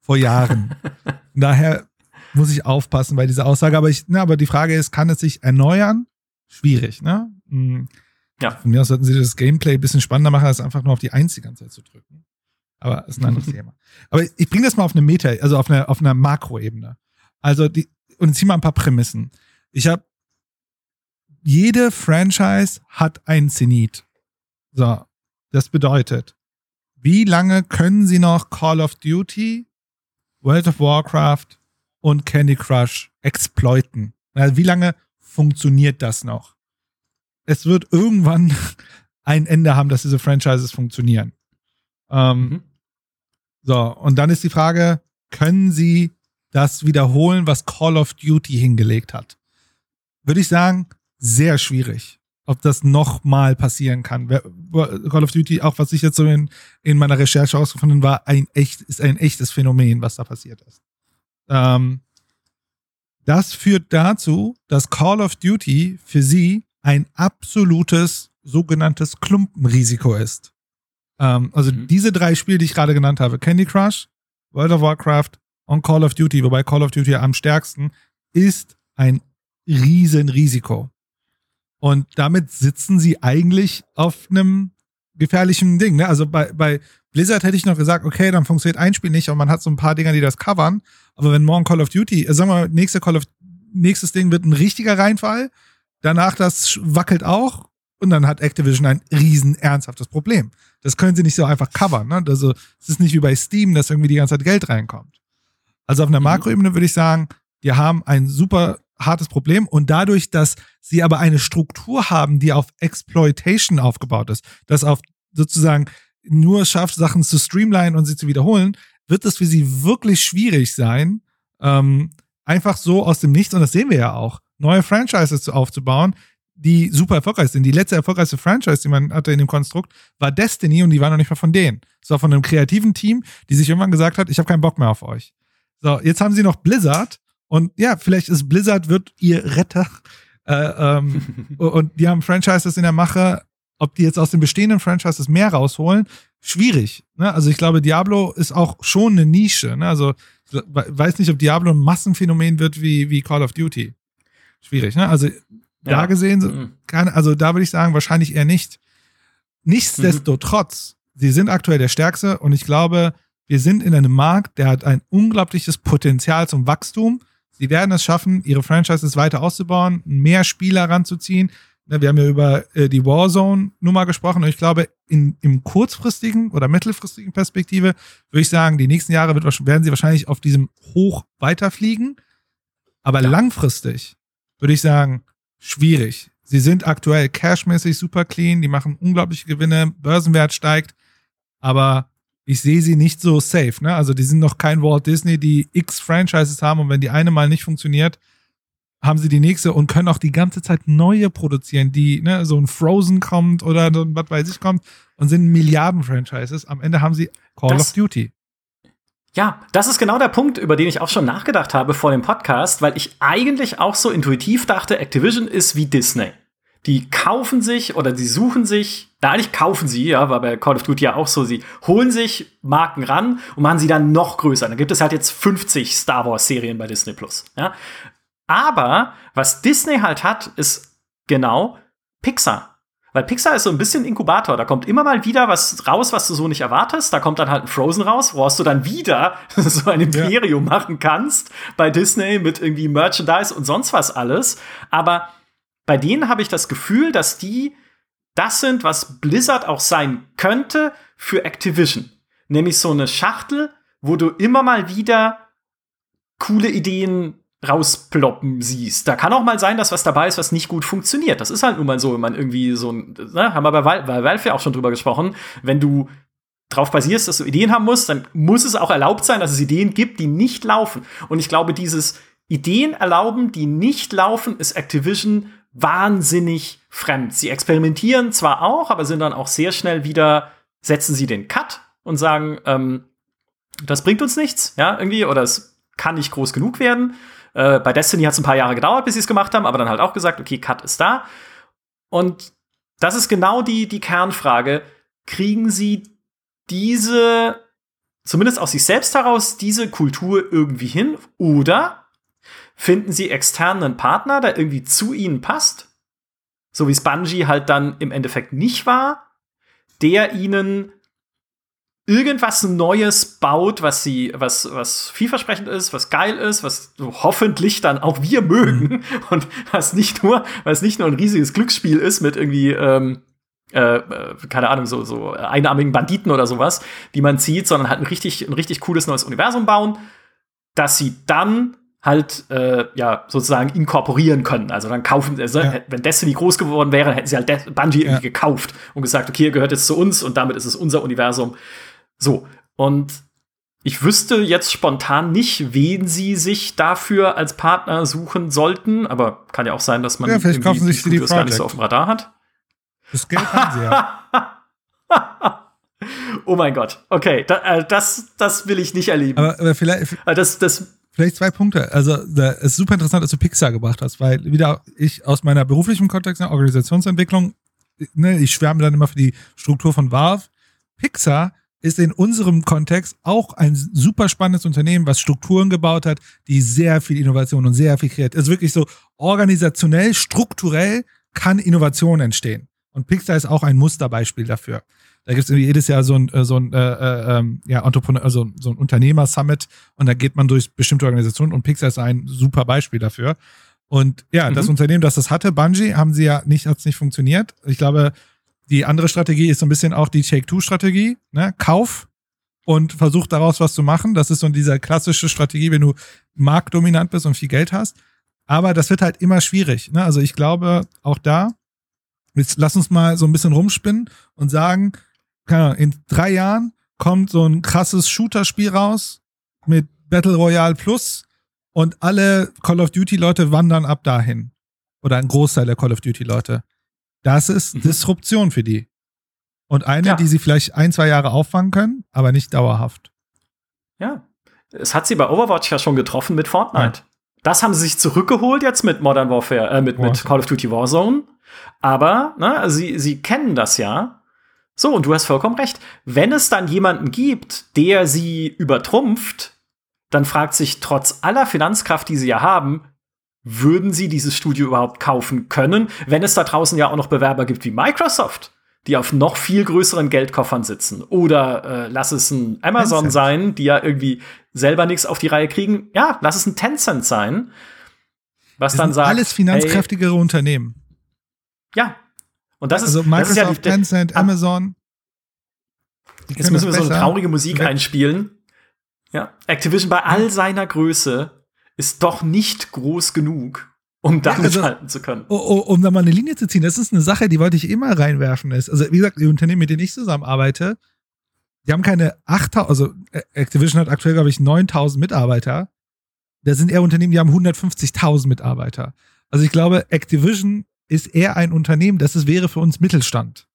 Vor Jahren. Daher muss ich aufpassen bei dieser Aussage. Aber ich, ne, aber die Frage ist, kann es sich erneuern? Schwierig, ne? Hm. Ja. Von mir aus sollten sie das Gameplay ein bisschen spannender machen, als einfach nur auf die Eins die ganze Zeit zu drücken. Aber ist ein anderes Thema. Aber ich bringe das mal auf eine Meta, also auf einer auf einer Makroebene. Also die und zieh mal ein paar Prämissen. Ich habe jede Franchise hat ein Zenit. So, das bedeutet, wie lange können sie noch Call of Duty, World of Warcraft und Candy Crush exploiten? Also wie lange funktioniert das noch? Es wird irgendwann ein Ende haben, dass diese Franchises funktionieren. Ähm, mhm. So, und dann ist die Frage, können sie das wiederholen, was Call of Duty hingelegt hat? Würde ich sagen, sehr schwierig ob das nochmal passieren kann. Call of Duty, auch was ich jetzt so in, in meiner Recherche herausgefunden war, ein echt, ist ein echtes Phänomen, was da passiert ist. Ähm, das führt dazu, dass Call of Duty für sie ein absolutes sogenanntes Klumpenrisiko ist. Ähm, also mhm. diese drei Spiele, die ich gerade genannt habe, Candy Crush, World of Warcraft und Call of Duty, wobei Call of Duty am stärksten, ist ein Riesenrisiko. Und damit sitzen sie eigentlich auf einem gefährlichen Ding. Ne? Also bei, bei Blizzard hätte ich noch gesagt, okay, dann funktioniert ein Spiel nicht und man hat so ein paar Dinger, die das covern. Aber wenn morgen Call of Duty, äh, sagen wir mal, nächste Call of, nächstes Ding wird ein richtiger Reinfall, danach das wackelt auch und dann hat Activision ein riesen ernsthaftes Problem. Das können sie nicht so einfach covern. Ne? Also es ist nicht wie bei Steam, dass irgendwie die ganze Zeit Geld reinkommt. Also auf einer mhm. Makroebene würde ich sagen, wir haben ein super hartes Problem und dadurch, dass sie aber eine Struktur haben, die auf Exploitation aufgebaut ist, das auf sozusagen nur schafft, Sachen zu streamline und sie zu wiederholen, wird es für sie wirklich schwierig sein, ähm, einfach so aus dem Nichts, und das sehen wir ja auch, neue Franchises aufzubauen, die super erfolgreich sind. Die letzte erfolgreichste Franchise, die man hatte in dem Konstrukt, war Destiny und die war noch nicht mal von denen. Es war von einem kreativen Team, die sich irgendwann gesagt hat, ich habe keinen Bock mehr auf euch. So, jetzt haben sie noch Blizzard und ja, vielleicht ist Blizzard wird ihr Retter. Äh, ähm, und die haben Franchises in der Mache. Ob die jetzt aus den bestehenden Franchises mehr rausholen, schwierig. Ne? Also ich glaube, Diablo ist auch schon eine Nische. Ne? Also ich weiß nicht, ob Diablo ein Massenphänomen wird wie, wie Call of Duty. Schwierig. Ne? Also ja. da gesehen, mhm. kann, also da würde ich sagen, wahrscheinlich eher nicht. Nichtsdestotrotz, mhm. sie sind aktuell der Stärkste und ich glaube, wir sind in einem Markt, der hat ein unglaubliches Potenzial zum Wachstum. Sie werden es schaffen, ihre Franchises weiter auszubauen, mehr Spieler ranzuziehen. Wir haben ja über äh, die Warzone-Nummer gesprochen und ich glaube, in, im kurzfristigen oder mittelfristigen Perspektive würde ich sagen, die nächsten Jahre wird, werden sie wahrscheinlich auf diesem Hoch weiterfliegen. Aber ja. langfristig würde ich sagen, schwierig. Sie sind aktuell cashmäßig super clean, die machen unglaubliche Gewinne, Börsenwert steigt, aber ich sehe sie nicht so safe. Ne? Also die sind noch kein Walt Disney, die x Franchises haben und wenn die eine mal nicht funktioniert, haben sie die nächste und können auch die ganze Zeit neue produzieren, die, ne, so ein Frozen kommt oder so ein was weiß ich kommt und sind Milliarden-Franchises. Am Ende haben sie Call das, of Duty. Ja, das ist genau der Punkt, über den ich auch schon nachgedacht habe vor dem Podcast, weil ich eigentlich auch so intuitiv dachte, Activision ist wie Disney die kaufen sich oder die suchen sich, da eigentlich kaufen sie, ja, war bei Call of Duty ja auch so, sie holen sich Marken ran und machen sie dann noch größer. Dann gibt es halt jetzt 50 Star Wars Serien bei Disney Plus, ja. Aber was Disney halt hat, ist genau Pixar. Weil Pixar ist so ein bisschen Inkubator. Da kommt immer mal wieder was raus, was du so nicht erwartest. Da kommt dann halt ein Frozen raus, woraus du dann wieder so ein Imperium ja. machen kannst bei Disney mit irgendwie Merchandise und sonst was alles. Aber bei denen habe ich das Gefühl, dass die das sind, was Blizzard auch sein könnte für Activision. Nämlich so eine Schachtel, wo du immer mal wieder coole Ideen rausploppen siehst. Da kann auch mal sein, dass was dabei ist, was nicht gut funktioniert. Das ist halt nun mal so, wenn man irgendwie so ein, ne, haben wir bei, Val bei Valve ja auch schon drüber gesprochen, wenn du drauf basierst, dass du Ideen haben musst, dann muss es auch erlaubt sein, dass es Ideen gibt, die nicht laufen. Und ich glaube, dieses Ideen erlauben, die nicht laufen, ist Activision wahnsinnig fremd. Sie experimentieren zwar auch, aber sind dann auch sehr schnell wieder, setzen sie den Cut und sagen, ähm, das bringt uns nichts, ja, irgendwie, oder es kann nicht groß genug werden. Äh, bei Destiny hat es ein paar Jahre gedauert, bis sie es gemacht haben, aber dann halt auch gesagt, okay, Cut ist da. Und das ist genau die, die Kernfrage. Kriegen sie diese, zumindest aus sich selbst heraus, diese Kultur irgendwie hin? Oder Finden sie externen Partner, der irgendwie zu ihnen passt? So wie es Bungie halt dann im Endeffekt nicht war, der ihnen irgendwas Neues baut, was sie, was, was vielversprechend ist, was geil ist, was so hoffentlich dann auch wir mögen mhm. und was nicht nur, was nicht nur ein riesiges Glücksspiel ist mit irgendwie, ähm, äh, äh keine Ahnung, so, so einarmigen Banditen oder sowas, die man zieht, sondern halt ein richtig, ein richtig cooles neues Universum bauen, dass sie dann halt äh, ja sozusagen inkorporieren können. Also dann kaufen, also, ja. wenn Destiny groß geworden wäre, hätten sie halt De Bungie ja. irgendwie gekauft und gesagt, okay, gehört jetzt zu uns und damit ist es unser Universum. So und ich wüsste jetzt spontan nicht, wen sie sich dafür als Partner suchen sollten, aber kann ja auch sein, dass man ja, vielleicht kaufen sich die, die gar nicht so auf dem Radar hat. Das Geld haben sie ja. oh mein Gott. Okay, da, äh, das, das will ich nicht erleben. Aber, aber vielleicht. Äh, das, das Vielleicht zwei Punkte. Also, da ist super interessant, dass du Pixar gebracht hast, weil wieder ich aus meiner beruflichen Kontext, Organisationsentwicklung, ne, ich schwärme dann immer für die Struktur von Valve. Pixar ist in unserem Kontext auch ein super spannendes Unternehmen, was Strukturen gebaut hat, die sehr viel Innovation und sehr viel Kreativität. Also wirklich so organisationell, strukturell kann Innovation entstehen. Und Pixar ist auch ein Musterbeispiel dafür. Da gibt es jedes Jahr so ein, äh, so ein, äh, äh, ähm, ja, Entrepreneur, also so ein Unternehmer-Summit und da geht man durch bestimmte Organisationen und Pixar ist ein super Beispiel dafür. Und ja, mhm. das Unternehmen, das das hatte, Bungie, haben sie ja nicht, hat es nicht funktioniert. Ich glaube, die andere Strategie ist so ein bisschen auch die Take-Two-Strategie, ne? Kauf und versuch daraus was zu machen. Das ist so diese klassische Strategie, wenn du marktdominant bist und viel Geld hast. Aber das wird halt immer schwierig. Ne? Also ich glaube, auch da, jetzt lass uns mal so ein bisschen rumspinnen und sagen, keine Ahnung, in drei Jahren kommt so ein krasses Shooter-Spiel raus mit Battle Royale Plus und alle Call of Duty-Leute wandern ab dahin. Oder ein Großteil der Call of Duty-Leute. Das ist mhm. Disruption für die. Und eine, ja. die sie vielleicht ein, zwei Jahre auffangen können, aber nicht dauerhaft. Ja. Es hat sie bei Overwatch ja schon getroffen mit Fortnite. Ja. Das haben sie sich zurückgeholt jetzt mit Modern Warfare, äh, mit, mit Call of Duty Warzone. Aber ne, sie, sie kennen das ja. So, und du hast vollkommen recht. Wenn es dann jemanden gibt, der sie übertrumpft, dann fragt sich trotz aller Finanzkraft, die sie ja haben, würden sie dieses Studio überhaupt kaufen können, wenn es da draußen ja auch noch Bewerber gibt wie Microsoft, die auf noch viel größeren Geldkoffern sitzen. Oder äh, lass es ein Amazon Tencent. sein, die ja irgendwie selber nichts auf die Reihe kriegen. Ja, lass es ein Tencent sein, was das dann sagt. Alles finanzkräftigere ey, Unternehmen. Ja. Und das also ist Microsoft, das ist ja die, Tencent, Amazon. Jetzt müssen wir so eine traurige Musik einspielen. Ja, Activision bei all seiner Größe ist doch nicht groß genug, um da also, mithalten zu können. Oh, oh, um da mal eine Linie zu ziehen, das ist eine Sache, die wollte ich immer reinwerfen. Ist. Also, wie gesagt, die Unternehmen, mit denen ich zusammenarbeite, die haben keine 8000, also Activision hat aktuell, glaube ich, 9000 Mitarbeiter. Da sind eher Unternehmen, die haben 150.000 Mitarbeiter. Also ich glaube, Activision ist eher ein Unternehmen, das ist, wäre für uns Mittelstand.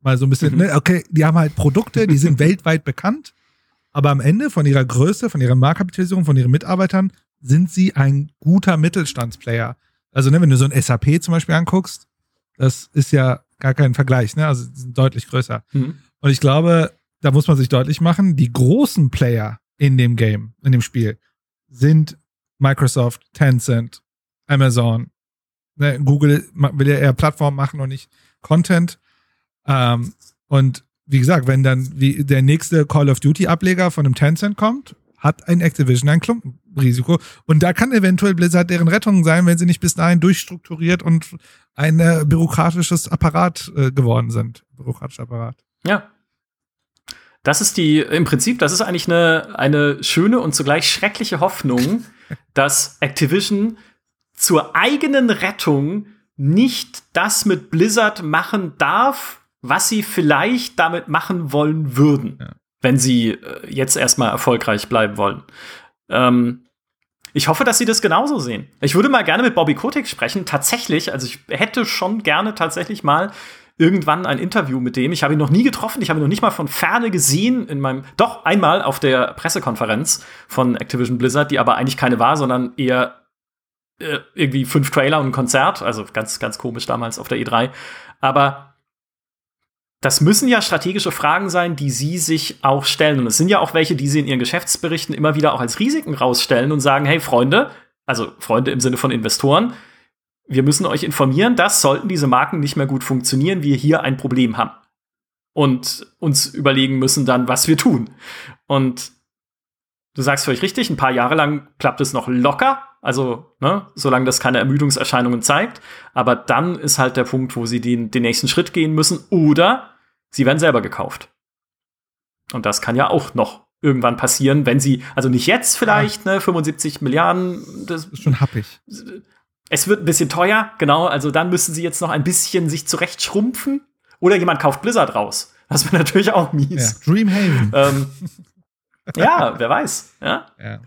Mal so ein bisschen, mhm. ne, okay, die haben halt Produkte, die sind weltweit bekannt, aber am Ende von ihrer Größe, von ihrer Marktkapitalisierung, von ihren Mitarbeitern sind sie ein guter Mittelstandsplayer. Also, ne, wenn du so ein SAP zum Beispiel anguckst, das ist ja gar kein Vergleich, ne? Also, sind deutlich größer. Mhm. Und ich glaube, da muss man sich deutlich machen, die großen Player in dem Game, in dem Spiel, sind Microsoft, Tencent, Amazon. Ne, Google will ja eher Plattform machen und nicht Content. Ähm, und wie gesagt, wenn dann wie der nächste Call of Duty Ableger von einem Tencent kommt, hat ein Activision ein Klumpenrisiko. Und da kann eventuell Blizzard deren Rettung sein, wenn sie nicht bis dahin durchstrukturiert und ein äh, bürokratisches Apparat äh, geworden sind. Bürokratischer Apparat. Ja. Das ist die, im Prinzip, das ist eigentlich eine, eine schöne und zugleich schreckliche Hoffnung, dass Activision zur eigenen Rettung nicht das mit Blizzard machen darf, was sie vielleicht damit machen wollen würden. Ja wenn sie äh, jetzt erstmal erfolgreich bleiben wollen. Ähm, ich hoffe, dass sie das genauso sehen. Ich würde mal gerne mit Bobby Kotick sprechen. Tatsächlich, also ich hätte schon gerne tatsächlich mal irgendwann ein Interview mit dem. Ich habe ihn noch nie getroffen, ich habe ihn noch nicht mal von ferne gesehen in meinem, doch einmal auf der Pressekonferenz von Activision Blizzard, die aber eigentlich keine war, sondern eher äh, irgendwie fünf Trailer und ein Konzert, also ganz, ganz komisch damals auf der E3. Aber das müssen ja strategische Fragen sein, die Sie sich auch stellen. Und es sind ja auch welche, die Sie in Ihren Geschäftsberichten immer wieder auch als Risiken rausstellen und sagen, hey Freunde, also Freunde im Sinne von Investoren, wir müssen euch informieren, dass sollten diese Marken nicht mehr gut funktionieren, wir hier ein Problem haben. Und uns überlegen müssen dann, was wir tun. Und du sagst völlig richtig, ein paar Jahre lang klappt es noch locker, also ne, solange das keine Ermüdungserscheinungen zeigt. Aber dann ist halt der Punkt, wo sie den, den nächsten Schritt gehen müssen oder sie werden selber gekauft. Und das kann ja auch noch irgendwann passieren, wenn sie, also nicht jetzt vielleicht, ja. ne, 75 Milliarden. Das ist schon happig. Es wird ein bisschen teuer, genau, also dann müssen sie jetzt noch ein bisschen sich zurechtschrumpfen. Oder jemand kauft Blizzard raus. Das wäre natürlich auch mies. Ja, Dreamhaven. Ähm, ja, wer weiß. Ja. ja.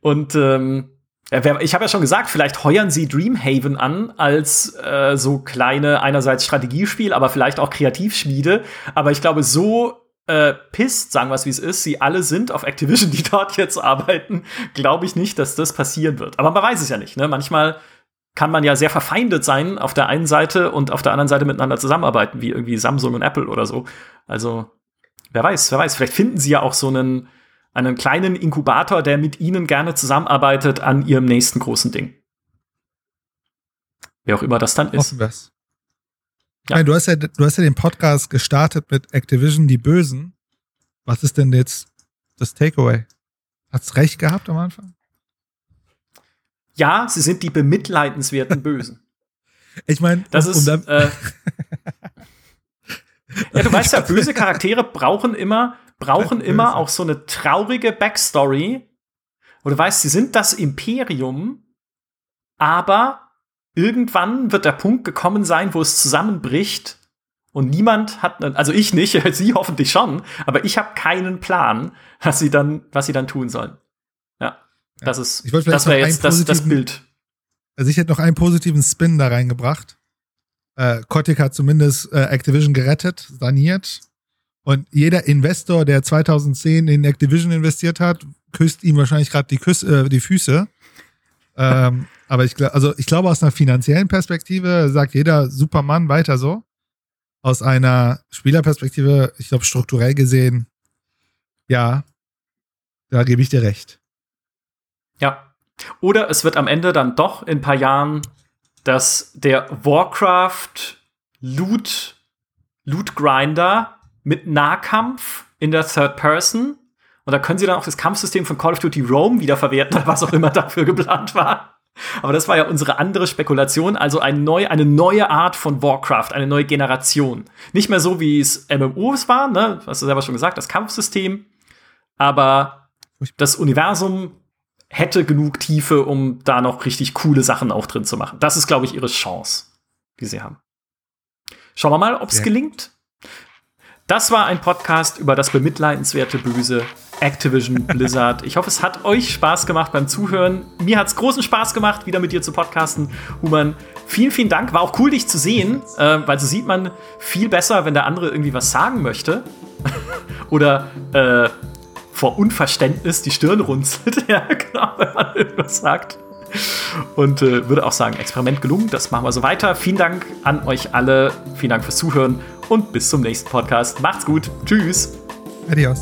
Und ähm, ich habe ja schon gesagt, vielleicht heuern sie Dreamhaven an als äh, so kleine einerseits Strategiespiel, aber vielleicht auch Kreativschmiede. Aber ich glaube, so äh, pisst, sagen wir es wie es ist, sie alle sind auf Activision, die dort jetzt arbeiten, glaube ich nicht, dass das passieren wird. Aber man weiß es ja nicht. Ne? Manchmal kann man ja sehr verfeindet sein auf der einen Seite und auf der anderen Seite miteinander zusammenarbeiten, wie irgendwie Samsung und Apple oder so. Also, wer weiß, wer weiß, vielleicht finden sie ja auch so einen, einen kleinen Inkubator, der mit ihnen gerne zusammenarbeitet an ihrem nächsten großen Ding. Wer auch immer das dann ist. Hoffen wir's. Ja. Nein, du, hast ja, du hast ja den Podcast gestartet mit Activision, die Bösen. Was ist denn jetzt das Takeaway? Hat's recht gehabt am Anfang? Ja, sie sind die bemitleidenswerten Bösen. ich meine, das um, ist. Um äh, ja, du weißt ja, böse Charaktere brauchen immer, brauchen immer auch so eine traurige Backstory. Wo du weißt, sie sind das Imperium, aber irgendwann wird der Punkt gekommen sein, wo es zusammenbricht und niemand hat, also ich nicht, sie hoffentlich schon, aber ich habe keinen Plan, was sie dann, was sie dann tun sollen. Das ist, das wäre jetzt das, das Bild. Also ich hätte noch einen positiven Spin da reingebracht. Äh, Kotick hat zumindest äh, Activision gerettet, saniert. Und jeder Investor, der 2010 in Activision investiert hat, küsst ihm wahrscheinlich gerade die, äh, die Füße. ähm, aber ich, also ich glaube, aus einer finanziellen Perspektive sagt jeder Supermann weiter so. Aus einer Spielerperspektive, ich glaube, strukturell gesehen, ja, da gebe ich dir recht. Ja. Oder es wird am Ende dann doch in ein paar Jahren, dass der Warcraft Loot, Loot Grinder mit Nahkampf in der Third Person. Und da können sie dann auch das Kampfsystem von Call of Duty Rome wiederverwerten oder was auch immer dafür geplant war. Aber das war ja unsere andere Spekulation, also ein neu, eine neue Art von Warcraft, eine neue Generation. Nicht mehr so, wie es MMOs war, ne? hast du selber schon gesagt, das Kampfsystem. Aber das Universum hätte genug Tiefe, um da noch richtig coole Sachen auch drin zu machen. Das ist, glaube ich, ihre Chance, die sie haben. Schauen wir mal, ob es ja. gelingt. Das war ein Podcast über das bemitleidenswerte Böse Activision Blizzard. Ich hoffe, es hat euch Spaß gemacht beim Zuhören. Mir hat es großen Spaß gemacht, wieder mit dir zu podcasten. Human, vielen, vielen Dank. War auch cool, dich zu sehen, äh, weil so sieht man viel besser, wenn der andere irgendwie was sagen möchte. Oder äh, vor Unverständnis die Stirn runzelt, ja, genau, wenn man irgendwas sagt. Und äh, würde auch sagen, Experiment gelungen, das machen wir so weiter. Vielen Dank an euch alle, vielen Dank fürs Zuhören und bis zum nächsten Podcast. Macht's gut, tschüss. Adios.